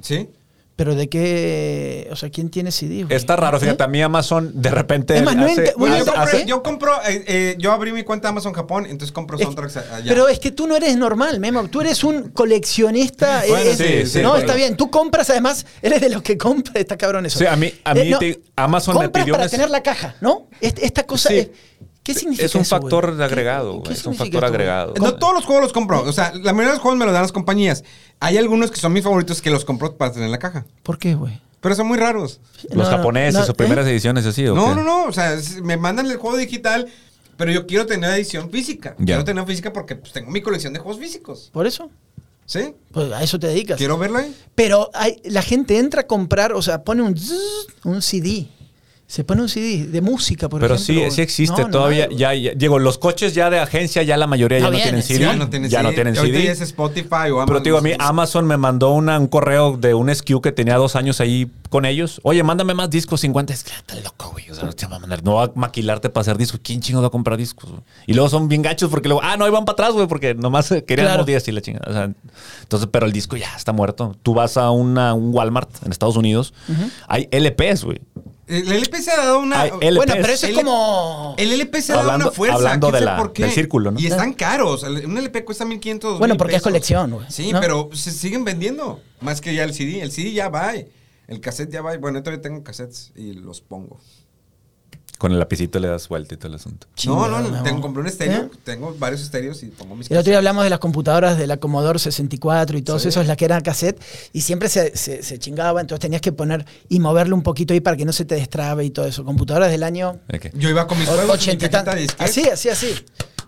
Sí. ¿Pero de qué? O sea, ¿quién tiene CDs? güey? Está raro, fíjate, ¿Eh? a mí Amazon de repente. Es más, no ente- Bueno, yo, Hace- compré- ¿hace? yo compro, eh, eh, yo abrí mi cuenta de Amazon Japón, entonces compro soundtracks allá. Pero es que tú no eres normal, Memo. Tú eres un coleccionista. Bueno, eh, sí, eh, sí, no, bueno. está bien. Tú compras, además, eres de los que compra. Está cabrón eso. Eh, Sí, a mí- a mí te- Amazon me compras pidió para tener la caja, ¿no? Est- Esta cosa. Sí. es- ¿Qué significa Es un eso, factor agregado, ¿Qué- es un factor esto, agregado. No todos los juegos los compro. O sea, la mayoría de los juegos me los dan las compañías. Hay algunos que son mis favoritos que los compro para tener en la caja. ¿Por qué, güey? Pero son muy raros. Los No, japoneses no, o primeras ¿eh? ediciones así, ¿o No, qué? no, no. O sea, me mandan el juego digital, pero yo quiero tener edición física. Ya. Quiero tener física porque pues, tengo mi colección de juegos físicos. ¿Por eso? ¿Sí? Pues a eso te dedicas. Quiero verlo ahí. Pero hay, la gente entra a comprar, o sea, pone un, un CD. Se pone un CD de música, por Pero ejemplo. sí, sí existe No, no todavía. hay, ya, ya- digo, los coches ya de agencia, ya la mayoría ya No no tienen sí, CD. Ya no tienen ya no CD. tienen Ahorita CD. ya es Spotify o Amazon. Pero digo, a mí Amazon me mandó una- un correo de un SKU que tenía dos años ahí con ellos. Oye, mándame más discos 50. Es que estás loco, güey. O sea, no te va a mandar. No va a maquilarte para hacer discos. ¿Quién chingo va a comprar discos? güey? Y luego son bien gachos porque luego, ah, no, ahí van para atrás, güey, porque nomás querían Claro. los 10 y la chingada. O sea, entonces, pero el disco ya está muerto. Tú vas a una, un Walmart en Estados Unidos, hay LPs, güey. El LP se ha dado una. LPs. Bueno, pero eso es como... El LP se ha dado Hablando- una fuerza. hablando de la- por qué. del círculo, ¿no? Y están caros. Un LP cuesta 1500. Bueno, 2000 porque es colección, güey, Sí, ¿no? pero se siguen vendiendo. Más que ya el CD. El CD ya va. El cassette ya va. Bueno, yo todavía tengo cassettes y los pongo. Con el lapicito le das vuelta y todo el asunto. No, no, tengo, compré un estéreo. ¿Eh? Tengo varios estéreos y pongo mis El otro día hablamos de las computadoras de la Commodore 64 y todos Sí. esos, las que eran cassette, y siempre se, se, se chingaba, entonces tenías que poner y moverle un poquito ahí para que no se te destrabe y todo eso. Computadoras del año. Yo iba con mis juegos. 80 y de. Así, así, así.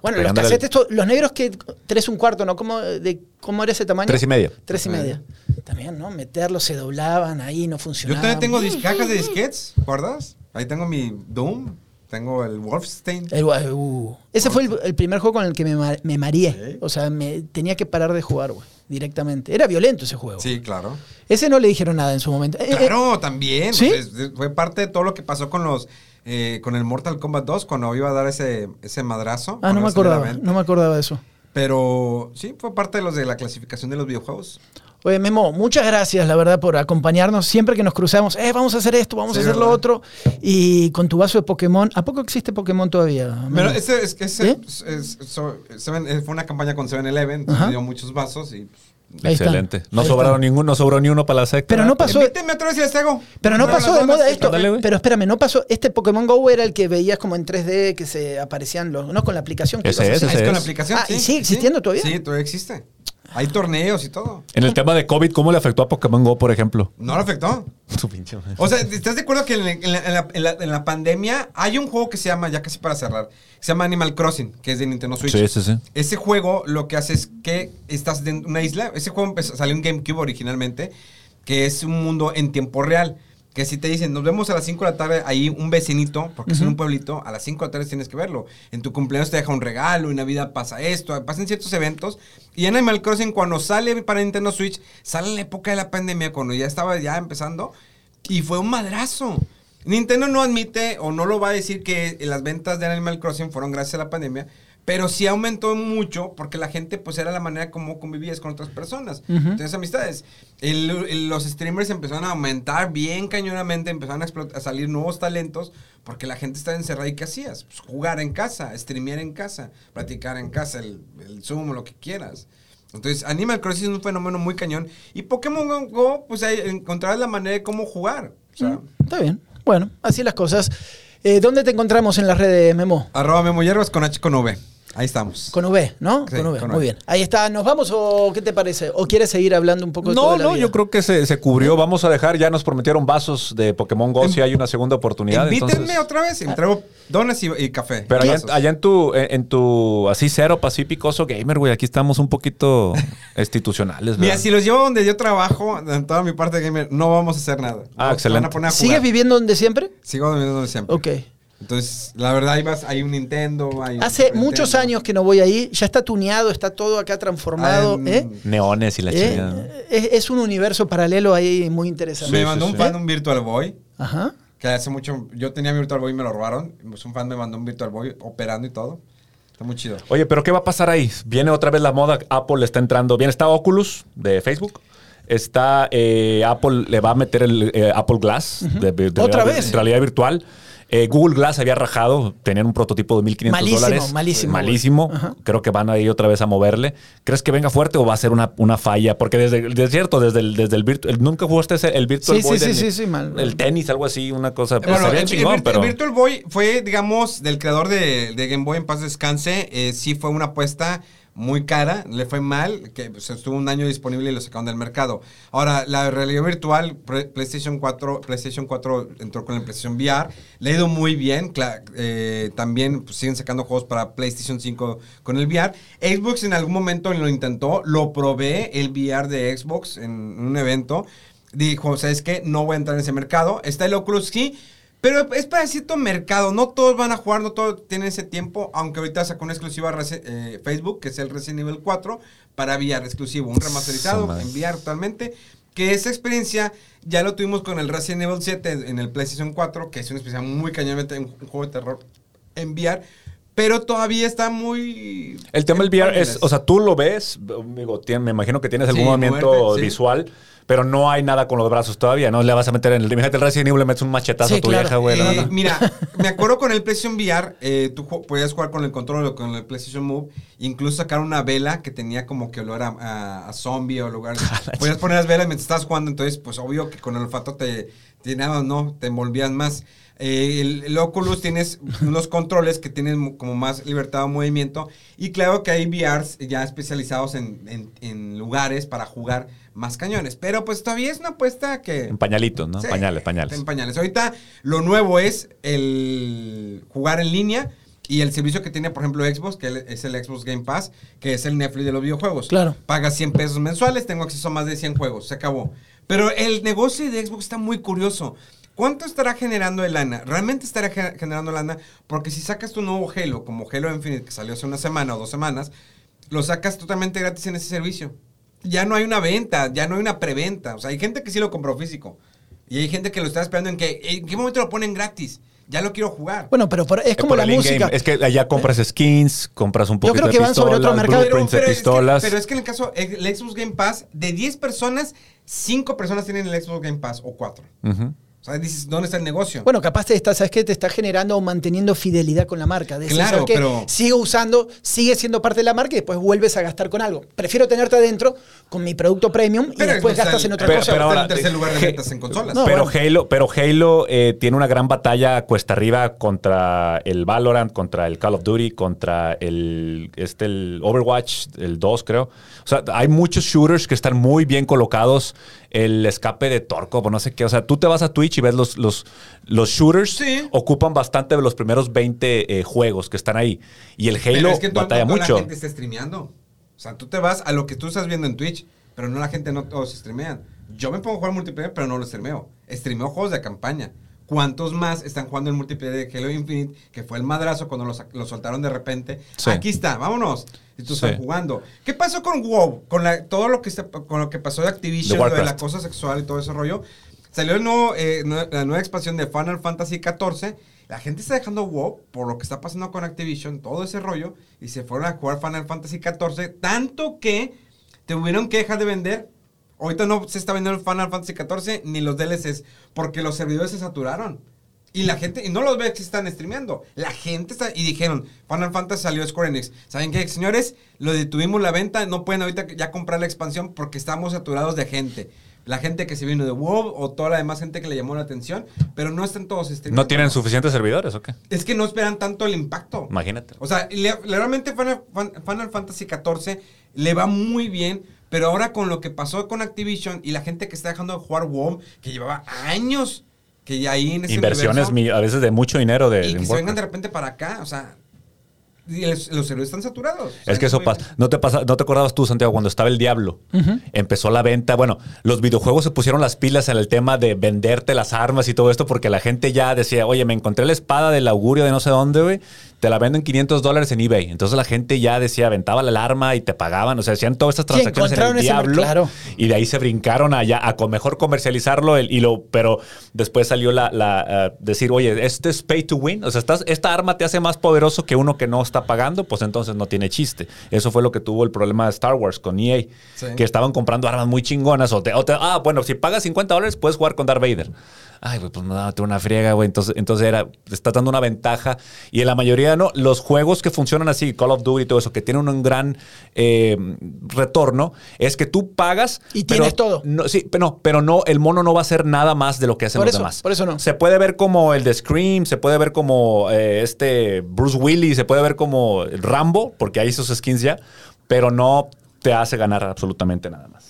Bueno, los cassettes, estos- los negros que tres un cuarto, ¿no? ¿Cómo, de, ¿Cómo era ese tamaño? Tres y medio. Tres y media. También, ¿no? Meterlos, se doblaban ahí, no Yo funcionaban. también tengo dis- cajas de disquetes, ¿guardas? Ahí tengo mi Doom, tengo el Wolfenstein. El- uh. Ese fue el, el primer juego con el que me, me mareé. Sí. O sea, me tenía que parar de jugar, güey, directamente. Era violento ese juego. Sí, claro. Ese no le dijeron nada en su momento. Eh, eh, Claro, también. ¿Sí? Pues, es- fue parte de todo lo que pasó con los eh, con el Mortal Kombat 2 cuando iba a dar ese, ese madrazo. ah, no me acordaba. No me acordaba de eso. Pero sí, fue parte de los de la clasificación de los videojuegos. Oye, Memo, muchas gracias, la verdad, por acompañarnos. Siempre que nos cruzamos, eh, vamos a hacer esto, vamos Sí, a hacer lo otro. Y con tu vaso de Pokémon, ¿a poco existe Pokémon todavía? Pero ese, es, ese ¿Sí? es- es- so- Seven- eh, fue una campaña con 7-Eleven, Ajá. me dio muchos vasos y... pues. Excelente. No Ahí sobraron ninguno, no sobró ni uno para la secta. Pero no pasó. Otra vez y. Pero no pasó de moda esto. Pero espérame, no pasó. Este Pokémon Go era el que veías como en 3D que se aparecían los. No, con la aplicación. que Ese ibas a es, hacer. Ese es con la es. aplicación, Ah, ¿y sí. sigue existiendo Sí. todavía? Sí, todavía existe. Hay torneos y todo. En el tema de COVID, ¿cómo le afectó a Pokémon Go, por ejemplo? No lo afectó. Su pinche madre. O sea, ¿estás de acuerdo que en la, en la- en la- en la- en la pandemia hay un juego que se llama, ya casi para cerrar, se llama Animal Crossing, que es de Nintendo Switch? Sí, sí, sí. Ese juego lo que hace es que estás en una isla. Ese juego empezó- salió en GameCube originalmente, que es un mundo en tiempo real. Que si te dicen, nos vemos a las 5 de la tarde, ahí un vecinito, porque es en un pueblito, a las 5 de la tarde tienes que verlo. En tu cumpleaños te deja un regalo, en Navidad pasa esto, pasan ciertos eventos. Y en Animal Crossing, cuando sale para Nintendo Switch, sale en la época de la pandemia, cuando ya estaba ya empezando, y fue un madrazo. Nintendo no admite o no lo va a decir que las ventas de Animal Crossing fueron gracias a la pandemia, pero sí aumentó mucho porque la gente pues era la manera como convivías con otras personas. Entonces amistades. El- el- los streamers empezaron a aumentar bien cañonamente, empezaron a, a salir nuevos talentos porque la gente estaba encerrada y ¿qué hacías? Pues jugar en casa, streamear en casa, platicar en casa, el, el Zoom, lo que quieras. Entonces, Animal Crossing es un fenómeno muy cañón. Y Pokémon Go, pues encontrarás la manera de cómo jugar. O sea, Está bien. Bueno, así las cosas. Eh, ¿Dónde te encontramos en las redes, Memo? Arroba Memo Hierbas con H con V. Ahí estamos. Con V, ¿no? Sí, con V, con muy bien. Ahí está, ¿nos vamos o qué te parece? ¿O quieres seguir hablando un poco de No, toda la no, vida? yo creo que se, se cubrió. Vamos a dejar, ya nos prometieron vasos de Pokémon Go si hay una segunda oportunidad. Invítenme entonces- otra vez y me traigo donas y, y café. Pero allá, en tu, en, en tu así cero pacífico oso gamer, güey, aquí estamos un poquito institucionales, Mira, ¿verdad? si los llevo donde yo trabajo, en toda mi parte gamer, no vamos a hacer nada. Ah, No, excelente. se van a poner a jugar. ¿Sigues viviendo donde siempre? Sigo viviendo donde siempre. Ok. Entonces, la verdad, hay, vas- hay un Nintendo. Hay un Hace muchos Nintendo. años que no voy ahí, ya está tuneado, está todo acá transformado. Ah, en- ¿eh? Neones y la ¿Eh? chingada. Es, es un universo paralelo ahí muy interesante. Me Sí, mandó sí, un sí. fan un Virtual Boy. Ajá. Que hace mucho. Yo tenía mi Virtual Boy y me lo robaron. Pues un fan me mandó un Virtual Boy operando y todo. Está muy chido. Oye, pero ¿qué va a pasar ahí? Viene otra vez la moda, Apple está entrando. Bien, está Oculus de Facebook. Está eh, Apple, le va a meter el eh, Apple Glass de, de- de ¿Otra realidad- vez? realidad virtual. Eh, Google Glass había rajado, tenían un prototipo de 1.500 Malísimo, dólares. malísimo, Malísimo. Creo que van a ir otra vez a moverle. ¿Crees que venga fuerte o va a ser una, una falla? Porque desde, desde cierto, desde el, desde el virtual, nunca jugaste ese- el Virtual Sí, Boy sí, del- sí, sí, sí, mal. el tenis, algo así, una cosa. Pues, Bueno, sería el, el chingón, pero. el Virtual Boy fue, digamos, del creador de, de Game Boy en paz descanse. eh, sí fue una apuesta muy cara, le fue mal, que pues, estuvo un año disponible y lo sacaron del mercado. Ahora, la realidad virtual, PlayStation 4, PlayStation 4 entró con el PlayStation VR, le ha ido muy bien, eh, también pues, siguen sacando juegos para PlayStation 5 con el VR. Xbox en algún momento lo intentó, lo probé, el VR de Xbox en un evento, dijo, ¿sabes qué? No voy a entrar en ese mercado. Está el Oculus sí, pero es para cierto mercado. No todos van a jugar, no todos tienen ese tiempo. Aunque ahorita sacó una exclusiva eh, Facebook, que es el Resident Evil 4, para VR exclusivo. Un remasterizado madre. en VR totalmente. Que esa experiencia ya lo tuvimos con el Resident Evil 7 en el PlayStation 4, que es una experiencia muy cañonamente un un juego de terror en VR. Pero todavía está muy... El tema del VR es, o sea, tú lo ves, digo, me imagino que tienes algún Sí, movimiento moverte, sí. visual, pero no hay nada con los brazos todavía, ¿no? Le vas a meter en el... Imagínate el Resident Evil, le metes un machetazo Sí, a tu claro. vieja, güey. Eh. Mira, me acuerdo con el PlayStation VR, eh, tú podías jugar con el control o con el PlayStation Move, incluso sacar una vela que tenía como que olor a, a- a zombie o lugar. podías poner las velas mientras estabas jugando, entonces, pues obvio que con el olfato te, te nada, no, te envolvías más. Eh, el, el Oculus tienes unos controles que tienen como más libertad de movimiento y claro que hay VRs ya especializados en, en- en lugares para jugar más cañones, pero pues todavía es una apuesta que... En pañalitos, ¿no? Sí, pañales, pañales. En pañales. Ahorita lo nuevo es el jugar en línea y el servicio que tiene, por ejemplo, Xbox, que es el Xbox Game Pass, que es el Netflix de los videojuegos. Claro. Pagas 100 pesos mensuales, tengo acceso a más de 100 juegos, se acabó. Pero el negocio de Xbox está muy curioso. ¿Cuánto estará generando de lana? ¿Realmente estará ge- generando lana? Porque si sacas tu nuevo Halo, como Halo Infinite, que salió hace una semana o dos semanas, lo sacas totalmente gratis en ese servicio. Ya no hay una venta, ya no hay una preventa. O sea, hay gente que sí lo compró físico. Y hay gente que lo está esperando en que, ¿en qué momento lo ponen gratis? Ya lo quiero jugar. Bueno, pero por- es Eh, como por la el música. Es que allá compras skins, compras un Yo poquito creo que de van sobre otro pistolas, mercado. blueprints de es que- pistolas. pero es que en el caso, el Xbox Game Pass, de 10 personas, 5 personas tienen el Xbox Game Pass o 4. Ujú. O sea, dices, ¿dónde está el negocio? Bueno, capaz te está, ¿sabes qué? Te está generando o manteniendo fidelidad con la marca. De Claro, ¿sabes qué? pero- Sigo usando, sigue siendo parte de la marca y después vuelves a gastar con algo. Prefiero tenerte adentro con mi producto premium y Pero después Xbox gastas está en otra pero- cosa. pero ahora- en tercer lugar de ventas en consolas. No, pero, bueno. Halo, pero Halo eh, tiene una gran batalla cuesta arriba contra el Valorant, contra el Call of Duty, contra el, este, el Overwatch, el 2 creo. O sea, hay muchos shooters que están muy bien colocados. El escape de Torco, no sé qué. O sea, tú te vas a Twitch y ves los, los, los shooters Sí. ocupan bastante de los primeros 20 eh, juegos que están ahí. Y el Pero Halo es que batalla mucho. la gente está streameando. O sea, tú te vas a lo que tú estás viendo en Twitch, pero no la gente no todos streamean. Yo me pongo a jugar multiplayer, pero no lo streameo. Streameo juegos de campaña. ¿Cuántos más están jugando el multiplayer de Halo Infinite, que fue el madrazo cuando lo, sa- lo soltaron de repente? Sí. Aquí está, vámonos. Y tú Sí. estás jugando. ¿Qué pasó con WoW? Con la, todo lo que, con lo que pasó de Activision, lo de la cosa sexual y todo ese rollo. Salió eh, la nueva expansión de Final Fantasy XIV. La gente está dejando WoW por lo que está pasando con Activision, todo ese rollo, y se fueron a jugar Final Fantasy XIV, tanto que tuvieron que dejar de vender. Ahorita no se está vendiendo el Final Fantasy XIV ni los DLCs, porque los servidores se saturaron. Y la gente, y no los ve que están streameando. La gente está, y dijeron, Final Fantasy salió Square Enix. ¿Saben qué, señores? Lo detuvimos la venta, no pueden ahorita ya comprar la expansión porque estamos saturados de gente. La gente que se vino de WoW o toda la demás gente que le llamó la atención, pero no están todos streamando. ¿No tienen suficientes servidores o qué? Es que no esperan tanto el impacto. Imagínate. O sea, le- realmente Final, Fan- Final Fantasy XIV le va muy bien, pero ahora con lo que pasó con Activision y la gente que está dejando de jugar WoW, que llevaba años que ya ahí en ese Inversiones universo, a veces de mucho dinero de, y que se vengan de repente para acá, o sea, los, los servidores están saturados. Es que eso pasa. ¿No te, pasa, ¿No te acordabas tú, Santiago, cuando estaba el Diablo? Empezó la venta. Bueno, los videojuegos se pusieron las pilas en el tema de venderte las armas y todo esto porque la gente ya decía, oye, me encontré la espada del augurio de no sé dónde, güey. Te la venden 500 dólares en eBay. Entonces la gente ya decía, aventaba el arma y te pagaban. O sea, hacían todas estas Sí, transacciones en el Diablo. claro. Y de ahí se brincaron allá a mejor comercializarlo. el- y lo, pero después salió la, la, eh, decir, oye, este es pay to win. O sea, estás, esta arma te hace más poderoso que uno que no está pagando, pues entonces no tiene chiste. Eso fue lo que tuvo el problema de Star Wars con EA. Sí. Que estaban comprando armas muy chingonas. O te, o te- ah, bueno, si pagas 50 dólares, puedes jugar con Darth Vader. Ay, pues me daba una friega, güey. Entonces, entonces era, está dando una ventaja. Y en la mayoría, no, los juegos que funcionan así, Call of Duty y todo eso, que tienen un gran eh, retorno, es que tú pagas. Y pero tienes todo. No, sí, pero no, pero no, el mono no va a hacer nada más de lo que hacen Por los eso, demás. por eso no. Se puede ver como el de Scream, se puede ver como eh, este Bruce Willis, se puede ver como Rambo, porque hay esos skins ya, pero no te hace ganar absolutamente nada más.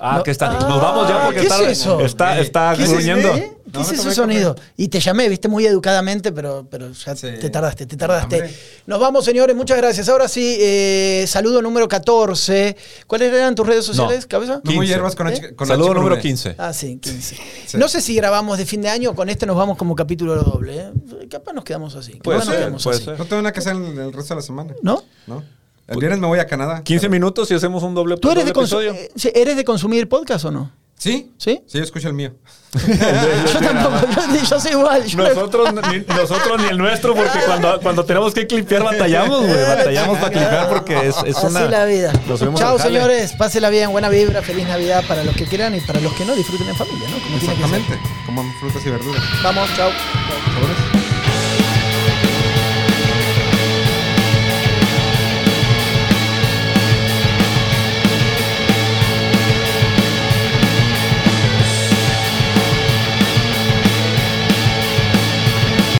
Ah, No. que está. Ah, Nos vamos ya porque ¿qué está, es eso? está, está ¿Qué es gruñendo. ¿Qué No, es ese sonido? Y te llamé, viste, muy educadamente, pero, pero ya Sí. te tardaste, te tardaste. Hombre. Nos vamos, señores, muchas gracias. Ahora sí, eh, saludo número 14. ¿Cuáles eran tus redes sociales, No. cabeza? No muy 15. hierbas con, ¿Eh? H- con Saludo H número V. 15. Ah, sí, 15. Sí. No sé si grabamos de fin de año, con este nos vamos como capítulo doble. ¿eh? Capaz nos quedamos así. Puede nos ser, quedamos puede así. ser. No tengo nada que hacer el, el resto de la semana. ¿No? ¿No? El viernes me voy a Canadá. 15 minutos y hacemos un doble, ¿Tú eres de, doble consu- episodio. eh, ¿eres de consumir podcast o no? ¿Sí? ¿Sí? Sí, yo escucho el mío. Yo tampoco, yo, yo soy igual. yo- Nosotros ni, nosotros ni el nuestro, porque cuando, cuando tenemos que clipear batallamos, güey. Batallamos para clipear porque es, es Así una. la vida. Chao, señores. Pásela bien. Buena vibra. Feliz Navidad para los que quieran y para los que no, disfruten en familia, ¿no? Como. Exactamente. Como frutas y verduras. Vamos, chao.